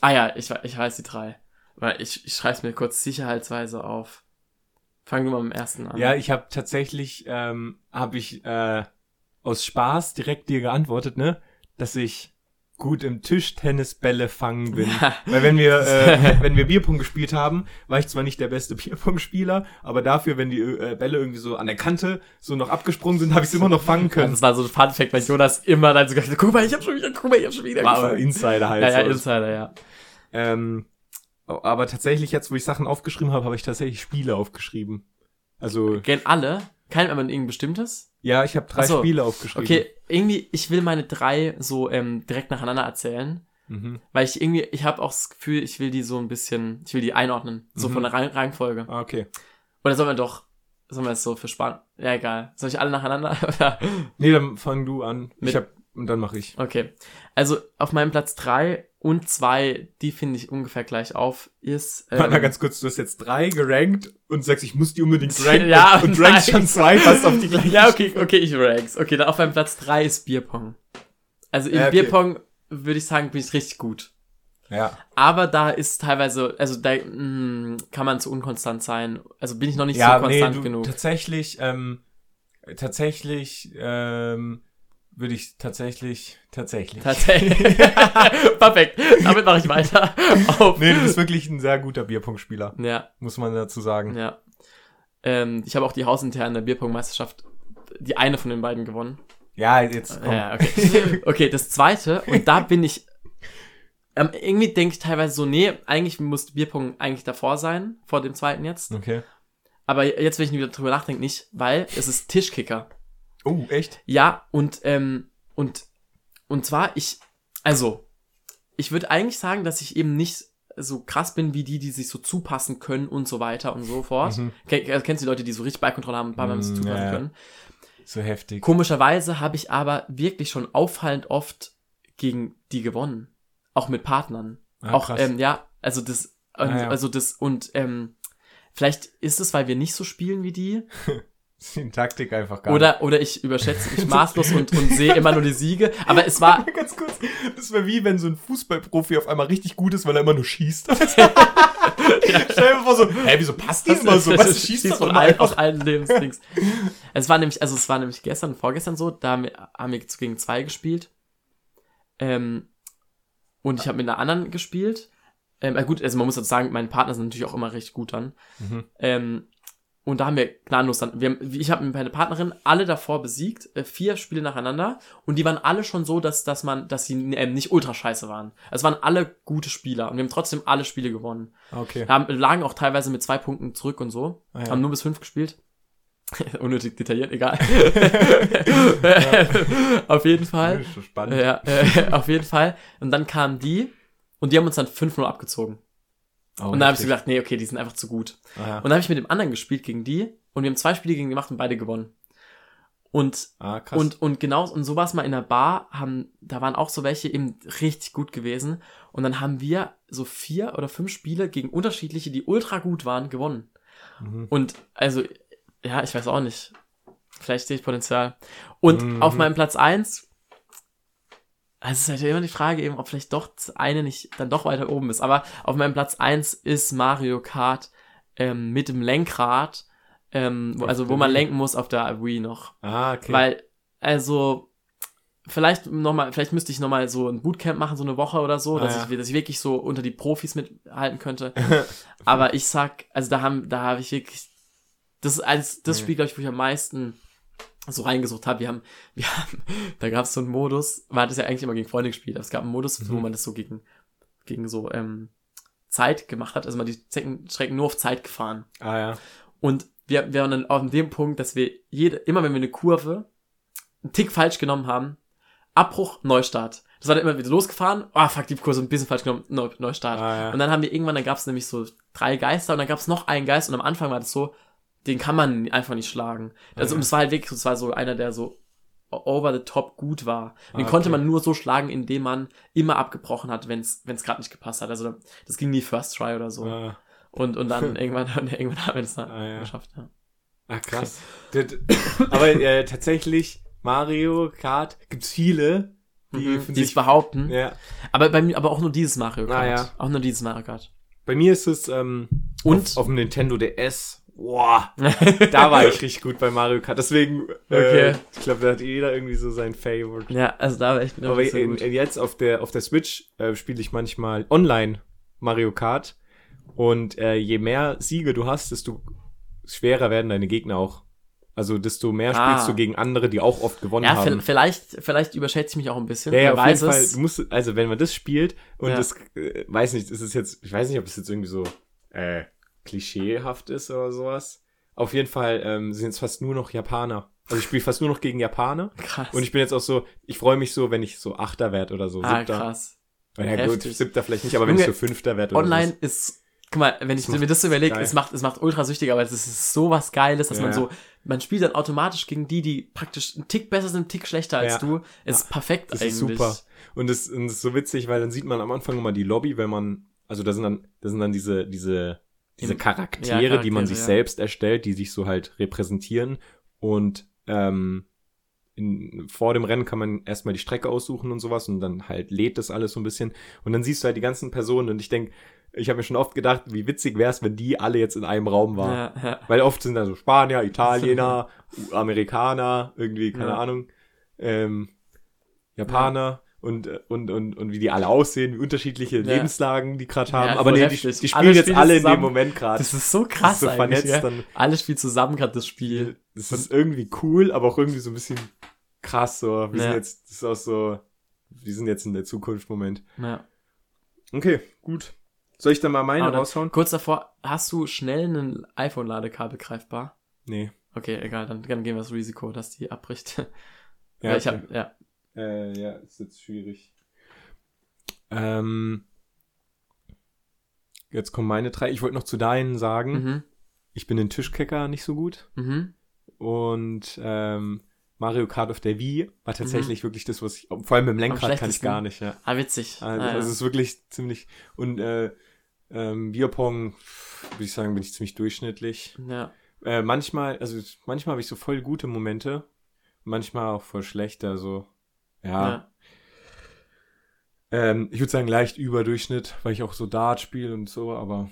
ah ja, ich, ich weiß die drei. Weil ich, ich schreibe es mir kurz sicherheitsweise auf. Fang du mal mit dem ersten an. Ja, ich habe tatsächlich, ähm, habe ich äh, aus Spaß direkt dir geantwortet, ne, dass ich gut im Tischtennisbälle fangen bin. Ja. Weil wenn wir, äh, wenn wir Bierpong gespielt haben, war ich zwar nicht der beste Bierpong-Spieler, aber dafür, wenn die äh, Bälle irgendwie so an der Kante so noch abgesprungen sind, habe ich sie immer noch fangen können. Das war so ein Fun-Fact, weil Jonas immer dann so gesagt hat, guck mal, ich hab schon wieder, guck mal, ich hab schon wieder War aber. Insider halt. Ja, ja, so. Insider, ja. Ähm, aber tatsächlich jetzt, wo ich Sachen aufgeschrieben habe, habe ich tatsächlich Spiele aufgeschrieben. Also, Gern alle? Kein aber irgendein bestimmtes? ja, ich habe drei so. Spiele aufgeschrieben. Okay, irgendwie, ich will meine drei so ähm, direkt nacheinander erzählen. Mhm. Weil ich irgendwie, ich habe auch das Gefühl, ich will die so ein bisschen, ich will die einordnen. So Mhm. von der Rang Rangfolge. Ah, okay. Oder sollen wir doch, sollen wir es so für spannend? Ja, egal. Soll ich alle nacheinander? Oder? Nee, dann fang du an. Mit- ich hab, und dann mache ich. okay. Also auf meinem Platz drei und zwei, die finde ich ungefähr gleich auf, ist. ähm, Warte mal ganz kurz, du hast jetzt drei gerankt und sagst, ich muss die unbedingt ranken. Ja, und, rankst schon zwei fast auf die gleiche. Ja, okay, okay, ich ranks. Okay, dann auf meinem Platz drei ist Bierpong. Also im Ja, okay. Bierpong würde ich sagen, bin ich richtig gut. Ja. Aber da ist teilweise, also da mh, kann man zu unkonstant sein. Also bin ich noch nicht ja, so nee, konstant du, genug. tatsächlich, ähm, tatsächlich, ähm, würde ich tatsächlich, tatsächlich. Tatsächlich. Perfekt. Damit mache ich weiter. Auf. nee, du bist wirklich ein sehr guter Bierpunktspieler, Ja, muss man dazu sagen. ja. Ähm, ich habe auch die hausinterne Bierpong-Meisterschaft, die eine von den beiden gewonnen. Ja, jetzt komm. Ja, okay. okay, das zweite, und da bin ich. Ähm, irgendwie denke ich teilweise so, nee, eigentlich muss Bierpong eigentlich davor sein, vor dem zweiten jetzt. Okay. Aber jetzt, wenn ich wieder drüber nachdenke, nicht, weil es ist Tischkicker. Oh, echt? Ja, und, ähm, und, und zwar, ich, also, ich würde eigentlich sagen, dass ich eben nicht so krass bin wie die, die sich so zupassen können und so weiter und so fort. Mhm. Ken- äh, Kennst du die Leute, die so richtig Ballkontrolle haben und ein paar Mal Mm, sich zupassen ja, können? So heftig. Komischerweise habe ich aber wirklich schon auffallend oft gegen die gewonnen. Auch mit Partnern. Ah, auch, krass. ähm, ja, also das, und, Ah, ja. also das, und, ähm, vielleicht ist es, weil wir nicht so spielen wie die. Die Taktik einfach gar nicht. Oder, oder ich überschätze mich maßlos und, und sehe immer nur die Siege. Aber es war, Ganz kurz, das wäre wie wenn so ein Fußballprofi auf einmal richtig gut ist, weil er immer nur schießt. Stell dir vor so, hä, wieso passt die immer so? Was schießt das von allen, aus allen Lebensdings. es war nämlich, also es war nämlich gestern, vorgestern so, da haben wir, haben wir gegen zwei gespielt. Ähm, und ich habe mit einer anderen gespielt. Ähm, äh, gut, also man muss dazu sagen, meine Partner sind natürlich auch immer recht gut dann. Mhm. Ähm, und da haben wir gnadenlos dann, wir haben, ich habe meine Partnerin alle davor besiegt, äh, vier Spiele nacheinander und die waren alle schon so, dass, dass man, dass sie ähm, nicht ultra scheiße waren. Es waren alle gute Spieler und wir haben trotzdem alle Spiele gewonnen. Okay. Haben, lagen auch teilweise mit zwei Punkten zurück und so, Ah, ja. haben nur bis fünf gespielt. Unnötig detailliert, egal. auf jeden Fall. Ist schon spannend. Ja, äh, auf jeden Fall. Und dann kamen die und die haben uns dann 5-0 abgezogen. Oh, und dann habe ich gedacht, nee, okay, die sind einfach zu gut. Ah, ja. Und dann habe ich mit dem anderen gespielt gegen die und wir haben zwei Spiele gegen die gemacht und beide gewonnen. Und, ah, und, und genau, und so war es mal in der Bar, haben, da waren auch so welche eben richtig gut gewesen. Und dann haben wir so vier oder fünf Spiele gegen unterschiedliche, die ultra gut waren, gewonnen. Mhm. Und also, ja, ich weiß auch nicht. Vielleicht sehe ich Potenzial. Und Mhm. auf meinem Platz eins also es ist halt immer die Frage eben, ob vielleicht doch das eine nicht dann doch weiter oben ist. Aber auf meinem Platz eins ist Mario Kart ähm, mit dem Lenkrad, ähm, wo, also wo man lenken muss auf der Wii noch. ah, okay. Weil, also, vielleicht noch mal, vielleicht müsste ich noch mal so ein Bootcamp machen, so eine Woche oder so, Ah, dass, ja. ich, dass ich wirklich so unter die Profis mithalten könnte. Aber ich sag, also da haben, da habe ich wirklich, das ist als das. Spiel, glaube ich, wo ich am meisten so reingesucht habe. Wir haben, wir haben, da gab es so einen Modus, man hat es ja eigentlich immer gegen Freunde gespielt, aber es gab einen Modus, wo Mhm. man das so gegen, gegen so ähm, Zeit gemacht hat. Also man die Strecken, nur auf Zeit gefahren. ah, ja. Und wir, wir waren dann auf dem Punkt, dass wir jede, immer wenn wir eine Kurve einen Tick falsch genommen haben, Abbruch, Neustart. Das war dann immer wieder losgefahren, ah fuck, die Kurse ein bisschen falsch genommen, Neu, Neustart. Ah, ja. Und dann haben wir irgendwann, dann gab es nämlich so drei Geister und dann gab es noch einen Geist und am Anfang war das so, den kann man einfach nicht schlagen. Also, Ah, und es war halt wirklich, es war so einer, der so over the top gut war. Den Ah, konnte okay. man nur so schlagen, indem man immer abgebrochen hat, wenn es gerade nicht gepasst hat. Also das ging nie First Try oder so. Ah, Und, und dann irgendwann, und irgendwann haben wir es dann Ah, ja. geschafft. Ja. ah, krass. Aber äh, tatsächlich, Mario Kart gibt's viele, die Mhm, die sich sich. behaupten. Ja. Aber bei mir, aber auch nur dieses Mario Kart. Ah, ja. Auch nur dieses Mario Kart. Bei mir ist es ähm, Und? auf, auf dem Nintendo DS. Boah, da war ich richtig gut bei Mario Kart. Deswegen, Okay. äh, ich glaube, da hat jeder irgendwie so sein Favorite. ja, also da war ich mir Aber so in, gut. jetzt auf der, auf der Switch äh, spiele ich manchmal online Mario Kart. Und äh, je mehr Siege du hast, desto schwerer werden deine Gegner auch. Also desto mehr Ah. spielst du gegen andere, die auch oft gewonnen Ja, haben. vi- vielleicht, vielleicht überschätze ich mich auch ein bisschen. Ja, ja, auf jeden Fall. Du musst, also wenn man das spielt und Ja. das, äh, weiß nicht, ist es jetzt, ich weiß nicht, ob es jetzt irgendwie so äh, klischeehaft ist oder sowas. Auf jeden Fall ähm, sind es fast nur noch Japaner. Also ich spiele fast nur noch gegen Japaner. Krass. Und ich bin jetzt auch so, ich freue mich so, wenn ich so Achter werde oder so. ah, Siebter. krass. Ja, gut, Heftig. Siebter vielleicht nicht, aber wenn ich so Fünfter werde oder Online ist, guck mal, wenn ich mir das so überlege, es macht, es macht ultra süchtig, aber es ist so was Geiles, dass Ja, man so, man spielt dann automatisch gegen die, die praktisch einen Tick besser sind, einen Tick schlechter als Ja. du. Es ist perfekt Das eigentlich. ist super. Und das ist so witzig, weil dann sieht man am Anfang immer die Lobby, wenn man, also da sind dann, da sind dann diese, diese, diese Charaktere, ja, die man sich Charaktere, ja. selbst erstellt, die sich so halt repräsentieren. Und ähm, in, vor dem Rennen kann man erstmal die Strecke aussuchen und sowas und dann halt lädt das alles so ein bisschen. Und dann siehst du halt die ganzen Personen und ich denke, ich habe mir schon oft gedacht, wie witzig wäre es, wenn die alle jetzt in einem Raum waren. Ja, ja. Weil oft sind da so Spanier, Italiener, Amerikaner, irgendwie, keine. Ahnung, ähm, Japaner und, äh, und, und, und wie die alle aussehen, wie unterschiedliche Ja. Lebenslagen die gerade haben. Ja, Aber nee, die, die Alle spielen jetzt spielen alle in zusammen. dem Moment gerade. Das ist so krass so eigentlich. vernetzt ja. dann. Alles spielt zusammen gerade das Spiel. Das ist irgendwie cool, aber auch irgendwie so ein bisschen krass. So, wir sind jetzt, das ist auch so, wir sind jetzt in der Zukunft Moment. Ja. Okay, gut. Soll ich dann mal meine raushauen? Kurz davor, hast du schnell ein iPhone-Ladekabel greifbar? Nee. Okay, egal, dann, dann gehen wir das Risiko, dass die abbricht. Ja, Ja, ich okay. hab, ja. Äh, ja, ist jetzt schwierig. Ähm, jetzt kommen meine drei. Ich wollte noch zu deinen sagen. Mhm. Ich bin in Tischkecker nicht so gut. Mhm. Und ähm, Mario Kart auf der Wii war tatsächlich wirklich das, was ich. Vor allem mit dem Lenkrad kann ich gar nicht, ja. Ah, witzig. Also, ah, ja. also es ist wirklich ziemlich. Und äh, ähm, Bierpong, würde ich sagen, bin ich ziemlich durchschnittlich. ja. Äh, manchmal, also manchmal habe ich so voll gute Momente, manchmal auch voll schlechte, also ja. ja. Ähm, ich würde sagen leicht Überdurchschnitt, weil ich auch so Dart spiele und so, aber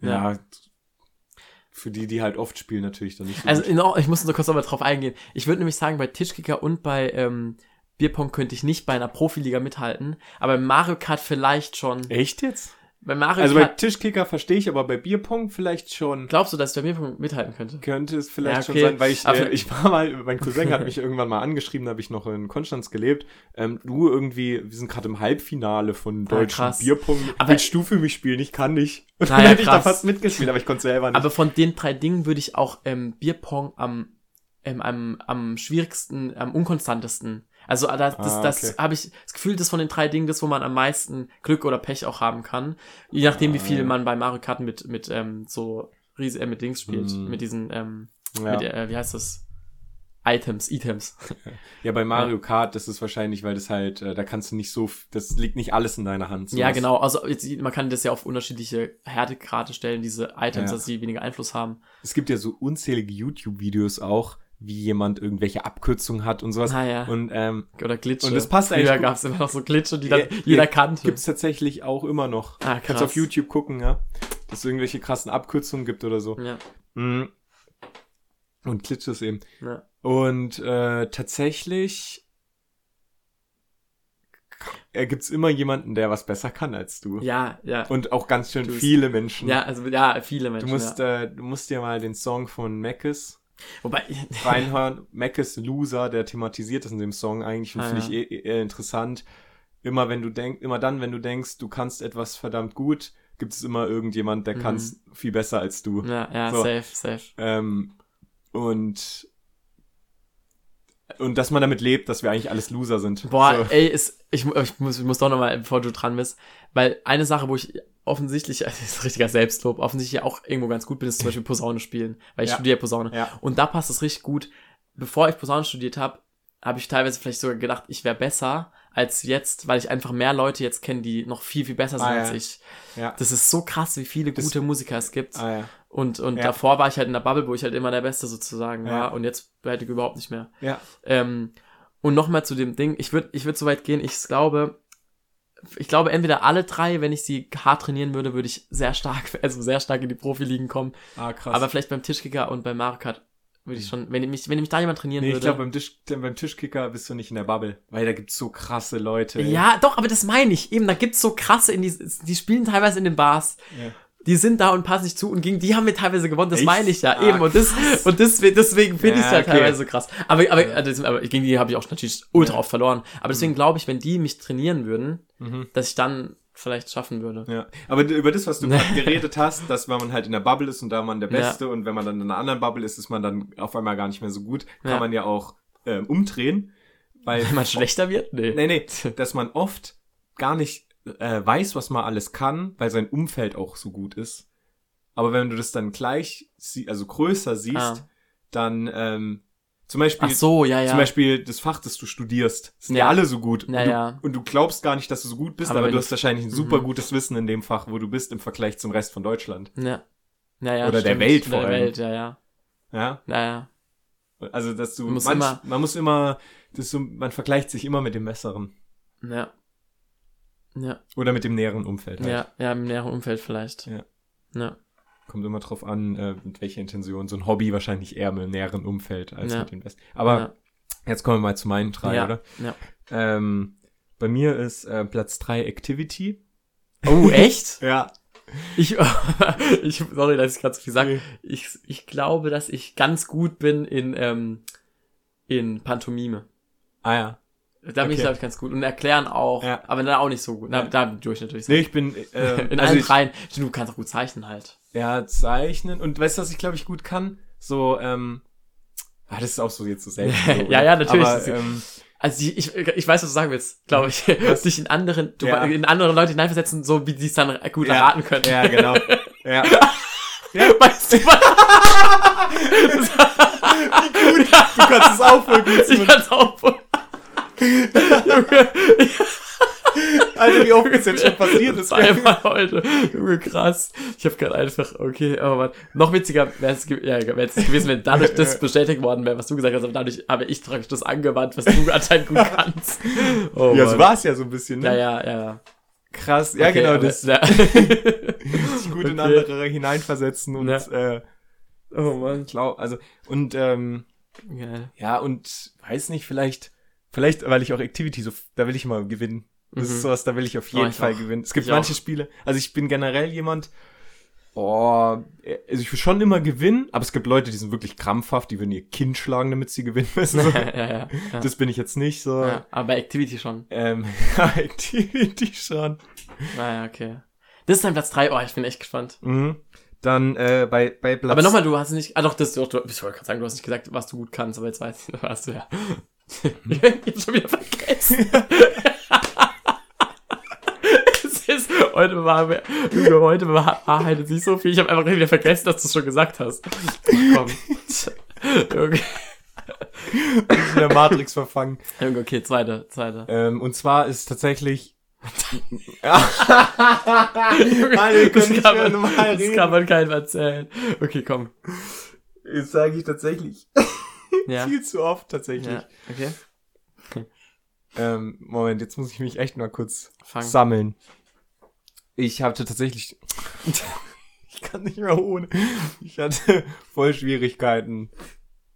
ja. für die, die halt oft spielen, natürlich dann nicht so Also, in, ich muss nur kurz nochmal drauf eingehen. Ich würde nämlich sagen, bei Tischkicker und bei ähm, Bierpong könnte ich nicht bei einer Profiliga mithalten, aber Mario Kart vielleicht schon. Echt jetzt? Bei Mario Also bei Kart, Tischkicker verstehe ich, aber bei Bierpong vielleicht schon. glaubst du, dass der mir mithalten könnte? Könnte es vielleicht Ja, okay. schon sein, weil ich, äh, ich war mal, mein Cousin hat mich irgendwann mal angeschrieben, da habe ich noch in Konstanz gelebt. Ähm, du irgendwie, wir sind gerade im Halbfinale von deutschen Ah, krass. Bierpong. Aber- Willst du für mich spielen? Ich kann nicht. Und Na dann ja, hätte ich da fast mitgespielt, aber ich konnte selber nicht. Aber von den drei Dingen würde ich auch ähm, Bierpong am, ähm, am, am schwierigsten, am unkonstantesten. Also äh, das, das, Ah, das okay. habe ich das Gefühl, das von den drei Dingen, das, wo man am meisten Glück oder Pech auch haben kann. Je nachdem, wie Ah, viel ja. man bei Mario Kart mit, mit ähm, so Ries äh, mit Dings spielt. Mhm. Mit diesen, ähm, ja. mit, äh, wie heißt das? Items, Items. ja, bei Mario Kart, das ist wahrscheinlich, weil das halt, äh, da kannst du nicht so, das liegt nicht alles in deiner Hand. Ja, sowas. genau. Also jetzt, man kann das ja auf unterschiedliche Härtegrade stellen, diese Items, Ja. dass sie weniger Einfluss haben. Es gibt ja so unzählige YouTube-Videos auch, wie jemand irgendwelche Abkürzungen hat und sowas. Ah, ja. Und ähm, Oder Glitche. Und das passt eigentlich Früher gab es immer noch so Glitche, die dann Ja, jeder kannte. gibt's tatsächlich auch immer noch. Ah, Kannst krass. auf YouTube gucken, ja. Dass es irgendwelche krassen Abkürzungen gibt oder so. Ja, Mhm. Und Glitches eben. ja. Und äh, tatsächlich äh, gibt's immer jemanden, der was besser kann als du. Ja, ja. Und auch ganz schön Du- viele Menschen. ja, also ja, viele Du Menschen. musst, ja. äh, du musst dir mal den Song von Mackes Wobei, reinhören. Mackes Loser, der thematisiert das in dem Song eigentlich und Ah, finde ja. ich eh, eh interessant. Immer wenn du denkst, immer dann, wenn du denkst, du kannst etwas verdammt gut, gibt es immer irgendjemand, der Mhm. kann es viel besser als du. ja, ja, So. safe, safe. Ähm, und und dass man damit lebt, dass wir eigentlich alles Loser sind. Boah, So. ey, ist, ich, ich, muss, ich muss doch nochmal, bevor du dran bist, weil eine Sache, wo ich offensichtlich, also das ist richtiger Selbstlob, offensichtlich auch irgendwo ganz gut bin, ist zum Beispiel Posaune spielen, weil ich Ja. studiere Posaune. Ja. Und da passt es richtig gut. Bevor ich Posaune studiert habe, habe ich teilweise vielleicht sogar gedacht, ich wäre besser als jetzt, weil ich einfach mehr Leute jetzt kenne, die noch viel, viel besser sind Ah, als ja. ich. Ja. Das ist so krass, wie viele Das- gute Musiker es gibt. Ah, ja. Und, und Ja. davor war ich halt in der Bubble, wo ich halt immer der Beste sozusagen Ja. war. Und jetzt halt überhaupt nicht mehr. ja. Ähm, und nochmal zu dem Ding, ich würde ich würd so weit gehen, ich glaube, ich glaube, entweder alle drei, wenn ich sie hart trainieren würde, würde ich sehr stark, also sehr stark in die Profiligen kommen. Ah, krass. Aber vielleicht beim Tischkicker und beim Mario Kart würde ich schon, wenn mich, wenn mich da jemand trainieren nee, ich würde. glaube, beim, Tisch, beim Tischkicker bist du nicht in der Bubble, weil da gibt's so krasse Leute. ey. ja, doch, aber das meine ich. Eben, da gibt's so krasse in die, die spielen teilweise in den Bars. Ja. Die sind da und passen nicht zu und gegen die haben wir teilweise gewonnen. Das Echt? meine ich ja Ah, eben. Und das, und deswegen, deswegen finde ich es Ja, ja okay. teilweise so krass. Aber, aber, also, aber gegen die habe ich auch natürlich ultra oft verloren. Aber deswegen glaube ich, wenn die mich trainieren würden, Mhm. dass ich dann vielleicht schaffen würde. Ja, aber über das, was du gerade geredet hast, dass wenn man halt in der Bubble ist und da man der Ja. Beste und wenn man dann in einer anderen Bubble ist, ist man dann auf einmal gar nicht mehr so gut, kann Ja. man ja auch ähm, umdrehen, weil Wenn man schlechter wird? Nee. nee, nee, dass man oft gar nicht äh, weiß, was man alles kann, weil sein Umfeld auch so gut ist. Aber wenn du das dann gleich, sie also größer siehst, Ah. dann ähm, zum Beispiel Ach so, ja, ja. zum Beispiel das Fach, das du studierst, sind ja, Ja. alle so gut. Ja, und, du, ja. und du glaubst gar nicht, dass du so gut bist, Aber aber, du du- hast wahrscheinlich ein super Mhm. gutes Wissen in dem Fach, wo du bist im Vergleich zum Rest von Deutschland. ja. Ja, ja, Oder der stimmt. Welt vor der allem. Welt, ja, ja. Ja, Ja, ja. also dass du Du musst manch, immer- man muss immer, das so, man vergleicht sich immer mit dem Besseren Ja. Ja, oder mit dem näheren Umfeld. Halt. ja, ja, im näheren Umfeld vielleicht. Ja. Ja. Kommt immer drauf an, äh, mit welcher Intention. So ein Hobby wahrscheinlich eher mit näheren Umfeld als Ja. mit dem Besten. Aber Ja. jetzt kommen wir mal zu meinen drei, ja. oder? Ja. Ähm, bei mir ist äh, Platz drei Activity. Oh, echt? Ja. Ich, ich sorry, dass ich gerade so viel sage. Ich, ich glaube, dass ich ganz gut bin in, ähm, in Pantomime. Ah ja. Da bin ich, Okay. glaube ich, ganz gut. Und erklären auch, Ja. aber dann auch nicht so gut. Na, Ja. Da durch natürlich. Nee, ich bin äh, in also allen ich, dreien. Du kannst auch gut zeichnen halt. Ja, zeichnen. Und weißt du, was ich glaube ich gut kann? So, ähm, ah, das ist auch so jetzt so selten. Ja, ja, natürlich. Aber, ähm, Also ich, ich, ich weiß, was du sagen willst, glaube ich. Was? Dich in anderen, du, Ja. in andere Leute hineinversetzen, so wie die es dann gut Ja. erraten können. ja, genau. ja. Weißt du was? Du kannst es auch voll gut. Ich kann's auch wohl. Junge, Alter, wie oft ist jetzt schon passiert? Das Zweimal heute. Junge, krass. Ich habe gerade einfach, okay, oh Mann. Noch witziger wäre es ja, wär's gewesen, wenn dadurch das bestätigt worden wäre, was du gesagt hast, aber dadurch habe ich praktisch das angewandt, was du anscheinend gut kannst. Oh, ja, so war es ja so ein bisschen, ne? Ja, ja, ja, ja. Krass. Ja, Okay, genau, aber- das Ja. sich gut in Okay. andere hineinversetzen und, Ja. äh, oh Mann. klar, also, und, ähm, Geil. ja, und, weiß nicht, vielleicht, vielleicht, weil ich auch Activity so, da will ich mal gewinnen. Das Mhm. ist sowas, da will ich auf Oh, jeden ich Fall auch. gewinnen. Es gibt Ich manche auch. Spiele, also ich bin generell jemand, oh, also ich will schon immer gewinnen, aber es gibt Leute, die sind wirklich krampfhaft, die würden ihr Kind schlagen, damit sie gewinnen müssen. So. ja, ja, ja. Das bin ich jetzt nicht so. Aber bei Activity schon. Ähm, Activity schon. Naja, okay. Das ist dein Platz 3. Oh, ich bin echt gespannt. Mhm. Dann äh, bei, bei Platz... Aber nochmal, du hast nicht. Ah, doch, das doch, du, ich wollte gerade sagen, du hast nicht gesagt, was du gut kannst, aber jetzt weiß ich, was du ja. ich hab schon wieder vergessen. es ist, heute war, Junge, heute war Wahrheit nicht so viel. Ich habe einfach wieder vergessen, dass du es schon gesagt hast. Komm. Junge, in der Matrix verfangen. Junge, okay, zweite, zweite. Ähm, und zwar ist tatsächlich... Alter, wir können nicht kann mehr man, normal das reden. kann man keinem erzählen. Okay, komm. Jetzt sage ich tatsächlich Ja. viel zu oft tatsächlich. Ja, okay. Ähm, Moment, jetzt muss ich mich echt mal kurz Fang. sammeln. Ich hatte tatsächlich. ich kann nicht mehr ohne. Ich hatte voll Schwierigkeiten,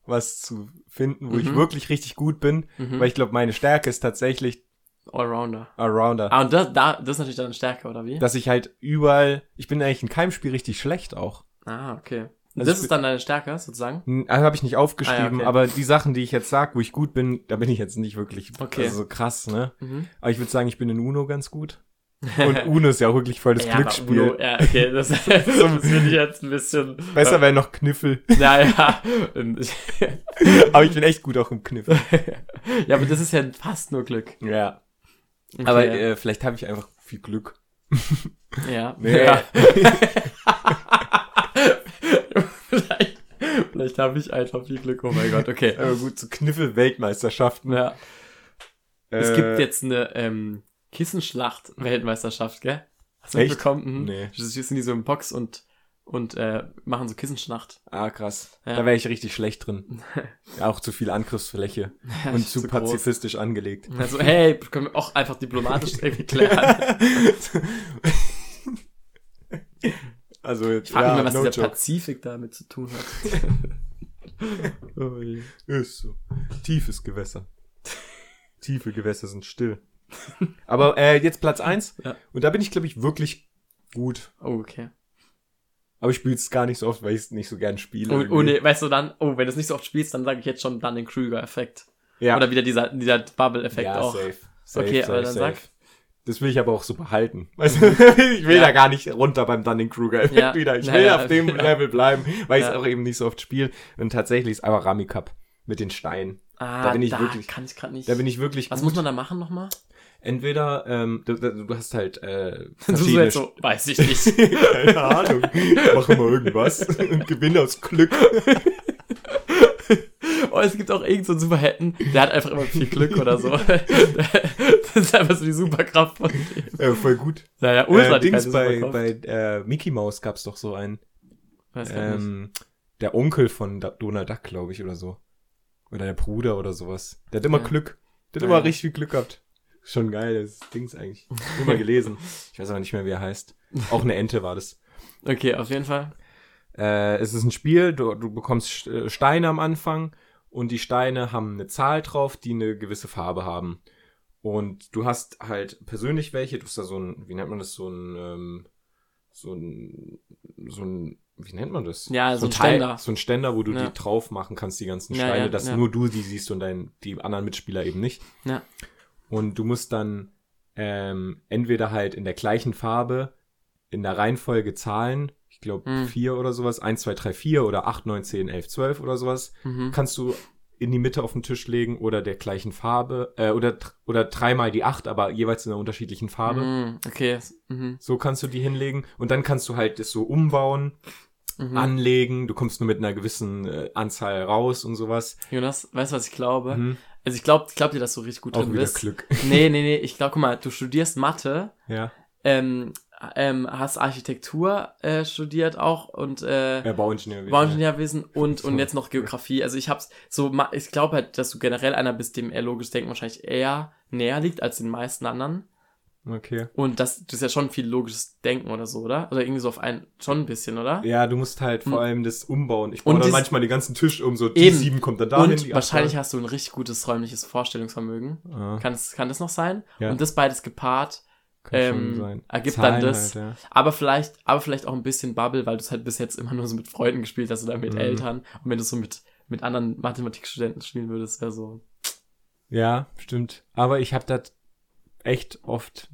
was zu finden, wo ich Mhm. wirklich richtig gut bin. Mhm. Weil ich glaube, meine Stärke ist tatsächlich Allrounder. Arounder. Ah, und das, da, das ist natürlich deine Stärke, oder wie? Dass ich halt überall. Ich bin eigentlich in keinem Spiel richtig schlecht auch. Ah, okay. Also das ich ist dann deine Stärke, sozusagen? Hm, Habe ich nicht aufgeschrieben, Ah, ja, okay. aber die Sachen, die ich jetzt sag, wo ich gut bin, da bin ich jetzt nicht wirklich Okay. also so krass, ne? Mhm. Aber ich würde sagen, ich bin in Uno ganz gut. Und Uno ist ja auch wirklich voll das ja, Glücksspiel. Uno, ja, okay, das, das finde ich jetzt ein bisschen. Besser wäre noch Kniffel. Naja. aber ich bin echt gut auch im Kniffel. ja, aber das ist ja fast nur Glück. Ja. Okay. Aber äh, vielleicht habe ich einfach viel Glück. ja. Nee. ja. vielleicht vielleicht habe ich einfach viel Glück. Oh mein Gott, okay. Aber gut, so Kniffel-Weltmeisterschaften. Ja. Äh, Es gibt jetzt eine ähm, Kissenschlacht-Weltmeisterschaft, gell? Hast du Echt? mitbekommen? Mhm. Nee. Sind die so im Box und, und äh, machen so Kissenschlacht. Ah, krass. Ja. Da wäre ich richtig schlecht drin. Ja, auch zu viel Angriffsfläche. Und ist zu zu groß. pazifistisch angelegt. Also, hey, können wir auch einfach diplomatisch irgendwie klären. also, Ich frage ja, mich mal, was no dieser joke. Pazifik damit zu tun hat. oh, je. Ist so. Tiefes Gewässer. Tiefe Gewässer sind still. Aber äh, jetzt Platz eins Ja. Und da bin ich, glaube ich, wirklich gut. oh, okay. Aber ich spiele es gar nicht so oft, weil ich es nicht so gern spiele. Oh, oh nee, weißt du dann, oh, wenn du es nicht so oft spielst, dann sage ich jetzt schon dann den Krüger-Effekt. Ja. Oder wieder dieser, dieser Bubble-Effekt ja, auch. safe. safe Okay, safe, aber dann safe. sag. Das will ich aber auch so behalten. Weißt du, ich will Ja. da gar nicht runter beim Dunning-Kruger Ja. wieder. Ich will ja, auf dem. Level bleiben, weil ich es auch eben nicht so oft spiele. Und tatsächlich ist aber Rami Cup mit den Steinen. Ah, Da bin ich wirklich- kann ich gerade nicht. Da bin ich wirklich Was gut. muss man da machen nochmal? Entweder, ähm, du, du hast halt äh, verschiedene jetzt so, weiß ich nicht. Keine Ahnung. Machen wir irgendwas und gewinnen aus Glück. Oh, es gibt auch irgendeinen so einen Superhelden, der hat einfach immer viel Glück oder so. das ist einfach so die Superkraft von dem. Äh, voll gut. Naja, ultra Äh, Dings bei, bei äh, Mickey Mouse gab's doch so einen. Weiß gar nicht. Ähm, der Onkel von Da- Donald Duck, glaube ich, oder so. Oder der Bruder oder sowas. Der hat immer Ja. Glück. Der hat Ja, immer richtig viel Glück gehabt. Schon geil, das Dings eigentlich. Nur mal gelesen. Ich weiß aber nicht mehr, wie er heißt. Auch eine Ente war das. Okay, auf jeden Fall. Äh, es ist ein Spiel, du, du bekommst äh, Steine am Anfang und die Steine haben eine Zahl drauf, die eine gewisse Farbe haben. Und du hast halt persönlich welche, du hast da so ein, wie nennt man das, so ein, ähm, so ein, so ein, wie nennt man das? Ja, so ein Teil- Ständer. So ein Ständer, wo du Ja. die drauf machen kannst, die ganzen Steine, ja, dass ja. nur du die siehst und dein, die anderen Mitspieler eben nicht. Ja. Und du musst dann ähm, entweder halt in der gleichen Farbe in der Reihenfolge Zahlen, ich glaube Hm. vier oder sowas, 1, 2, 3, 4 oder 8, 9, 10, 11, 12 oder sowas, Mhm. kannst du in die Mitte auf den Tisch legen oder der gleichen Farbe, äh, oder, oder dreimal die 8, aber jeweils in einer unterschiedlichen Farbe. Mhm. Okay. Mhm. So kannst du die hinlegen und dann kannst du halt das so umbauen, Mhm. anlegen, du kommst nur mit einer gewissen äh, Anzahl raus und sowas. Jonas, weißt du, was ich glaube? Mhm. Also ich glaube, ich glaube dir, dass du richtig gut Auch drin wieder bist. Glück. Nee, nee, nee, ich glaube, guck mal, du studierst Mathe, Ja. ähm, ähm, hast Architektur äh, studiert auch und äh, Ja, Bauingenieur. Bauingenieurwesen und, und jetzt noch Geografie. Also ich hab's so, ich glaube halt, dass du generell einer bist, dem eher logisch denken wahrscheinlich eher näher liegt als den meisten anderen. Okay. Und das, das ist ja schon viel logisches Denken oder so, oder? Oder irgendwie so auf einen, schon ein bisschen, oder? Ja, du musst halt vor Und- allem das umbauen. Ich baue und dann manchmal den ganzen Tisch um, so die Eben. sieben kommt dann dahin. Und die wahrscheinlich hast du ein richtig gutes räumliches Vorstellungsvermögen. Ah, Kann, es, kann das noch sein? Ja. Und das beides gepaart ähm, ergibt Zahlen dann das. Halt, ja. Aber vielleicht, aber vielleicht auch ein bisschen Bubble, weil du es halt bis jetzt immer nur so mit Freunden gespielt hast oder mit Mhm. Eltern. Und wenn du es so mit, mit anderen Mathematikstudenten spielen würdest, wäre so. ja, stimmt. Aber ich habe das echt oft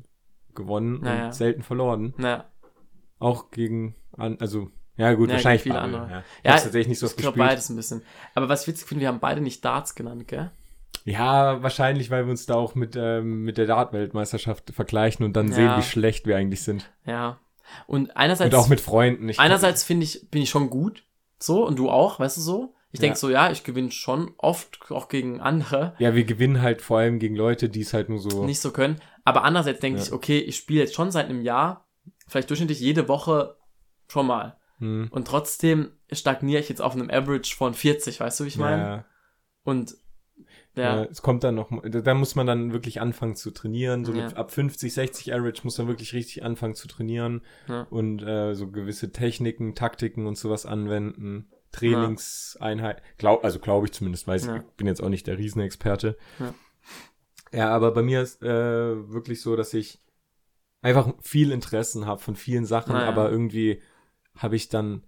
gewonnen Naja. und selten verloren. Naja. Auch gegen, also, ja gut, Ja, wahrscheinlich viele andere. Ja. Ich Ja, tatsächlich nicht so Ich oft gespielt. beides ein bisschen. Aber was ich witzig finde, wir haben beide nicht Darts genannt, gell? Ja, wahrscheinlich, weil wir uns da auch mit, ähm, mit der Dart-Weltmeisterschaft vergleichen und dann Ja. sehen, wie schlecht wir eigentlich sind. Ja. Und einerseits, und auch mit Freunden. Ich, einerseits finde ich, bin ich schon gut. So, und du auch, weißt du so? Ich denke Ja. so, ja, ich gewinne schon oft, auch gegen andere, Ja, wir gewinnen halt vor allem gegen Leute, die es halt nur so. nicht so können. Aber andererseits denke Ja. ich, okay, ich spiele jetzt schon seit einem Jahr, vielleicht durchschnittlich jede Woche schon mal. Hm, Und trotzdem stagniere ich jetzt auf einem Average von 40, weißt du, wie ich meine? ja, Und ja. es kommt dann noch, da da muss man dann wirklich anfangen zu trainieren. So Ja. mit, ab 50, 60 Average muss man wirklich richtig anfangen zu trainieren Ja. und äh, so gewisse Techniken, Taktiken und sowas anwenden. Trainingseinheit, glaub, also glaube ich zumindest, weiß Ja. ich, bin jetzt auch nicht der Riesenexperte. Ja. Ja, aber bei mir ist äh, wirklich so, dass ich einfach viel Interessen habe von vielen Sachen, Naja. aber irgendwie habe ich dann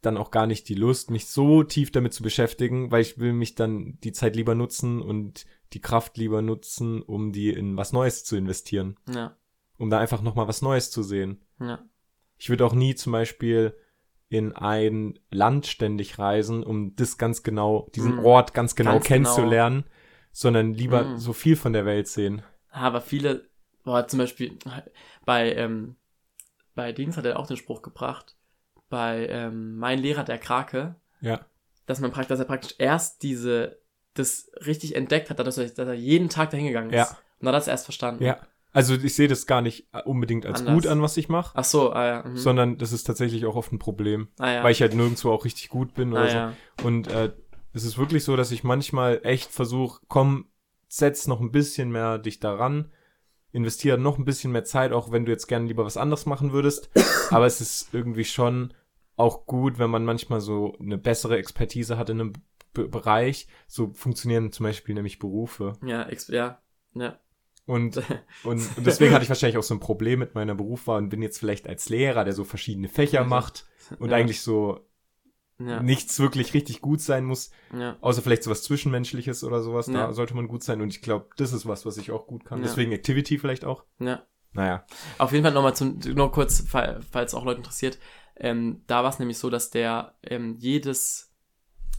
dann auch gar nicht die Lust, mich so tief damit zu beschäftigen, weil ich will mich dann die Zeit lieber nutzen und die Kraft lieber nutzen, um die in was Neues zu investieren, ja, um da einfach noch mal was Neues zu sehen. ja, Ich würde auch nie zum Beispiel in ein Land ständig reisen, um das ganz genau, diesen Mm. Ort ganz genau Ganz genau. kennenzulernen, sondern lieber Mm. so viel von der Welt sehen. Aber viele, boah, zum Beispiel bei, ähm, bei Dings hat er auch den Spruch gebracht, bei ähm, Mein Lehrer der Krake, Ja. dass man praktisch, dass er praktisch erst diese, das richtig entdeckt hat, dass er, dass er jeden Tag dahin gegangen ist. Ja. Und dann hat er es erst verstanden. Ja. Also ich sehe das gar nicht unbedingt als Anders. gut an, was ich mache, Ach so, ah ja. Mhm. sondern das ist tatsächlich auch oft ein Problem, ah, ja. weil ich halt nirgendwo auch richtig gut bin oder ah, so. ja. Und äh, es ist wirklich so, dass ich manchmal echt versuche, komm, setz noch ein bisschen mehr dich daran, investiere noch ein bisschen mehr Zeit, auch wenn du jetzt gerne lieber was anderes machen würdest. Aber es ist irgendwie schon auch gut, wenn man manchmal so eine bessere Expertise hat in einem B Bereich. So funktionieren zum Beispiel nämlich Berufe. Ja, ja, ja. Und, und, und deswegen hatte ich wahrscheinlich auch so ein Problem mit meiner Berufswahl und bin jetzt vielleicht als Lehrer, der so verschiedene Fächer macht und ja. eigentlich so ja, nichts wirklich richtig gut sein muss, ja. außer vielleicht sowas Zwischenmenschliches oder sowas. Da sollte man gut sein und ich glaube, das ist was, was ich auch gut kann. Deswegen Activity vielleicht auch. ja. Naja. Auf jeden Fall nochmal zum, nur kurz, fall- falls auch Leute interessiert. Ähm, da war es nämlich so, dass der ähm, jedes,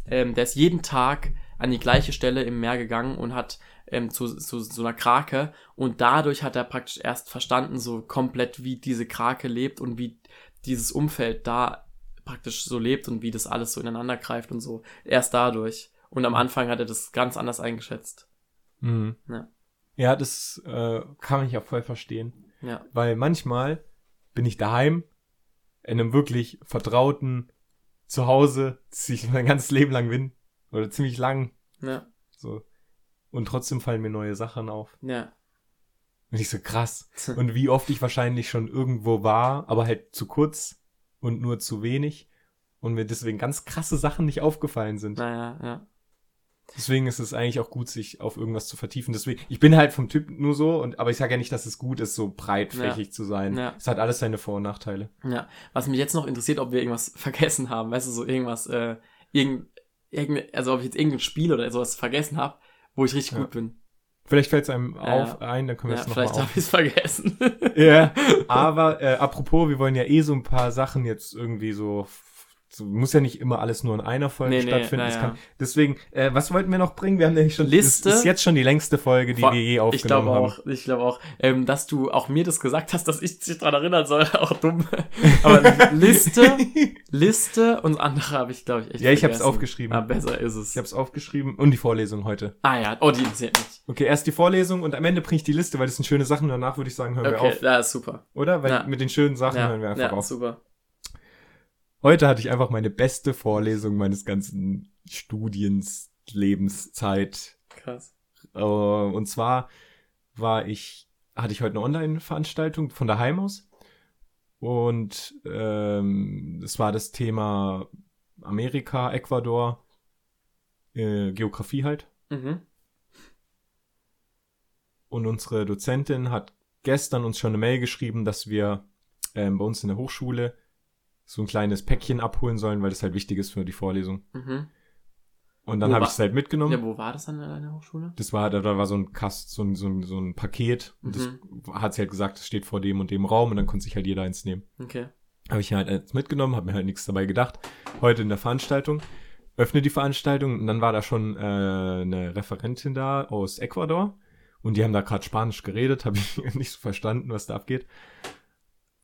ähm, der ist jeden Tag an die gleiche Stelle im Meer gegangen und hat ähm, zu, zu so einer Krake und dadurch hat er praktisch erst verstanden, so komplett, wie diese Krake lebt und wie dieses Umfeld da praktisch so lebt und wie das alles so ineinander greift und so. Erst dadurch. Und am Anfang hat er das ganz anders eingeschätzt. Mhm. Ja. Ja, das äh, kann ich ja voll verstehen. Ja. Weil manchmal bin ich daheim in einem wirklich vertrauten Zuhause, das ich mein ganzes Leben lang bin. Oder ziemlich lang. Ja. So. Und trotzdem fallen mir neue Sachen auf. Ja. Und ich so krass. Und wie oft ich wahrscheinlich schon irgendwo war, aber halt zu kurz und nur zu wenig. Und mir deswegen ganz krasse Sachen nicht aufgefallen sind. Naja, ja. Deswegen ist es eigentlich auch gut, sich auf irgendwas zu vertiefen. Deswegen, ich bin halt vom Typ nur so, und aber ich sage ja nicht, dass es gut ist, so breitflächig zu sein. Ja. Es hat alles seine Vor- und Nachteile. Ja, was mich jetzt noch interessiert, ob wir irgendwas vergessen haben, weißt du, so irgendwas, äh, irgend, irgend, also ob ich jetzt irgendein Spiel oder sowas vergessen habe, wo ich richtig Ja. gut bin. Vielleicht fällt es einem Ja, auf ein, dann können wir Ja, es nochmal vielleicht habe ich es vergessen. Ja, aber äh, apropos, wir wollen ja eh so ein paar Sachen jetzt irgendwie so muss ja nicht immer alles nur in einer Folge Nee, nee, stattfinden. Es naja. kann, deswegen, äh, was wollten wir noch bringen? Wir haben nämlich schon Liste. Das ist jetzt schon die längste Folge, die Vor- wir je ich aufgenommen glaube haben. auch, ich glaube auch, ähm, dass du auch mir das gesagt hast, dass ich dich daran erinnern soll, auch dumm. Aber Liste, Liste und andere habe ich, glaube ich, echt Ja, ich hab's vergessen. aufgeschrieben. Ah, besser ist es. Ich habe es aufgeschrieben und die Vorlesung heute. ah ja, oh, die interessiert mich. Okay, erst die Vorlesung und am Ende bringe ich die Liste, weil das sind schöne Sachen. Danach würde ich sagen, hören wir Okay, auf. ja, ist super. Oder? Weil Ja. mit den schönen Sachen Ja, hören wir einfach ja auf. super. Heute hatte ich einfach meine beste Vorlesung meines ganzen Studiens Lebenszeit. Krass. Äh, und zwar war ich hatte ich heute eine Online-Veranstaltung von daheim aus. Und ähm, es war das Thema Amerika, Ecuador, äh, Geografie halt. Mhm. Und unsere Dozentin hat gestern uns schon eine Mail geschrieben, dass wir ähm, bei uns in der Hochschule so ein kleines Päckchen abholen sollen, weil das halt wichtig ist für die Vorlesung. Mhm. Und dann habe ich es halt mitgenommen. Ja, wo war das an deiner Hochschule? Das war, da, da war so ein Kast, so ein, so ein, so ein Paket. Und das hat sie halt gesagt, das steht vor dem und dem Raum und dann konnte sich halt jeder eins nehmen. Okay. Habe ich halt eins mitgenommen, habe mir halt nichts dabei gedacht. Heute in der Veranstaltung. Öffne die Veranstaltung und dann war da schon äh, eine Referentin da aus Ecuador. Und die haben da gerade Spanisch geredet, habe ich nicht so verstanden, was da abgeht.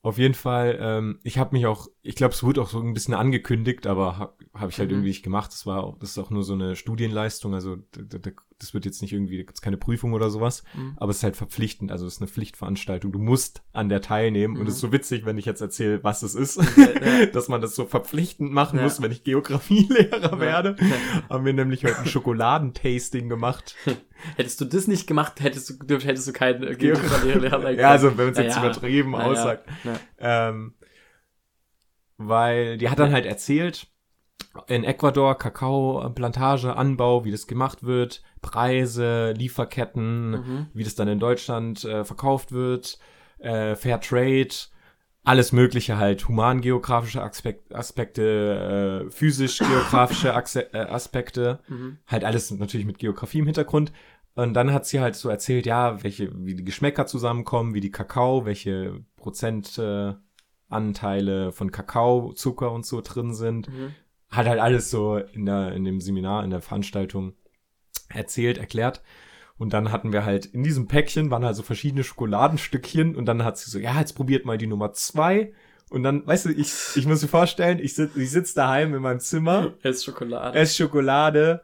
Auf jeden Fall, ähm, ich habe mich auch, ich glaube, es wurde auch so ein bisschen angekündigt, aber habe hab ich halt Mhm. irgendwie nicht gemacht. Das war auch, das ist auch nur so eine Studienleistung, also d- d- d- das wird jetzt nicht irgendwie, gibt's keine Prüfung oder sowas, Mhm. aber es ist halt verpflichtend, also es ist eine Pflichtveranstaltung. Du musst an der teilnehmen und Mhm. es ist so witzig, wenn ich jetzt erzähle, was es ist, ja. dass man das so verpflichtend machen Ja. muss, wenn ich Geografielehrer werde. Haben wir nämlich heute ein Schokoladentasting gemacht. Hättest du das nicht gemacht, hättest du hättest du keinen äh, Geografie-Lehrer sein. Ja, also wenn man es jetzt übertrieben aussagt. Ähm, weil die hat dann halt erzählt, in Ecuador Kakaoplantage, Anbau, wie das gemacht wird, Preise, Lieferketten, Mhm. wie das dann in Deutschland äh, verkauft wird, äh, Fair Trade, alles Mögliche halt, humangeografische Aspekt, Aspekte, äh, physisch-geografische äh, Aspekte, Mhm. halt alles natürlich mit Geografie im Hintergrund. Und dann hat sie halt so erzählt, ja, welche, wie die Geschmäcker zusammenkommen, wie die Kakao, welche Prozentanteile äh, von Kakao, Zucker und so drin sind. Mhm. Hat halt alles so in der, in dem Seminar, in der Veranstaltung erzählt, erklärt. Und dann hatten wir halt in diesem Päckchen waren halt so verschiedene Schokoladenstückchen und dann hat sie so, ja, jetzt probiert mal die Nummer zwei. Und dann, weißt du, ich, ich muss dir vorstellen, ich sitze ich sitz daheim in meinem Zimmer Es ist Schokolade. esse Schokolade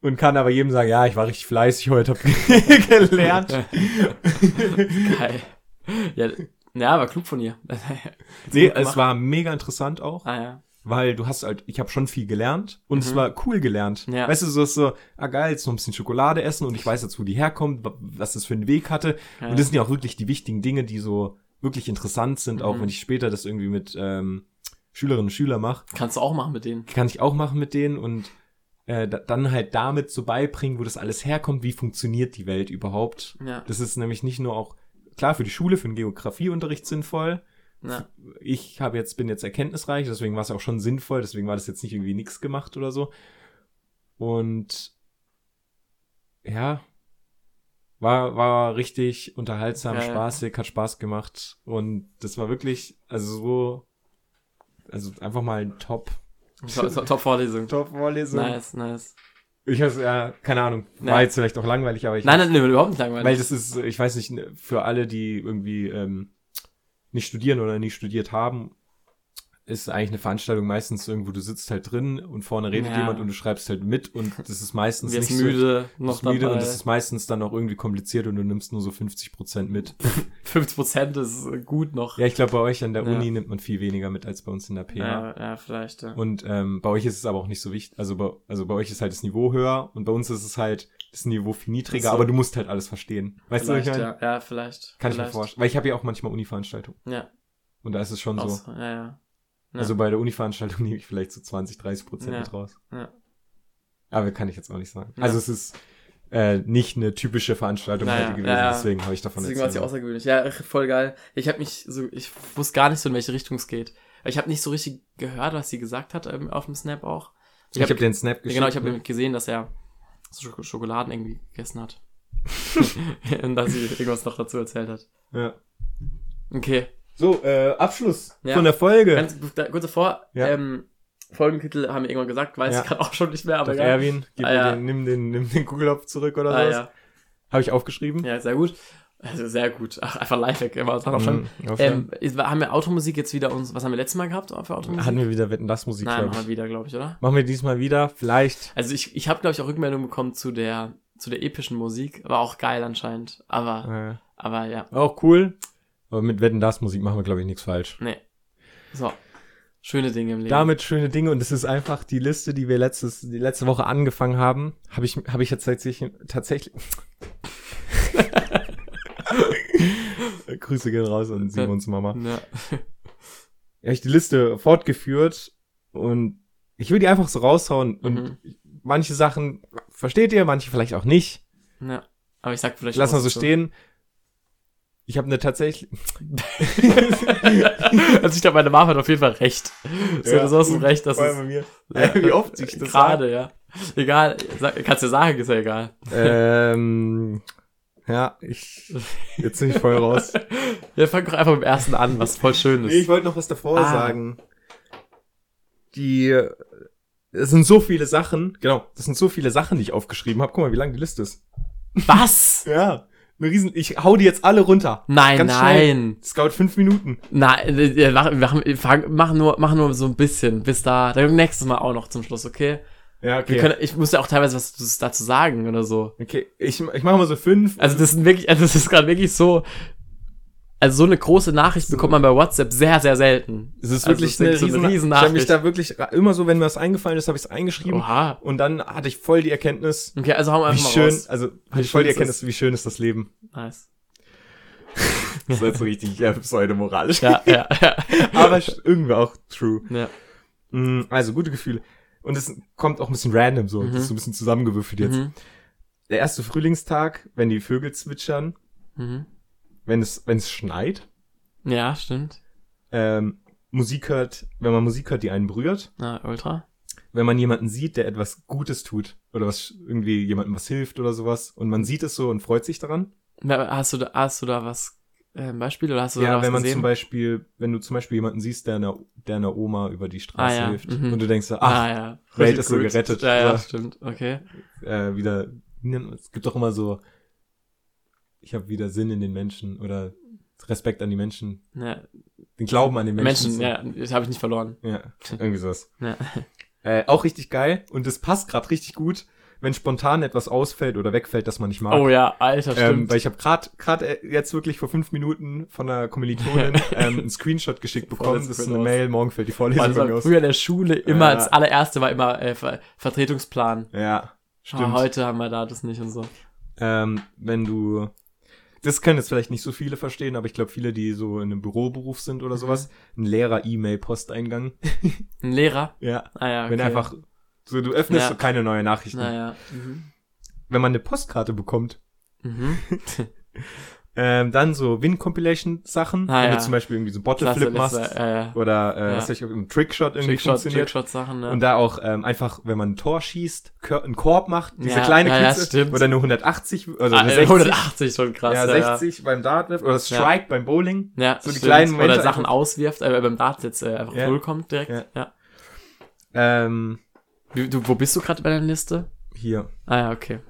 und kann aber jedem sagen, ja, ich war richtig fleißig heute, hab gelernt. Geil. Ja, ja, aber klug von ihr. nee, es war mega interessant auch, Ah ja. Weil du hast halt, ich habe schon viel gelernt und es Mhm. war cool gelernt. Ja. Weißt du, so ist so, ah geil, jetzt noch ein bisschen Schokolade essen und ich weiß jetzt, wo die herkommt, wa- was das für einen Weg hatte. Ja. Und das sind ja auch wirklich die wichtigen Dinge, die so wirklich interessant sind, auch Mhm. wenn ich später das irgendwie mit ähm, Schülerinnen und Schülern mache. Kannst du auch machen mit denen. kann ich auch machen mit denen und äh, da, dann halt damit so beibringen, wo das alles herkommt, wie funktioniert die Welt überhaupt. Ja. Das ist nämlich nicht nur auch, klar, für die Schule, für den Geografieunterricht sinnvoll. Ja. Ich habe jetzt, bin jetzt erkenntnisreich, deswegen war es auch schon sinnvoll, deswegen war das jetzt nicht irgendwie nix gemacht oder so. Und ja, war, war richtig unterhaltsam, Geil. spaßig, hat Spaß gemacht. Und das war wirklich, also so, also einfach mal ein Top, To- to- Top-Vorlesung. Top-Vorlesung. Nice, nice. Ich weiß, ja, keine Ahnung. War Ja. jetzt vielleicht auch langweilig, aber ich. Nein, nein, nein, überhaupt nicht langweilig. Weil das ist, ich weiß nicht, für alle, die irgendwie ähm, nicht studieren oder nicht studiert haben, ist eigentlich eine Veranstaltung meistens irgendwo, du sitzt halt drin und vorne redet Ja. jemand und du schreibst halt mit und das ist meistens nicht müde, so, noch müde dabei. und das ist meistens dann auch irgendwie kompliziert und du nimmst nur so 50 Prozent mit. 50% ist gut noch. ja, ich glaube, bei euch an der Ja. Uni nimmt man viel weniger mit als bei uns in der PH. ja, ja vielleicht. Ja. Und ähm, bei euch ist es aber auch nicht so wichtig. Also bei, also bei euch ist halt das Niveau höher und bei uns ist es halt das Niveau viel niedriger, so. aber du musst halt alles verstehen. Weißt du, was ich vielleicht, meine? ja. ja, vielleicht. Kann ich mir vielleicht. vorstellen. Weil ich habe ja auch manchmal Uni-Veranstaltungen. Ja, Und da ist es schon so. aus, ja, ja. Ja. Also bei der Uni-Veranstaltung nehme ich vielleicht so 20, 30 Prozent Ja. mit raus. Ja. Aber kann ich jetzt auch nicht sagen. Ja. Also es ist äh, nicht eine typische Veranstaltung Naja, heute gewesen, ja, ja. deswegen habe ich davon Deswegen war es ja erzählt. außergewöhnlich. Ja, voll geil. Ich habe mich so, ich wusste gar nicht so, in welche Richtung es geht. Ich habe nicht so richtig gehört, was sie gesagt hat ähm, auf dem Snap auch. Ich habe hab einen Snap Ja, geschickt. genau, ich habe ne? gesehen, dass er so Schok- Schokoladen irgendwie gegessen hat. Dass sie irgendwas noch dazu erzählt hat. ja. Okay. So, äh, Abschluss Ja. von der Folge. Ganz da- kurz davor, Ja. ähm, Folgentitel haben wir irgendwann gesagt, weiß Ja. ich gerade auch schon nicht mehr, aber egal. Erwin, gib Ah, ja. den, nimm den, nimm den Kugelhopf zurück oder Ah, sowas. ja. Habe ich aufgeschrieben. ja, sehr gut. Also sehr gut. Ach, einfach Lifehack, immer schon. Mhm. Ähm, haben wir Automusik jetzt wieder uns, was haben wir letztes Mal gehabt für Automusik? Hatten wir wieder Wetten, das Musik, Nein, machen wir wieder, glaube ich, oder? Machen wir diesmal wieder, vielleicht. Also ich, ich habe, glaube ich, auch Rückmeldungen bekommen zu der, zu der epischen Musik. War auch geil anscheinend. Aber, Äh, aber ja. auch cool. Aber mit Wetten, das Musik machen wir, glaube ich, nichts falsch. Nee. So. Schöne Dinge im Leben. Damit schöne Dinge und es ist einfach die Liste, die wir letztes, die letzte Woche angefangen haben, habe ich, habe ich jetzt tatsächlich, tatsächlich, Grüße gehen raus an Simons Mama. Ja. Ja, ich die Liste fortgeführt und ich will die einfach so raushauen und Mhm. manche Sachen versteht ihr, manche vielleicht auch nicht. ja. Aber ich sag vielleicht. Lass mal so stehen. Ich habe eine tatsächlich. also ich glaube, meine Mama hat auf jeden Fall recht. So, Ja, du hast gut, recht, dass es, bei mir. Ja. Wie oft sich das Gerade, ja. Egal, kannst du sagen, ist ja egal. Ähm, ja, ich. Jetzt bin ich voll raus. Ja, fang doch einfach mit dem ersten an, was voll schön ist. Ich wollte noch was davor Ah. sagen. Die. Es sind so viele Sachen, genau, das sind so viele Sachen, die ich aufgeschrieben habe. Guck mal, wie lang die Liste ist. was? Ja. Eine riesen. Ich hau die jetzt alle runter. Nein, Ganz nein. Das dauert fünf Minuten. Nein, äh, mach, mach, fang, mach, nur, mach nur so ein bisschen. Bis da. Dann nächstes Mal auch noch zum Schluss, okay? Ja, Wir können, ich muss ja auch teilweise was dazu sagen oder so. Okay, ich, ich mache mal so fünf. Also das sind wirklich, also das ist gerade wirklich so. Also so eine große Nachricht bekommt man bei WhatsApp sehr, sehr selten. es ist also wirklich es ist eine, so eine riesen, Ich habe mich da wirklich immer so, wenn mir was eingefallen ist, habe ich es eingeschrieben. Oha. Und dann hatte ich voll die Erkenntnis, Okay, also hauen wir wie einfach mal schön, raus. also Wie hatte ich voll die Erkenntnis, wie schön ist das Leben. Nice. Das ist jetzt so richtig ja, pseudomoralisch. Ja, ja, ja. Aber irgendwie auch true. ja. Mm, Also gute Gefühle. Und es kommt auch ein bisschen random so. Mhm. Das ist so ein bisschen zusammengewürfelt jetzt. Mhm. Der erste Frühlingstag, wenn die Vögel zwitschern, Mhm. wenn es, wenn es schneit, Ja, stimmt. ähm, Musik hört, wenn man Musik hört, die einen berührt, Na, Ultra. wenn man jemanden sieht, der etwas Gutes tut oder was irgendwie jemandem was hilft oder sowas und man sieht es so und freut sich daran. Hast du da, hast du da was, äh, ein Beispiel oder hast du ja, wenn man gesehen? zum Beispiel, wenn du zum Beispiel jemanden siehst, der einer, der einer Oma über die Straße Ah, ja, hilft mhm. und du denkst so, ach, ah, ja. Welt ist so gerettet. Ja, ja, Ja. stimmt. Okay. äh, wieder, man- es gibt doch immer so, ich habe wieder Sinn in den Menschen oder Respekt an die Menschen, Ja, den Glauben an den Menschen. Menschen, ja, das habe ich nicht verloren. ja, irgendwie sowas. Ja. Äh, auch richtig geil und das passt gerade richtig gut, wenn spontan etwas ausfällt oder wegfällt, das man nicht mag. Oh ja, Alter, Ähm, stimmt. weil ich habe gerade gerade jetzt wirklich vor fünf Minuten von einer Kommilitonin ähm, einen Screenshot geschickt bekommen. Das ist eine. Mail, morgen fällt die Vorlesung war aus. früher in der Schule immer Ja. als allererste war immer äh, Ver Vertretungsplan. Ja, stimmt. Ah, heute haben wir da das nicht und so. ähm, wenn du, das können jetzt vielleicht nicht so viele verstehen, aber ich glaube viele, die so in einem Büroberuf sind oder Mhm. sowas, ein leerer E-Mail-Posteingang. Ein Lehrer? ja. Ah ja, okay. Wenn einfach, so du öffnest Ja. so keine neue Nachrichten. Naja. Mhm. Wenn man eine Postkarte bekommt, Mhm. ähm, dann so Win-Compilation-Sachen, Ah, wenn ja. du zum Beispiel irgendwie so Bottle Klasse, Flip machst ja, oder äh, was weiß ich, ein Trickshot irgendwie Trickshot, funktioniert. Trickshot-Sachen, ne? Und da auch ähm, einfach, wenn man ein Tor schießt, einen Korb macht, diese kleine ja, stimmt. oder eine 180, also ah, eine äh, 60, 180 schon krass. ja, ja, 60 beim Dart oder Strike beim Bowling. Ja, So die stimmt. kleinen Momente Oder Sachen auswirft, äh, beim Dart jetzt äh, einfach Ja. null kommt direkt. Ja. Ja. Ähm, Wie, du, wo bist du gerade bei deiner Liste? hier. Ah ja, okay.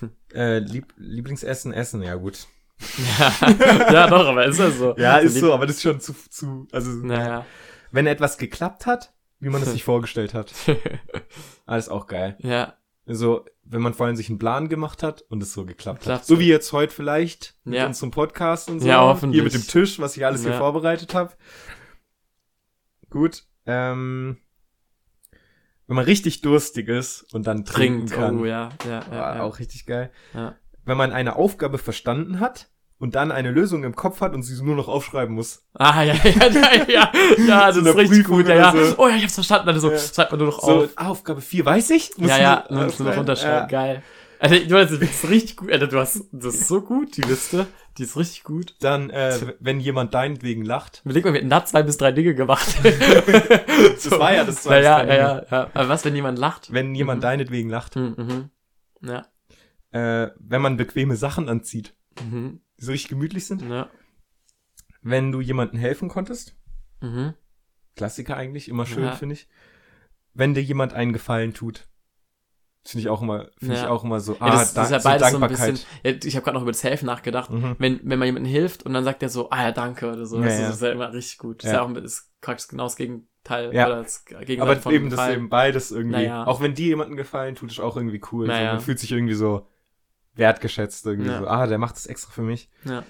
Äh, Lieb Lieblingsessen, Essen, ja gut. Ja, ja doch, aber ist ja so. Ja, ist lieb- so, aber das ist schon zu, zu also Naja. wenn etwas geklappt hat, wie man es sich vorgestellt hat, alles auch geil. ja, So, wenn man vor allem sich einen Plan gemacht hat und es so geklappt hat. Klappt. So wie jetzt heute vielleicht mit Ja. unserem Podcast und so. Ja, hoffentlich. Hier mit dem Tisch, was ich alles hier Ja. vorbereitet habe. Gut. Ähm, wenn man richtig durstig ist und dann trinken trinkt. kann. Oh ja, ja, ja. war ja. Auch richtig geil. Ja. Wenn man eine Aufgabe verstanden hat und dann eine Lösung im Kopf hat und sie nur noch aufschreiben muss. Ah, ja, ja, ja, ja, ja, das So ist richtig Prüfung gut, ja, ja. so. Oh ja, ich hab's verstanden, also Ja. schreibt man nur noch So, auf. Aufgabe 4 weiß ich? Muss Ja, ja, nur dann musst du noch aufschreiben? runterschreiben, geil. Alter, du hast, das ist richtig gut, Alter, du hast, das ist so gut, die Liste, die ist richtig gut. Dann, äh, wenn jemand deinetwegen lacht. Überleg mal, wir hätten da zwei bis drei Dinge gemacht. Das war ja das zwei ja, ja, ja. Aber was, wenn jemand lacht? Wenn jemand Mhm. deinetwegen lacht. Mhm, mhm. Ja, Äh, wenn man bequeme Sachen anzieht, mhm, die so richtig gemütlich sind. ja, Wenn du jemandem helfen konntest. mhm. Klassiker eigentlich, immer schön, Ja. finde ich. Wenn dir jemand einen Gefallen tut. Finde ich auch immer, finde ich Ja. auch immer so, Ja, ah, das, da, das ist ja so beides so ein Dankbarkeit. bisschen. Ja, ich habe gerade noch über das Helfen nachgedacht. Mhm. Wenn, wenn man jemandem hilft und dann sagt er so, ah ja, danke oder so. Ja, das, ist- ja. das ja immer richtig gut. Das ist Ja. ja auch das ist praktisch genau das Gegenteil. Ja. Oder das Gegenteil Aber von eben das eben beides irgendwie. Naja. Auch wenn dir jemanden gefallen tut, ist auch irgendwie cool. So, Naja. man fühlt sich irgendwie so wertgeschätzt irgendwie Ja. so. Ah, der macht das extra für mich. Ja.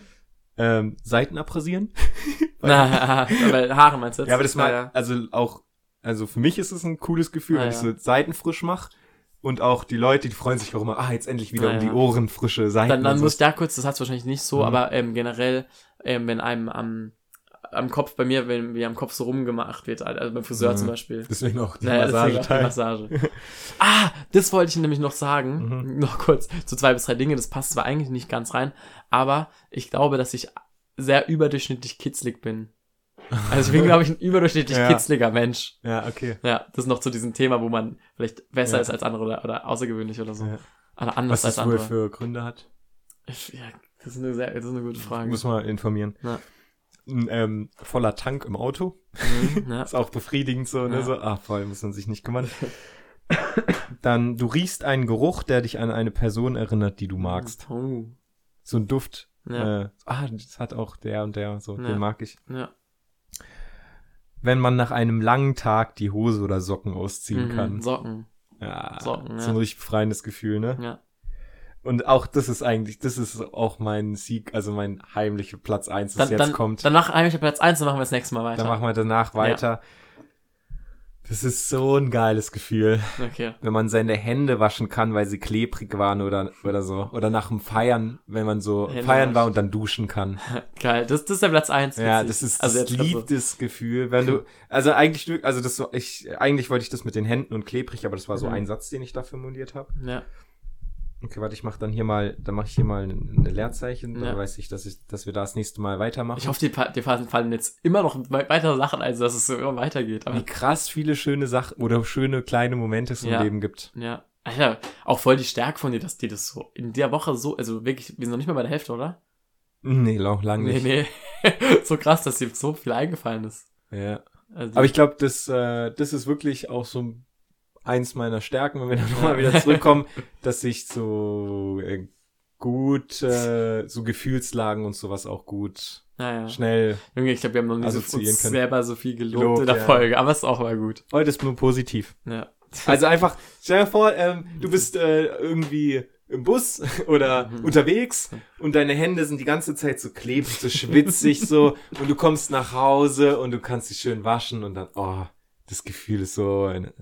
Ähm, Seiten abrasieren. Na, aber Haare meinst du jetzt? Ja, aber das mal, ja. also auch, also für mich ist es ein cooles Gefühl, wenn ja. ich so Seiten frisch mache. Und auch die Leute, die freuen sich auch immer, ah, jetzt endlich wieder Ja, um die. Ohren frische Seiten. Dann, dann so. muss ich da kurz, das hat's wahrscheinlich nicht so, Mhm. aber ähm, generell, ähm, wenn einem am, am Kopf bei mir, wenn mir am Kopf so rumgemacht wird, also beim Friseur Mhm. zum Beispiel. Deswegen auch die Naja, deswegen auch die. Massage. ah, das wollte ich nämlich noch sagen. Mhm. Noch kurz zu zwei bis drei Dinge. Das passt zwar eigentlich nicht ganz rein, aber ich glaube, dass ich sehr überdurchschnittlich kitzlig bin. Also ich bin, glaube ich, ein überdurchschnittlich Ja. kitzliger Mensch. Ja, okay. Ja, das ist noch zu diesem Thema, wo man vielleicht besser Ja. ist als andere oder, oder außergewöhnlich oder so. Ja. Oder anders Was als das wohl andere. für Gründe hat, Ich, ja, das ist eine sehr, das ist eine gute Frage. muss man informieren. Ja. Ein ähm, voller Tank im Auto. Mhm, ja. Ist auch befriedigend so, ne? So, ah, voll, muss man sich nicht kümmern. Dann, du riechst einen Geruch, der dich an eine Person erinnert, die du magst. Oh. So ein Duft. Ja. Äh, ah, das hat auch der und der, so, den mag ich. Ja. Wenn man nach einem langen Tag die Hose oder Socken ausziehen Mhm, kann. Socken. Ja, Socken, so ja. ein richtig befreiendes Gefühl, ne? Ja. Und auch das ist eigentlich, das ist auch mein Sieg, also mein heimlicher Platz eins, das Dann, jetzt dann, kommt. Danach eigentlich Platz 1, dann machen wir das nächste Mal weiter. Dann machen wir danach weiter. Das ist so ein geiles Gefühl, okay. wenn man seine Hände waschen kann, weil sie klebrig waren oder, oder so. Oder nach dem Feiern, wenn man so Hände feiern war und dann duschen kann. Geil. Das, das ist der Platz 1. Ja, das ist also das grad so. liebtes Gefühl, wenn du, also eigentlich, also das so, ich, eigentlich wollte ich das mit den Händen und klebrig, aber das war so Mhm. ein Satz, den ich da formuliert habe. Ja. Okay, warte, ich mach dann hier mal, dann mache ich hier mal ein Leerzeichen, dann Ja. weiß ich, dass ich, dass wir da das nächste Mal weitermachen. Ich hoffe, fa- dir fallen jetzt immer noch we- weitere Sachen, also dass es so immer weitergeht. Aber, wie krass viele schöne Sachen oder schöne kleine Momente es im Ja. Leben gibt. ja. Alter, auch voll die Stärke von dir, dass dir das so in der Woche so, also wirklich, wir sind noch nicht mal bei der Hälfte, oder? Nee, lang, lang Nee, nicht. nee. so krass, dass dir so viel eingefallen ist. Ja. Also, Aber ich glaube, das, äh, das ist wirklich auch so eins meiner Stärken, wenn wir dann nochmal wieder zurückkommen, dass ich so äh, gut, äh, so Gefühlslagen und sowas auch gut naja. schnell. Junge, ich glaube, wir haben noch nie so uns können. selber so viel gelobt Gelobt, in der ja. Folge, aber es ist auch mal gut. Heute ist nur positiv. Ja. Also einfach, stell dir vor, ähm, du bist äh, irgendwie im Bus oder Mhm. unterwegs und deine Hände sind die ganze Zeit so klebrig, so schwitzig so und du kommst nach Hause und du kannst dich schön waschen und dann, oh, das Gefühl ist so, ein,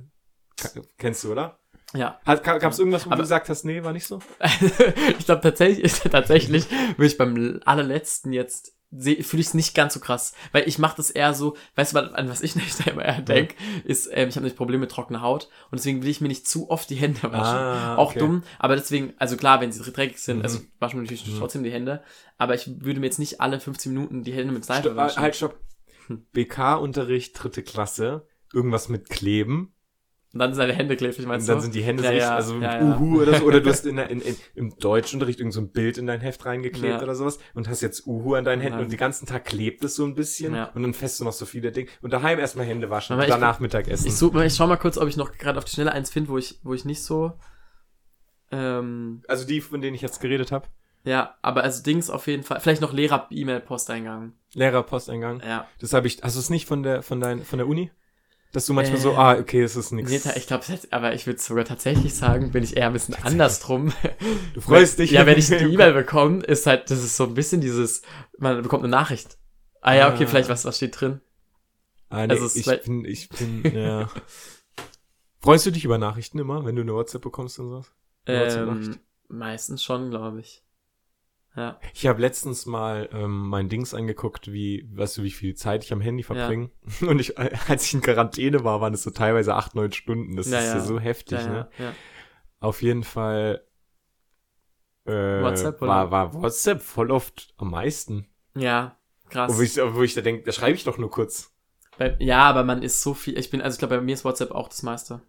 kennst du, oder? Ja. Hat, gab es irgendwas, wo Aber- du gesagt hast, nee, war nicht so? ich glaube tatsächlich, tatsächlich würde ich beim allerletzten jetzt fühle ich es nicht ganz so krass, weil ich mache das eher so, weißt du, an was ich nicht immer eher denke, ist, ähm, ich habe nicht Probleme mit trockener Haut und deswegen will ich mir nicht zu oft die Hände waschen. Ah, Auch okay. dumm, aber deswegen, also klar, wenn sie dreckig sind, Mhm. also ich wasche mir natürlich Mhm. trotzdem die Hände, aber ich würde mir jetzt nicht alle 15 Minuten die Hände mit Seife Stopp, waschen. halt, stopp. Hm. BK-Unterricht, dritte Klasse, irgendwas mit Kleben. Und dann sind deine Hände klebrig, Und meinst dann du? sind die Hände Ja, so ja, also ja. Uhu oder so, oder du hast in, in, in, im Deutschunterricht irgend so ein Bild in dein Heft reingeklebt oder sowas und hast jetzt Uhu an deinen Händen und den ganzen Tag klebt es so ein bisschen und dann fässt du noch so viele Dinge und daheim erstmal Hände waschen und ich- danach Mittagessen. Ich, such, ich schau mal kurz, ob ich noch gerade auf die Schnelle eins finde, wo ich, wo ich nicht so, ähm, also die, von denen ich jetzt geredet habe. ja, aber also Dings auf jeden Fall, vielleicht noch Lehrer-E-Mail-Posteingang. Lehrerposteingang. Ja. Das habe ich, hast du es nicht von der, von dein, von der Uni? Dass du manchmal Äh, so, ah, okay, es ist nichts. Nee, ich glaube, aber ich würde sogar tatsächlich sagen, bin ich eher ein bisschen andersrum. Du freust dich. Ja, wenn ich die E-Mail bekomme, ist halt, das ist so ein bisschen dieses, man bekommt eine Nachricht. Ah ja, okay, Ah. vielleicht was, was steht drin? Ah, nee, Also ich vielleicht- bin, ich bin, ja. Freust du dich über Nachrichten immer, wenn du eine WhatsApp bekommst und so? Eine? Ähm, meistens schon, glaube ich. Ja. Ich habe letztens mal ähm, mein Dings angeguckt, wie, weißt du, wie viel Zeit ich am Handy verbringe. Und ich, äh, als ich in Quarantäne war, waren es so teilweise acht, neun Stunden. Das Ja, ist ja ja. so heftig, Ja, ne? ja, ja. Auf jeden Fall äh, WhatsApp, war, war WhatsApp voll oft am meisten. ja, krass. Wo ich, wo ich da denke, da schreibe ich doch nur kurz. Bei, ja, aber man ist so viel. Ich bin, also ich glaube, bei mir ist WhatsApp auch das meiste.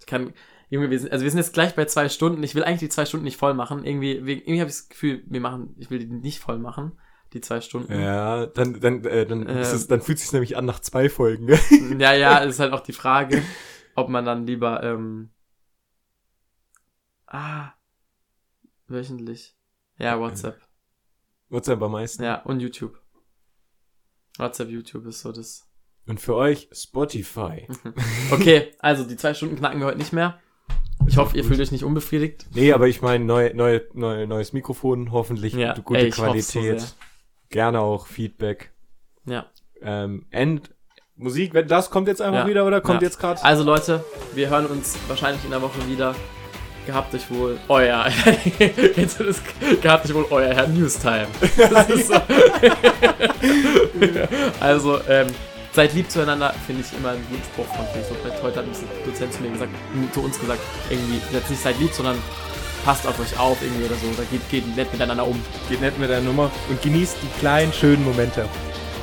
Ich kann, Junge, wir sind, also wir sind jetzt gleich bei zwei Stunden. Ich will eigentlich die zwei Stunden nicht voll machen. Irgendwie, irgendwie habe ich das Gefühl, wir machen, ich will die nicht voll machen, die zwei Stunden. Ja, dann, dann, äh, dann, ist Ähm. es, dann fühlt es sich nämlich an nach zwei Folgen. Ja, ja, ist halt auch die Frage, ob man dann lieber, ähm, ah, wöchentlich. Ja, WhatsApp. WhatsApp am meisten. Ja, und YouTube. WhatsApp, YouTube ist so das. Und für euch Spotify. Okay, also die zwei Stunden knacken wir heute nicht mehr. Ich hoffe, ihr fühlt euch nicht unbefriedigt. Nee, aber ich meine, neu, neu, neu, neues Mikrofon, hoffentlich Ja, gute ey, so Qualität. sehr. Gerne auch Feedback. Ja. Ähm, End, Musik, wenn das kommt jetzt einfach Ja. wieder oder kommt Ja. jetzt gerade? Also Leute, wir hören uns wahrscheinlich in der Woche wieder. gehabt euch wohl euer. Jetzt ist gehabt euch wohl euer Herr Newstime. Das ist so. also, ähm, seid lieb zueinander, finde ich immer einen guten Spruch von Christoph. Heute hat ein Dozent zu mir gesagt, zu uns gesagt, irgendwie, jetzt nicht seid lieb, sondern passt auf euch auf irgendwie oder so. Oder geht, geht nett miteinander um. Geht nett mit der Nummer und genießt die kleinen, schönen Momente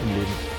im Leben.